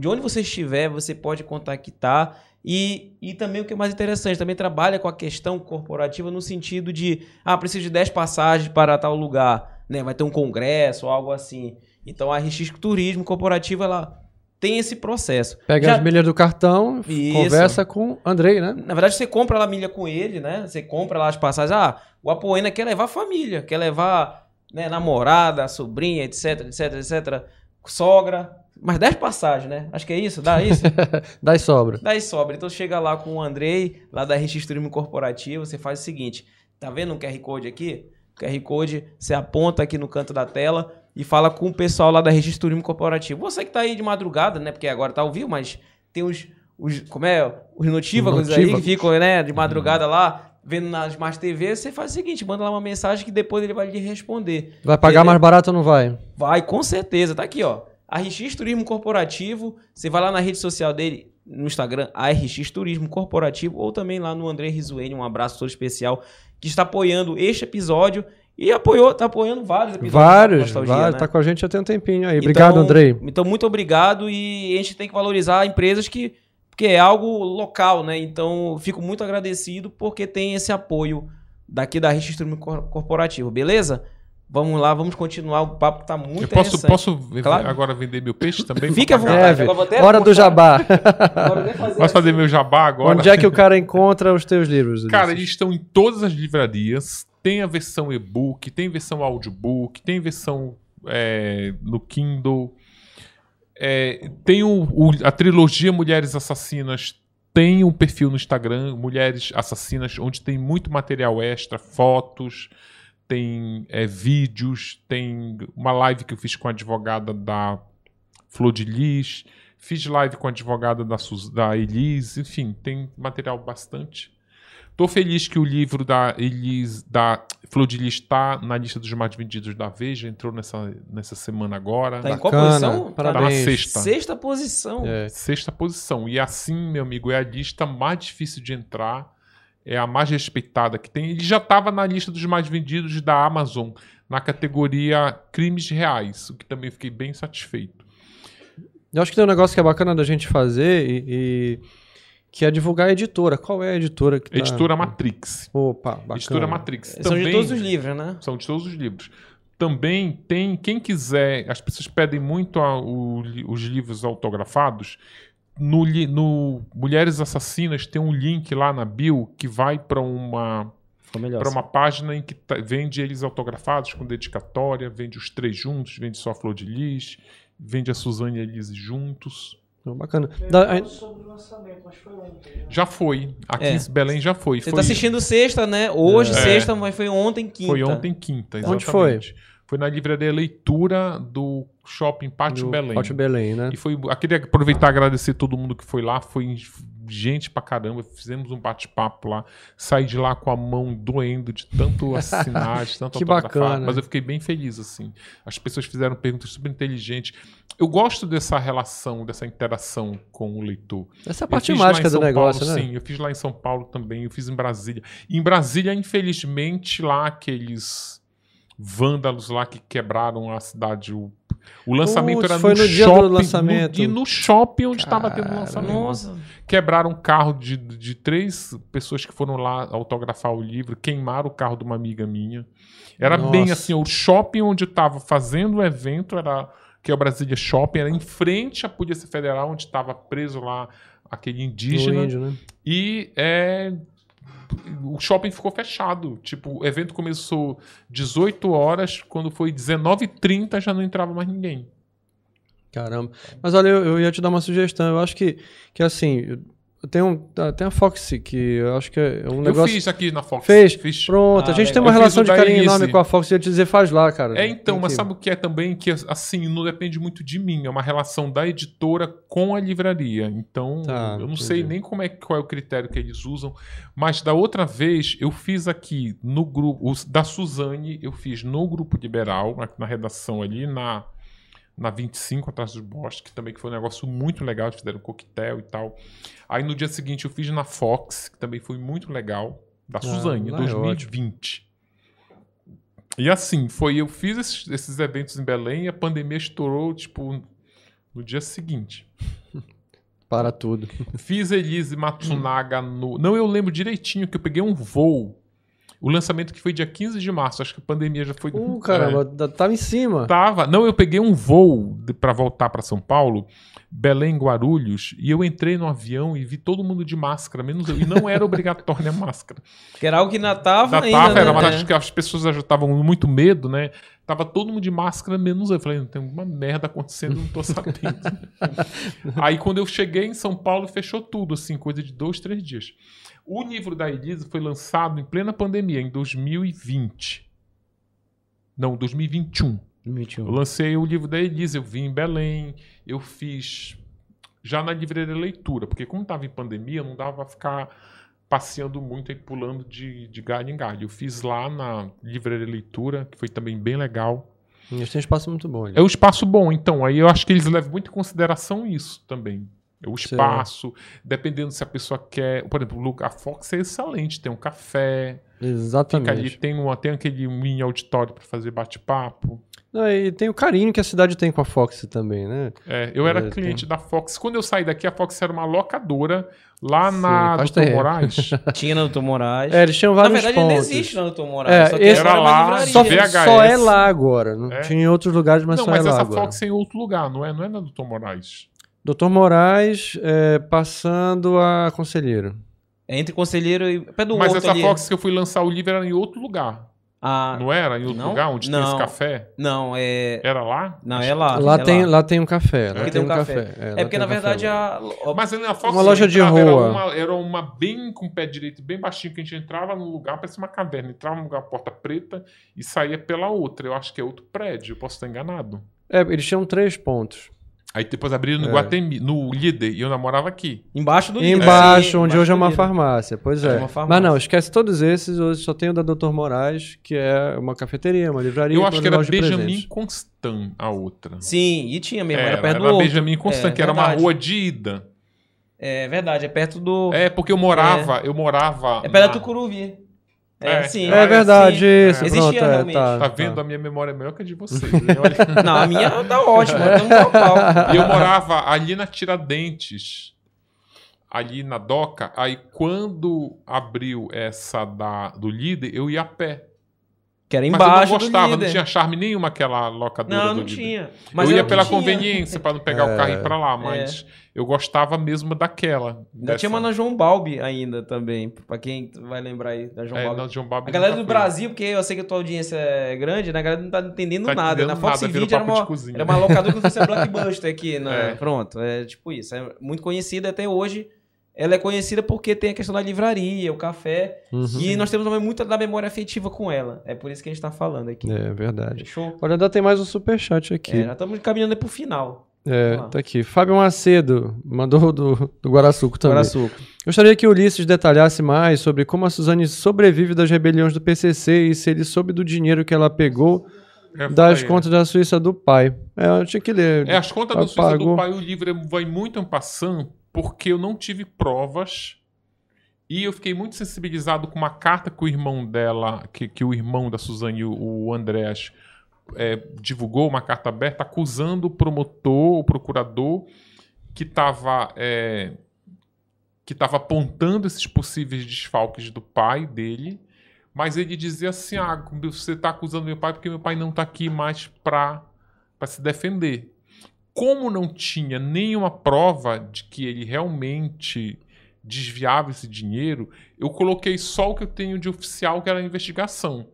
de onde você estiver, você pode contactar. E, e também o que é mais interessante, também trabalha com a questão corporativa no sentido de, ah, preciso de 10 passagens para tal lugar, né? Vai ter um congresso ou algo assim. Então a RX Turismo Corporativo, ela tem esse processo. Pega Já- as milhas do cartão, Isso. conversa com Andrei, né? na verdade, você compra lá a milha com ele, né? Você compra lá as passagens. Ah, o Apoena quer levar a família, quer levar né, namorada, sobrinha, etc, etc, etc. Sogra. Mas 10 passagens, né? Acho que é isso, dá isso? [laughs] Dá e sobra. Daí sobra. Então chega lá com o Andrei, lá da RX Turismo Corporativo, você faz o seguinte: tá vendo um QR Code aqui? O QR Code, você aponta aqui no canto da tela e fala com o pessoal lá da RX Turismo Corporativo. Você que tá aí de madrugada, né? Porque agora tá ao vivo, mas tem os. os como é? Os notívagos aí que ficam, né? De madrugada lá, vendo na Smart TV. Você faz o seguinte: manda lá uma mensagem que depois ele vai lhe responder. Vai pagar Beleza? mais barato ou não vai? Vai, com certeza. Tá aqui, ó. ARX Turismo Corporativo. Você vai lá na rede social dele, no Instagram, ARX Turismo Corporativo, ou também lá no André Rizuene, um abraço todo especial, que está apoiando este episódio e apoiou, tá apoiando vários episódios. Vários, Nostalgia, vários. né? Tá com a gente já tem um tempinho aí. Obrigado, Então- Andrei. Então, muito obrigado e a gente tem que valorizar empresas que porque é algo local, né? Então, fico muito agradecido porque tem esse apoio daqui da Cor- Corporativo, beleza? Vamos lá, vamos continuar o papo que tá muito Eu posso, interessante. posso Claro. agora vender meu peixe também? Fique à vontade. Deve. agora vou até Hora do jabá. [laughs] Agora eu vou fazer Posso fazer assim. meu jabá agora? Onde é que o cara encontra os teus livros? Cara, eles estão em todas as livrarias. Tem a versão e-book, tem versão audiobook, tem versão é, no Kindle. É, tem o- o- a trilogia Mulheres Assassinas. Tem um perfil no Instagram, Mulheres Assassinas, onde tem muito material extra, fotos, tem é, vídeos, tem uma live que eu fiz com a advogada da Flor de Lis, fiz live com a advogada da, da Elise, enfim, tem material bastante. Tô feliz que o livro da Elise, da Flor de Lis está na lista dos mais vendidos da Veja, entrou nessa, nessa semana agora. Tá em qual Bacana, posição? Tá na parabéns. sexta. Sexta posição. É. Sexta posição. E assim, meu amigo, é a lista mais difícil de entrar. é a mais respeitada que tem. Ele já estava na lista dos mais vendidos da Amazon, na categoria crimes reais, o que também fiquei bem satisfeito. Eu acho que tem um negócio que é bacana da gente fazer e, e- que é divulgar a editora. Qual é a editora que tá... Editora Matrix. Opa, bacana. Editora Matrix. São também, de todos os livros, né? São de todos os livros. Também tem, quem quiser, as pessoas pedem muito a- o os livros autografados. No, no Mulheres Assassinas tem um link lá na bio que vai para uma para assim. uma página em que tá- vende eles autografados com dedicatória, vende os três juntos, vende só a Flor de Lis, vende a Suzane e a Elise juntos. Bacana. Da- foi né? Já foi. Aqui É. em Belém já foi. Você foi tá assistindo sexta, né? Hoje, É. sexta, mas foi ontem, quinta. Foi ontem, quinta. Onde Exatamente. Foi na livraria Leitura do Shopping Pátio do Belém. Pátio Belém, né? E foi. Eu queria aproveitar e agradecer todo mundo que foi lá. Foi gente pra caramba. Fizemos um bate-papo lá. Saí de lá com a mão doendo de tanto [laughs] assinar, de tanto Que bacana. Mas eu fiquei bem feliz, assim. As pessoas fizeram perguntas super inteligentes. Eu gosto dessa relação, dessa interação com o leitor. Essa é parte mágica do São negócio, Paulo, né? Sim, eu fiz lá em São Paulo também, eu fiz em Brasília. Em Brasília, infelizmente, lá aqueles vândalos lá que quebraram a cidade. O, o lançamento Putz, era foi no, no dia do shopping, lançamento. no- e no shopping onde estava tendo o lançamento. Nossa. Quebraram um carro de, de três pessoas que foram lá autografar o livro, queimaram o carro de uma amiga minha. Era Nossa. bem assim, o shopping onde eu estava fazendo o evento era que é o Brasília Shopping, era em frente à Polícia Federal, onde estava preso lá aquele indígena. índio, né? E é, o shopping ficou fechado. Tipo, o evento começou 18 horas, quando foi 19h30 já não entrava mais ninguém. Caramba. Mas olha, eu, eu ia te dar uma sugestão. Eu acho que, que assim, tem, um, tem a Foxy, que eu acho que é um Eu negócio. fiz aqui na Fox. Fez? Fiz. Pronto, Ah, a gente tem uma Eu relação de carinho enorme com a Fox. Eu ia te dizer, faz lá, cara. É, então, Tem mas que- sabe o que é também? Que, assim, não depende muito de mim. É uma relação da editora com a livraria. Então, Tá, eu não sei entendi. nem como é, qual é o critério que eles usam. Mas da outra vez, eu fiz aqui no grupo... Da Suzane, eu fiz no Grupo Liberal, na redação ali, na, na 25, atrás dos bosques, que também que foi um negócio muito legal. Eles fizeram um coquetel e tal. Aí, no dia seguinte, eu fiz na Fox, que também foi muito legal. Da Suzane, lá é ótimo. 2020. E assim, foi, eu fiz esses, esses eventos em Belém e a pandemia estourou, tipo, no dia seguinte. [laughs] Para tudo. Fiz Elise Matsunaga no. Não, eu lembro direitinho que eu peguei um voo. O lançamento que foi dia 15 de março, acho que a pandemia já foi. Uh, caramba, tá- tava em cima. Tava. Não, eu peguei um voo pra voltar pra São Paulo, Belém, Guarulhos, e eu entrei no avião e vi todo mundo de máscara, menos eu. E não era obrigatória a máscara. [laughs] Que era algo que ainda tava Da ainda, tava, né? era, mas É. acho que as pessoas já estavam com muito medo, né? Tava todo mundo de máscara, menos eu. Eu falei, tem alguma merda acontecendo, não tô sabendo. [laughs] Aí quando eu cheguei em São Paulo, fechou tudo, assim, coisa de dois, três dias. O livro da Elisa foi lançado em plena pandemia, em 2020. Não, 2021. 21. Eu lancei o livro da Elisa, eu vim em Belém, eu fiz já na livraria leitura, porque como estava em pandemia, não dava pra ficar passeando muito e pulando de, de galho em galho. Eu fiz lá na livraria leitura, que foi também bem legal. Eles têm um espaço muito bom ali. É um espaço bom, então. Aí eu acho que eles levam muito em consideração isso também. É O espaço, dependendo se a pessoa quer. Por exemplo, a Fox é excelente, tem um café, fica ali, Exatamente. tem, uma, tem aquele mini auditório para fazer bate-papo. Não, e tem o carinho que a cidade tem com a Fox também, né? É, eu era É, cliente da Fox. Quando eu saí daqui, a Fox era uma locadora lá Sim, na Doutor tempo. Moraes. [laughs] Tinha na Doutor Moraes. É, eles tinham na vários verdade, ainda pontos. existe na Doutor Moraes. É, só que esse- é uma Era lá. Só, só é lá agora. Não É? tinha em outros lugares, mas não, só mas é lá essa agora. Fox é em outro lugar, não é? Não é na Doutor Moraes. Doutor Moraes é, passando a Conselheiro. É entre Conselheiro e... Pé do mas Horto essa ali. Fox que eu fui lançar o livro era em outro lugar. Ah, Não era? Em outro Não? lugar, onde tem esse Não. café? não, é... Era lá? Não, é lá. lá, é tem, lá. lá tem um café. Lá tem tem um café. café. lá É porque, na um verdade, a... Mas na Fox Uma loja de entrava, Era rua. uma, era uma bem com o pé direito, bem baixinho, que a gente entrava num lugar, parecia uma caverna. Entrava num lugar, porta preta, e saía pela outra. Eu acho que é outro prédio, eu posso estar enganado. É, eles tinham três pontos. Aí depois abriram no É. Guatemi, no líder, e eu namorava aqui. Embaixo do Embaixo, Sim, onde embaixo hoje é uma líder. farmácia. Pois É é. uma farmácia. Mas não, esquece todos esses. Hoje só tem o da Doutor Moraes, que é uma cafeteria, uma livraria. Eu acho que era Benjamin. Constant, a outra. Sim, e tinha mesmo, era, Era, perto era do Horto. Benjamin Constant, É, que era uma verdade. rua de ida. É verdade, é perto do. É, porque eu morava, eu morava. É perto da na- Tucuruvi. É, É, sim. É verdade, sim. isso, Existia pronto, é, realmente. tá. Tá vendo? A minha memória é melhor que a de vocês. [laughs] né? Olha. Não, a minha tá ótima, tá. [laughs] E eu morava ali na Tiradentes, ali na Doca. Aí quando abriu essa da, do líder, eu ia a pé. Que era Mas embaixo eu não gostava, não tinha charme nenhuma aquela locadora Não, não líder. tinha. eu ia pela tinha. conveniência para não pegar o carro e ir pra lá, mas eu gostava mesmo daquela. Ainda dessa- tinha uma na João Balbi ainda também, pra quem vai lembrar aí da João é, Balbi. na João Balbi A galera do fui. Brasil, porque eu sei que a tua audiência é grande, né? A galera não tá entendendo Tá nada. entendendo na Fox nada, virou Video era uma, era uma locadora que fosse Blockbuster aqui. Né? [laughs] É. Pronto, é tipo isso. É muito conhecida até hoje. Ela é conhecida porque tem a questão da livraria, o café. Uhum. E nós temos também muita da memória afetiva com ela. É por isso que a gente tá falando aqui. É verdade. Fechou? Olha, ainda tem mais um superchat É, aqui. nós estamos caminhando aí pro final. É, tá aqui. Fábio Macedo mandou do, do Guaraçuco também. Guaraçuco. Gostaria que o Ulisses detalhasse mais sobre como a Suzane sobrevive das rebeliões do PCC e se ele soube do dinheiro que ela pegou Eu das contas da Suíça do pai. É, eu tinha que ler. É, as contas do Suíça pagou. do pai, o livro é- vai muito em passando, porque eu não tive provas. E eu fiquei muito sensibilizado com uma carta que o irmão dela, que, que o irmão da Suzane, o, o Andrés, é, divulgou, uma carta aberta, acusando o promotor, o procurador, que estava que estava apontando esses possíveis desfalques do pai dele, mas ele dizia assim: ah, você está acusando meu pai porque meu pai não está aqui mais para se defender. Como não tinha nenhuma prova de que ele realmente desviava esse dinheiro, eu coloquei só o que eu tenho de oficial, que era a investigação.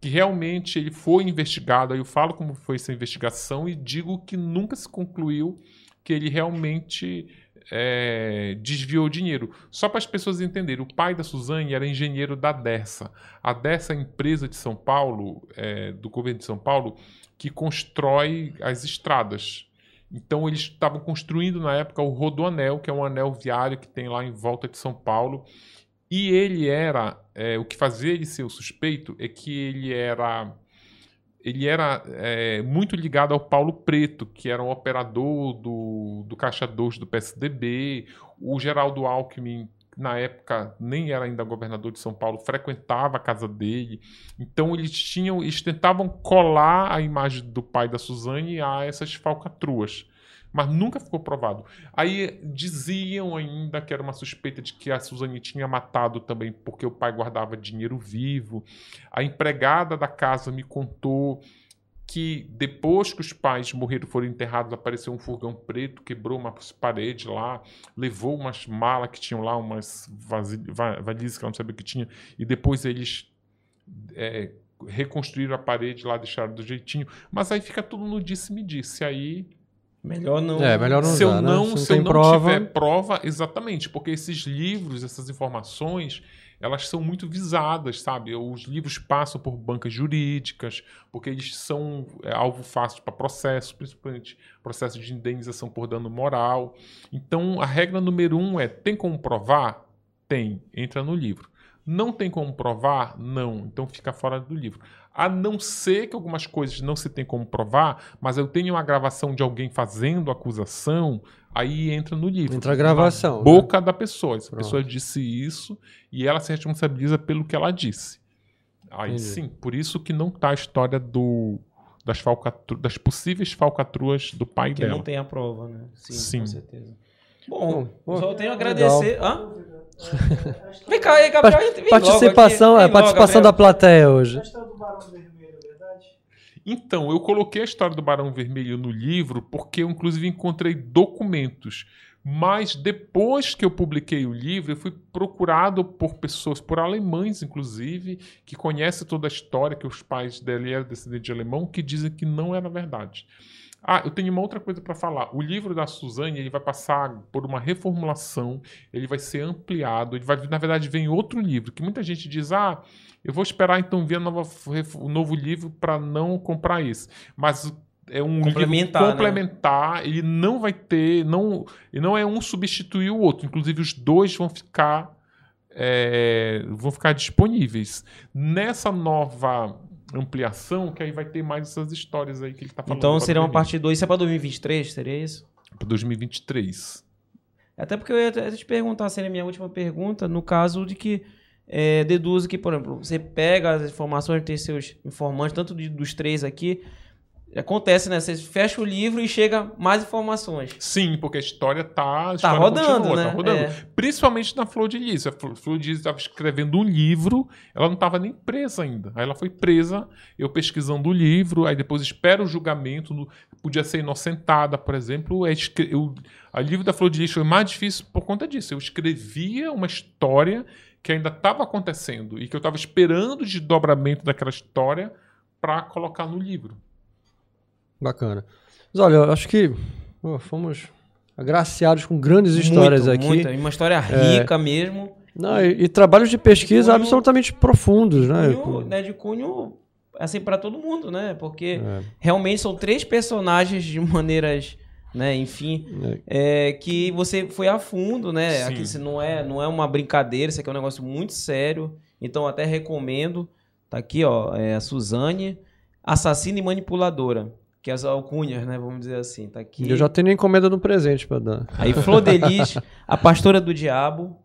Que realmente ele foi investigado, aí eu falo como foi essa investigação e digo que nunca se concluiu que ele realmente é, desviou dinheiro. Só para as pessoas entenderem, o pai da Suzane era engenheiro da Dessa. A Dessa é empresa de São Paulo, é, do governo de São Paulo, que constrói as estradas. Então eles estavam construindo na época o Rodoanel, que é um anel viário que tem lá em volta de São Paulo. E ele era, é, o que fazia ele ser o suspeito é que ele era ele era é, muito ligado ao Paulo Preto, que era um operador do, do Caixa 2 do PSDB. O Geraldo Alckmin, na época, nem era ainda governador de São Paulo, frequentava a casa dele. Então eles tinham, eles tentavam colar a imagem do pai da Suzane a essas falcatruas. Mas nunca ficou provado. Aí diziam ainda que era uma suspeita de que a Suzane tinha matado também porque o pai guardava dinheiro vivo. A empregada da casa me contou que depois que os pais morreram foram enterrados, apareceu um furgão preto, quebrou umas paredes lá, levou umas malas que tinham lá, umas valizes que eu não sabia o que tinha, e depois eles é, reconstruíram a parede lá, deixaram do jeitinho. Mas aí fica tudo no disse-me-disse. Aí Melhor não. É, melhor não se eu usar, né? não, Se não se eu tem não prova- tiver prova, exatamente, porque esses livros, essas informações, elas são muito visadas, sabe? Os livros passam por bancas jurídicas, porque eles são é, alvo fácil para processo, principalmente processo de indenização por dano moral. Então, a regra número um é: tem como provar? Tem, entra no livro. Não tem como provar? Não, então fica fora do livro. A não ser que algumas coisas não se tem como provar, mas eu tenho uma gravação de alguém fazendo acusação, aí entra no livro. Entra a gravação, Na boca da pessoa. Essa Pronto. pessoa disse isso e ela se responsabiliza pelo que ela disse. Aí Entendi. sim, por isso que não tá a história do, das, falcatru, das possíveis falcatruas do pai Que dela. não tem a prova, né? Sim, Sim. com certeza. Bom, Bom, só tenho a legal. agradecer. Hã? Vem cá aí, Gabriel. vem logo Participação, aqui. é Vem participação logo, da plateia hoje. É? Então, eu coloquei a história do Barão Vermelho no livro porque eu, inclusive, encontrei documentos. Mas depois que eu publiquei o livro, eu fui procurado por pessoas, por alemães, inclusive, que conhecem toda a história, que os pais dele eram descendentes de alemão, que dizem que não era verdade. Ah, eu tenho uma outra coisa para falar. O livro da Suzane ele vai passar por uma reformulação, ele vai ser ampliado, ele vai, na verdade, vem outro livro, que muita gente diz, ah, eu vou esperar então ver a nova, o novo livro para não comprar esse. Mas é um Complementar, livro né? complementar, ele não vai ter, não, ele não é um substituir o outro. Inclusive, os dois vão ficar é, vão ficar disponíveis. Nessa nova ampliação, que aí vai ter mais essas histórias aí que ele tá falando. Então seria uma parte 2. Isso é pra 2023? Seria isso? Pra 2023. Até porque eu ia te perguntar, seria a minha última pergunta, no caso de que é, deduzo que, por exemplo, você pega as informações, tem seus informantes, tanto de- dos três aqui, acontece, né? Você fecha o livro e chega mais informações. Sim, porque a história tá. A Tá história rodando, continua, né? Tá rodando. É. Principalmente na Flor de Lis. A Flo- Flor de Lis estava escrevendo um livro, ela não estava nem presa ainda. Aí ela foi presa, eu pesquisando o livro, aí depois espera o julgamento, podia ser inocentada, por exemplo. É eu- o livro da Flor de Lis foi mais difícil por conta disso. Eu escrevia uma história que ainda estava acontecendo e que eu estava esperando o desdobramento daquela história para colocar no livro. Bacana. Mas olha, eu acho que pô, fomos agraciados com grandes histórias Muito, aqui. muita, e uma história rica mesmo. Não, e, e trabalhos de pesquisa Cunho- absolutamente profundos, né? Cunho, né, de cunho, assim, pra todo mundo, né? Porque É. realmente são três personagens de maneiras, né, enfim, é, que você foi a fundo, né? Sim. Aqui isso não é, não é uma brincadeira, isso aqui é um negócio muito sério. Então até recomendo. Tá aqui, ó, é a Suzane, assassina e manipuladora. Que é as alcunhas, né? Vamos dizer assim. Tá aqui. Eu já tenho encomenda no presente pra dar. Aí Flor de Lis, [laughs] a pastora do diabo.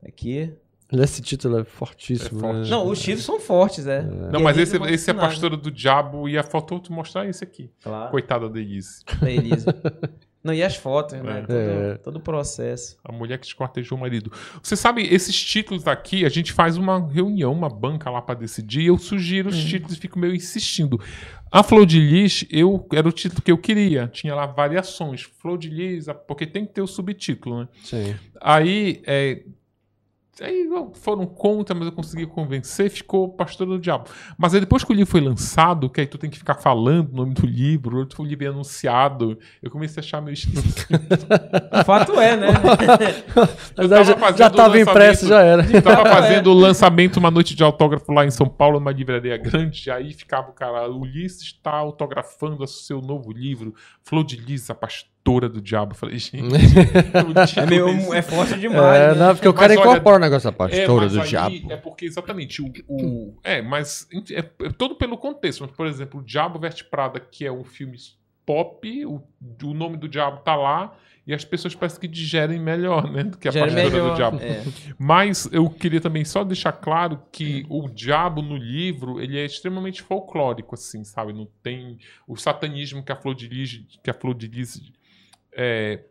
Tá Aqui. Esse título é fortíssimo. É forte. né? Não, os títulos são fortes, é. Não, E mas esse, esse é a vão pastora do diabo e a foto eu te mostrar esse aqui. Claro. Coitada da Elise. da Elisa. [laughs] Não, e as fotos, né? É. Todo, É. todo o processo. A mulher que escortejou o marido. Você sabe, esses títulos aqui, a gente faz uma reunião, uma banca lá pra decidir, e eu sugiro os títulos e fico meio insistindo. A Flor de Lis, eu, era o título que eu queria. Tinha lá variações. Flor de Lis, porque tem que ter o subtítulo, né? Sim. Aí, é, aí foram contra, mas eu consegui convencer, ficou Pastor do Diabo. Mas aí depois que o livro foi lançado, que aí tu tem que ficar falando o nome do livro, outro o livro é anunciado, eu comecei a achar meio esquisito. O fato é, né? [laughs] Mas tava já, já fazendo tava o impresso, já era. Eu tava [laughs] fazendo o lançamento, uma noite de autógrafo lá em São Paulo, numa livraria grande. Aí ficava o cara, o Ulisses está autografando o seu novo livro, Flor de Lis, a pastora do diabo. Eu falei, gente, [laughs] É, meio, é forte demais. É, né? não, porque o cara incorpora o negócio da É, pastora mas do aí diabo. É porque exatamente o, o- é, mas é, é todo pelo contexto. Mas, por exemplo, o Diabo Veste Prada, que é um filme pop, o, o nome do diabo tá lá e as pessoas parecem que digerem melhor, né, do que a Já era pastora melhor, do diabo. é. Mas eu queria também só deixar claro que o diabo no livro, ele é extremamente folclórico, assim, sabe? Não tem o satanismo que a Flor de Lis, que a Flor de Lis é,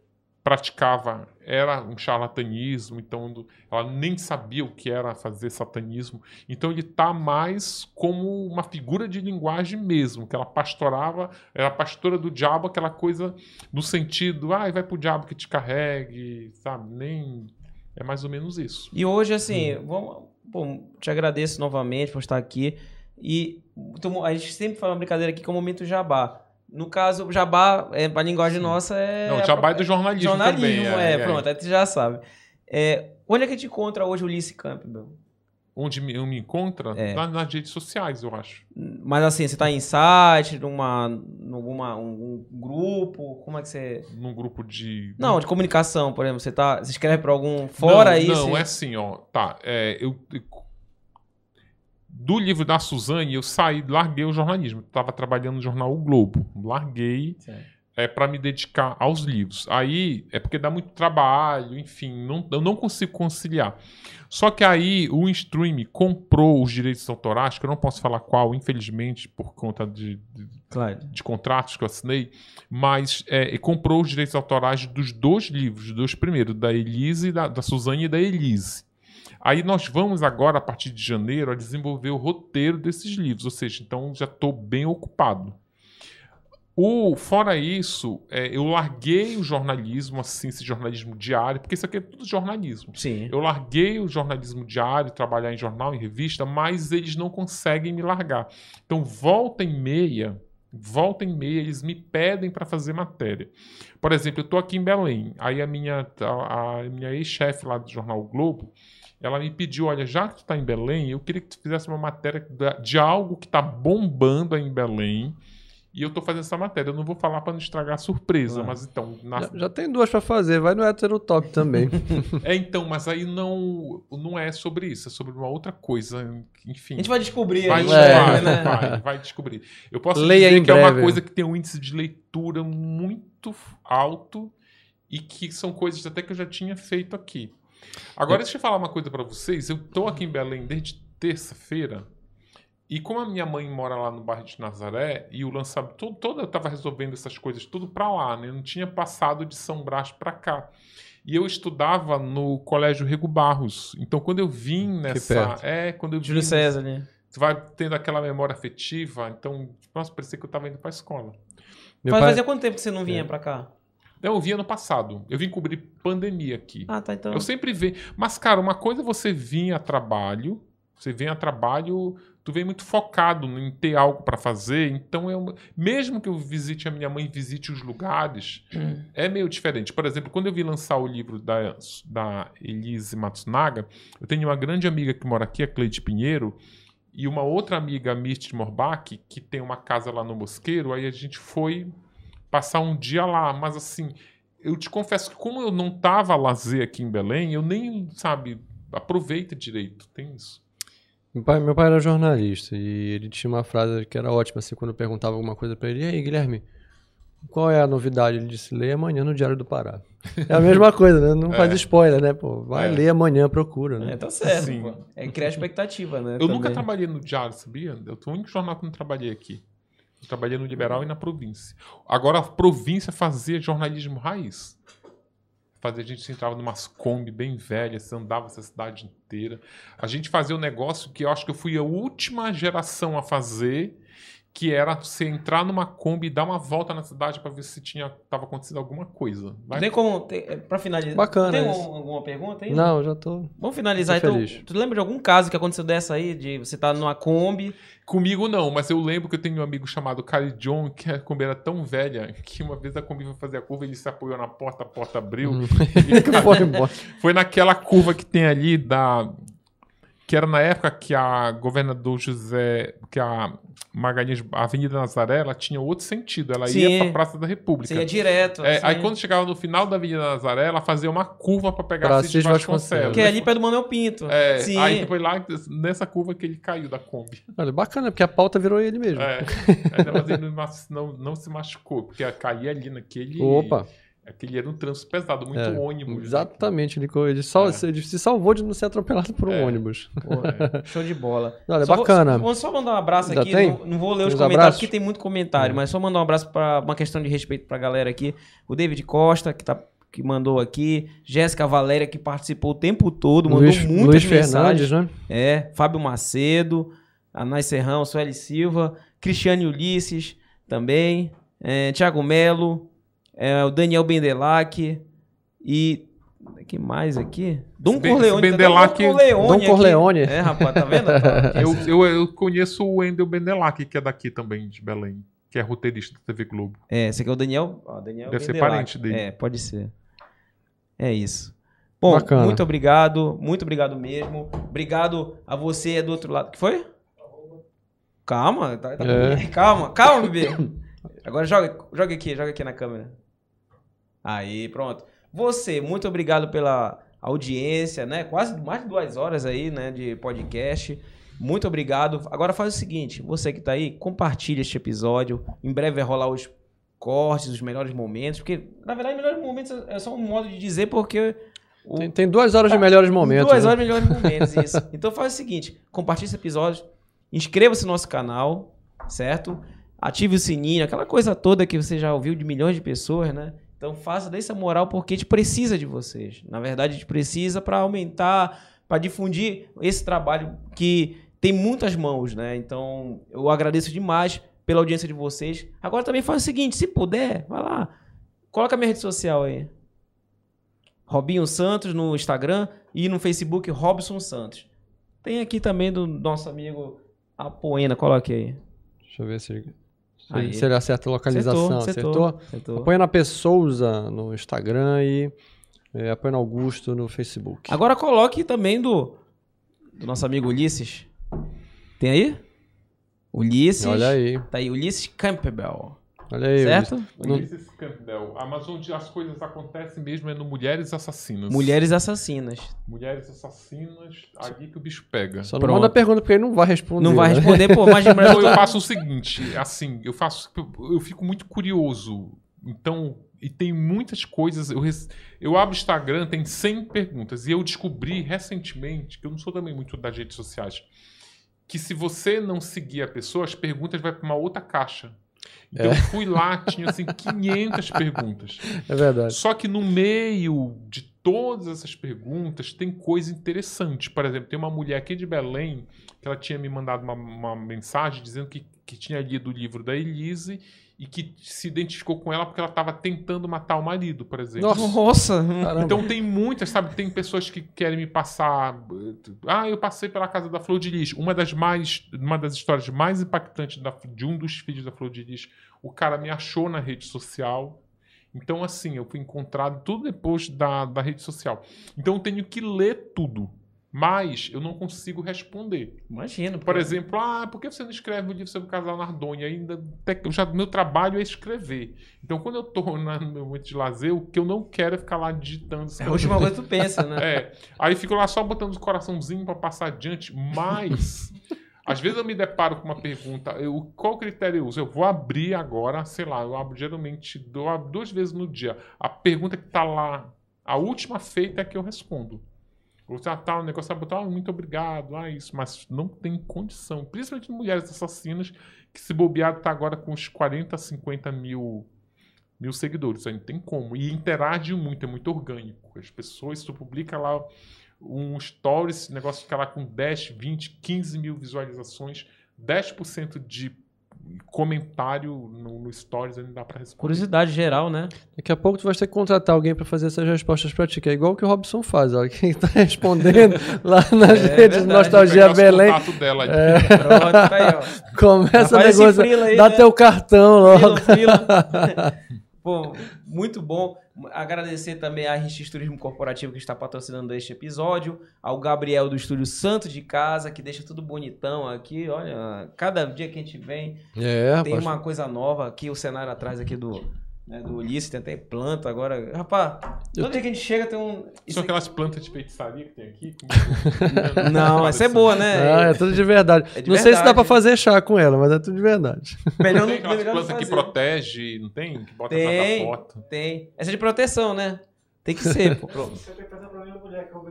praticava era um charlatanismo, então ela nem sabia o que era fazer satanismo. Então ele tá mais como uma figura de linguagem mesmo, que ela pastorava, era a pastora do diabo, aquela coisa no sentido, ah, vai pro diabo que te carregue, sabe? Nem é mais ou menos isso. E hoje, assim, vamos, bom, te agradeço novamente por estar aqui. E então, a gente sempre fala uma brincadeira aqui que é o momento jabá. No caso, jabá, é, a linguagem nossa é. Não, o jabá é do jornalismo, jornalismo, também. é, pronto, aí tu já sabe. É, onde é que a gente encontra hoje o Ulisses Campbell? Onde me- eu me encontro? É. Na- nas redes sociais, eu acho. Mas assim, você tá em site, numa, numa, um, um grupo, como é que você... Num grupo de. Não, de comunicação, por exemplo, você, tá, você escreve pra algum... Fora não, isso... Não, é assim, ó. Tá. É, eu- do livro da Suzane, eu saí, larguei o jornalismo. Estava trabalhando no jornal O Globo. Larguei é, para me dedicar aos livros. Aí é porque dá muito trabalho, enfim, não, eu não consigo conciliar. Só que aí o Stream comprou os direitos autorais, que eu não posso falar qual, infelizmente, por conta de, de- Claro. de contratos que eu assinei, mas é, e comprou os direitos autorais dos dois livros, dos dois primeiros, da Elise, e da, da Suzane e da Elise. Aí nós vamos agora, a partir de janeiro, a desenvolver o roteiro desses livros, ou seja, então já estou bem ocupado. O, fora isso, é, eu larguei o jornalismo, assim, esse jornalismo diário, porque isso aqui é tudo jornalismo. Sim. Eu larguei o jornalismo diário, trabalhar em jornal, em revista, mas eles não conseguem me largar. Então, volta e meia, volta e meia, eles me pedem para fazer matéria. Por exemplo, eu estou aqui em Belém, aí a minha, a, a minha ex-chefe lá do jornal o Globo, ela me pediu, olha, já que tu está em Belém, eu queria que tu fizesse uma matéria de algo que está bombando aí em Belém, e eu estou fazendo essa matéria. Eu não vou falar para não estragar a surpresa, Claro. mas então... na- Já, já tem duas pra fazer, vai no heterotop também. [laughs] é, então, mas aí não, não é sobre isso, é sobre uma outra coisa. Enfim. A gente vai descobrir vai, aí, vai, né? vai, vai descobrir. Eu posso Leia dizer que é uma breve. coisa que tem um índice de leitura muito alto e que são coisas até que eu já tinha feito aqui. Agora, deixa eu falar uma coisa para vocês. Eu tô aqui em Belém desde terça-feira. E como a minha mãe mora lá no bairro de Nazaré, e o lançamento, todo, toda eu estava resolvendo essas coisas tudo para lá, né? Eu não tinha passado de São Brás para cá. E eu estudava no Colégio Rego Barros. Então, quando eu vim nessa. É, quando eu Júlio vim. César, né? Você vai tendo aquela memória afetiva. Então, nossa, parecia que eu estava indo para a escola. Meu Faz, pai- Fazia quanto tempo que você não vinha É. pra cá? Não, eu vim ano passado. Eu vim cobrir pandemia aqui. Ah, tá, então. Eu sempre venho. Mas, cara, uma coisa é você vir a trabalho. Você vem a trabalho, tu vem muito focado em ter algo para fazer. Então, eu, mesmo que eu visite a minha mãe, visite os lugares, é meio diferente. Por exemplo, quando eu vi lançar o livro da, da Elise Matsunaga, eu tenho uma grande amiga que mora aqui, a Cleide Pinheiro, e uma outra amiga, a Mirth Morbach, que tem uma casa lá no Mosqueiro. Aí a gente foi passar um dia lá. Mas, assim, eu te confesso que como eu não tava a lazer aqui em Belém, eu nem, sabe, aproveita direito. Tem isso. Meu pai, meu pai era jornalista e ele tinha uma frase que era ótima, assim, quando eu perguntava alguma coisa pra ele, e aí, Guilherme, qual é a novidade? Ele disse, lê amanhã no Diário do Pará. É a mesma coisa, né? Não [laughs] faz spoiler, né? Pô, vai É. ler amanhã, procura, né? É, tá certo. Sim. pô. É criar expectativa, né? Eu nunca também. trabalhei no Diário, sabia? Eu sou o único jornal que não trabalhei aqui. Eu trabalhei no Liberal e na Província. Agora a província fazia jornalismo raiz. Fazia, a gente entrava numas Kombi bem velhas, andava essa cidade inteira. A gente fazia um negócio que eu acho que eu fui a última geração a fazer, que era você entrar numa Kombi e dar uma volta na cidade para ver se tinha tava acontecendo alguma coisa. Vai- Tem como. É, pra finalizar. Bacana Tem um- alguma pergunta aí? Não, já tô... Vamos finalizar Tô então. feliz. Tu lembra de algum caso que aconteceu dessa aí? De você tá numa Kombi. Comigo não, mas eu lembro que eu tenho um amigo chamado Cary John, que a Kombi era tão velha que uma vez a Kombi foi fazer a curva, ele se apoiou na porta, a porta abriu. [laughs] E, cara, foi naquela curva que tem ali da. Que era na época que a governador José. Que a Magalhães, a Avenida Nazaré, ela tinha outro sentido. Ela Sim. ia pra Praça da República. Você ia direto. É, assim. aí quando chegava no final da Avenida Nazaré, ela fazia uma curva pra pegar Pra Assis Vasconcelos. Que é ali perto do Manuel Pinto. É, Sim. aí foi lá nessa curva que ele caiu da Kombi. Olha, bacana, porque a pauta virou ele mesmo. É, ainda mas ele não, não se machucou, porque caía ali naquele. Opa, Aquele era um trânsito pesado, muito É, ônibus. né? exatamente. Ele, co- ele, só, ele se salvou de não ser atropelado por um É. ônibus. Pô, [laughs] show de bola. Olha, Só bacana. Vou, vou só mandar um abraço Ainda aqui. tem? Não, não vou ler os Tem uns comentários abraços? porque tem muito comentário, mas só mandar um abraço para uma questão de respeito pra galera aqui. O David Costa, que, tá, que mandou aqui. Jéssica Valéria, que participou o tempo todo, mandou Luiz, muitas Luiz mensagens. Fernandes, né? É, Fábio Macedo, Anai Serrão, Sueli Silva, Cristiane Ulisses também, é, Thiago Melo, é, o Daniel Bendelac e. que mais aqui? Dom Corleone. tá- Bendelac- Dom Corleone. Dom aqui. Corleone. É, rapaz, tá vendo? [laughs] Eu, eu, eu conheço o Wendel Benelac, que é daqui também, de Belém, que é roteirista da TV Globo. É, esse aqui é o Daniel. ó, Daniel Deve ser Bendelac. parente dele. É, pode ser. É isso. Bom, Bacana. muito obrigado, muito obrigado mesmo. Obrigado a você do outro lado. que foi? Calma, tá, tá É. [laughs] calma, calma, bebê. Agora joga, joga aqui, joga aqui na câmera. Aí, pronto. Você, muito obrigado pela audiência, né? Quase mais de duas horas aí, né, de podcast. Muito obrigado. Agora faz o seguinte, você que tá aí, compartilha este episódio. Em breve vai rolar os cortes, os melhores momentos, porque na verdade melhores momentos é só um modo de dizer porque o, Tem, tem duas horas de melhores momentos. Duas né? horas melhores [laughs] momentos, isso. Então faz o seguinte: compartilhe esse episódio, inscreva-se no nosso canal, certo? Ative o sininho, aquela coisa toda que você já ouviu de milhões de pessoas, né? Então faça dessa moral porque a gente precisa de vocês. Na verdade, a gente precisa para aumentar, para difundir esse trabalho que tem muitas mãos, né? Então eu agradeço demais pela audiência de vocês. Agora também faz o seguinte: se puder, vai lá, coloca minha rede social aí. Robinho Santos no Instagram e no Facebook Robson Santos. Tem aqui também do nosso amigo Apoena, coloque aí. Deixa eu ver se Aí. se ele acerta a localização. Acertou? acertou. Apoiando P. Souza no Instagram e é, Apoiando Augusto no Facebook. Agora coloque também do, do nosso amigo Ulisses. Tem aí? Ulisses. Olha aí. Tá aí, Ulisses Campbell. Olha aí. certo? Não- Ulisses Campbell. Ah, mas onde as coisas acontecem mesmo é no Mulheres Assassinas. Mulheres Assassinas. Mulheres Assassinas, ali que o bicho pega. Só não manda pergunta porque ele não vai responder. Não vai né? responder, pô, mas [laughs] Então eu faço o seguinte, assim, eu faço, eu fico muito curioso. Então e tem muitas coisas. Eu, rec- eu abro o Instagram, tem 100 perguntas. E eu descobri recentemente, que eu não sou também muito das redes sociais, que se você não seguir a pessoa, as perguntas vão para uma outra caixa. Então eu fui lá, tinha assim 500 perguntas. É verdade. Só que no meio de todas essas perguntas tem coisa interessante. Por exemplo, tem uma mulher aqui de Belém que ela tinha me mandado uma, uma mensagem dizendo que, que tinha lido o livro da Elise e que se identificou com ela porque ela estava tentando matar o marido, por exemplo. Nossa! Caramba. Então tem muitas, sabe? Tem pessoas que querem me passar. Ah, eu passei pela casa da Flor de Lis. Uma das mais, uma das histórias mais impactantes da- de um dos filhos da Flor de Lis, o cara me achou na rede social. Então, assim, eu fui encontrado tudo depois da, da rede social. Então eu tenho que ler tudo. Mas eu não consigo responder. Imagino. Por exemplo, ah, por que você não escreve um livro sobre o casal Nardoni? Ainda já meu trabalho é escrever. Então, quando eu [laughs] na- no meu momento de lazer, o que eu não quero é ficar lá digitando. É a última coisa que tu pensa, né? [laughs] É. Aí fico lá só botando os coraçãozinhos pra passar adiante, mas [laughs] às vezes eu me deparo com uma pergunta, eu, qual critério eu uso? Eu vou abrir agora, sei lá, eu abro geralmente duas vezes no dia. A pergunta que tá lá, a última feita é que eu respondo. Ou tá, tá, o negócio vai botar, ah, muito obrigado, ah, isso, mas não tem condição. Principalmente mulheres assassinas, que se bobear tá agora com uns 40, 50 mil, mil seguidores. Aí não tem como. E interage muito, é muito orgânico. As pessoas, tu publica lá um stories, esse negócio fica lá com 10, 20, 15 mil visualizações, 10% de comentário no, no stories ainda dá pra responder. Curiosidade geral, né? Daqui a pouco tu vai ter que contratar alguém pra fazer essas respostas pra ti, que é igual o que o Robson faz, ó. [laughs] Quem tá respondendo [laughs] lá nas É redes verdade. Nostalgia Belém, dela aí. [laughs] Pronto, tá aí, ó. começa a esse negociar, dá né? teu cartão logo. Frila, frila. Pô, muito bom. Agradecer também à RX Turismo Corporativo que está patrocinando este episódio, ao Gabriel do Estúdio Santo de Casa, que deixa tudo bonitão aqui. Olha, cada dia que a gente vem, É, tem uma coisa nova aqui, o cenário atrás aqui do, né, do Ulisses, tem até planta agora. Rapaz, todo dia que a gente chega tem um. São aqui- aquelas plantas de feitiçaria que tem aqui? [laughs] Não, essa é boa, né? Ah, é tudo de verdade. É de não sei se dá verdade. pra fazer chá com ela, mas é tudo de verdade. Melhor Não tem aquelas plantas que protege, não tem? Que bota Tem. na foto. Tem. Essa é de proteção, né? Tem que ser, pô. Você interpreta pra mim a mulher que eu.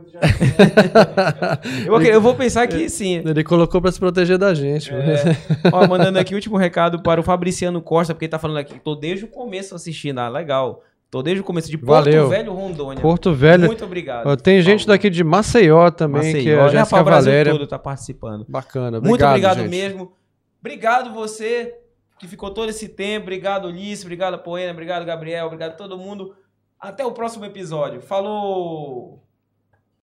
Eu, eu vou pensar que sim. Ele colocou pra se proteger da gente. É. Ó, mandando aqui o último recado para o Fabriciano Costa, porque ele tá falando aqui, tô desde o começo assistindo. Ah, legal. Tô desde o começo de Porto Valeu. Velho, Rondônia. Porto Velho. Muito obrigado. Tem gente Paulo. daqui de Maceió também, que é a Maceió. Jéssica Valéria. todo tá participando. Bacana, obrigado, Muito obrigado gente. mesmo. Obrigado você que ficou todo esse tempo. Obrigado, Ulisses. Obrigado, Poena. Obrigado, Gabriel. Obrigado a todo mundo. Até o próximo episódio. Falou!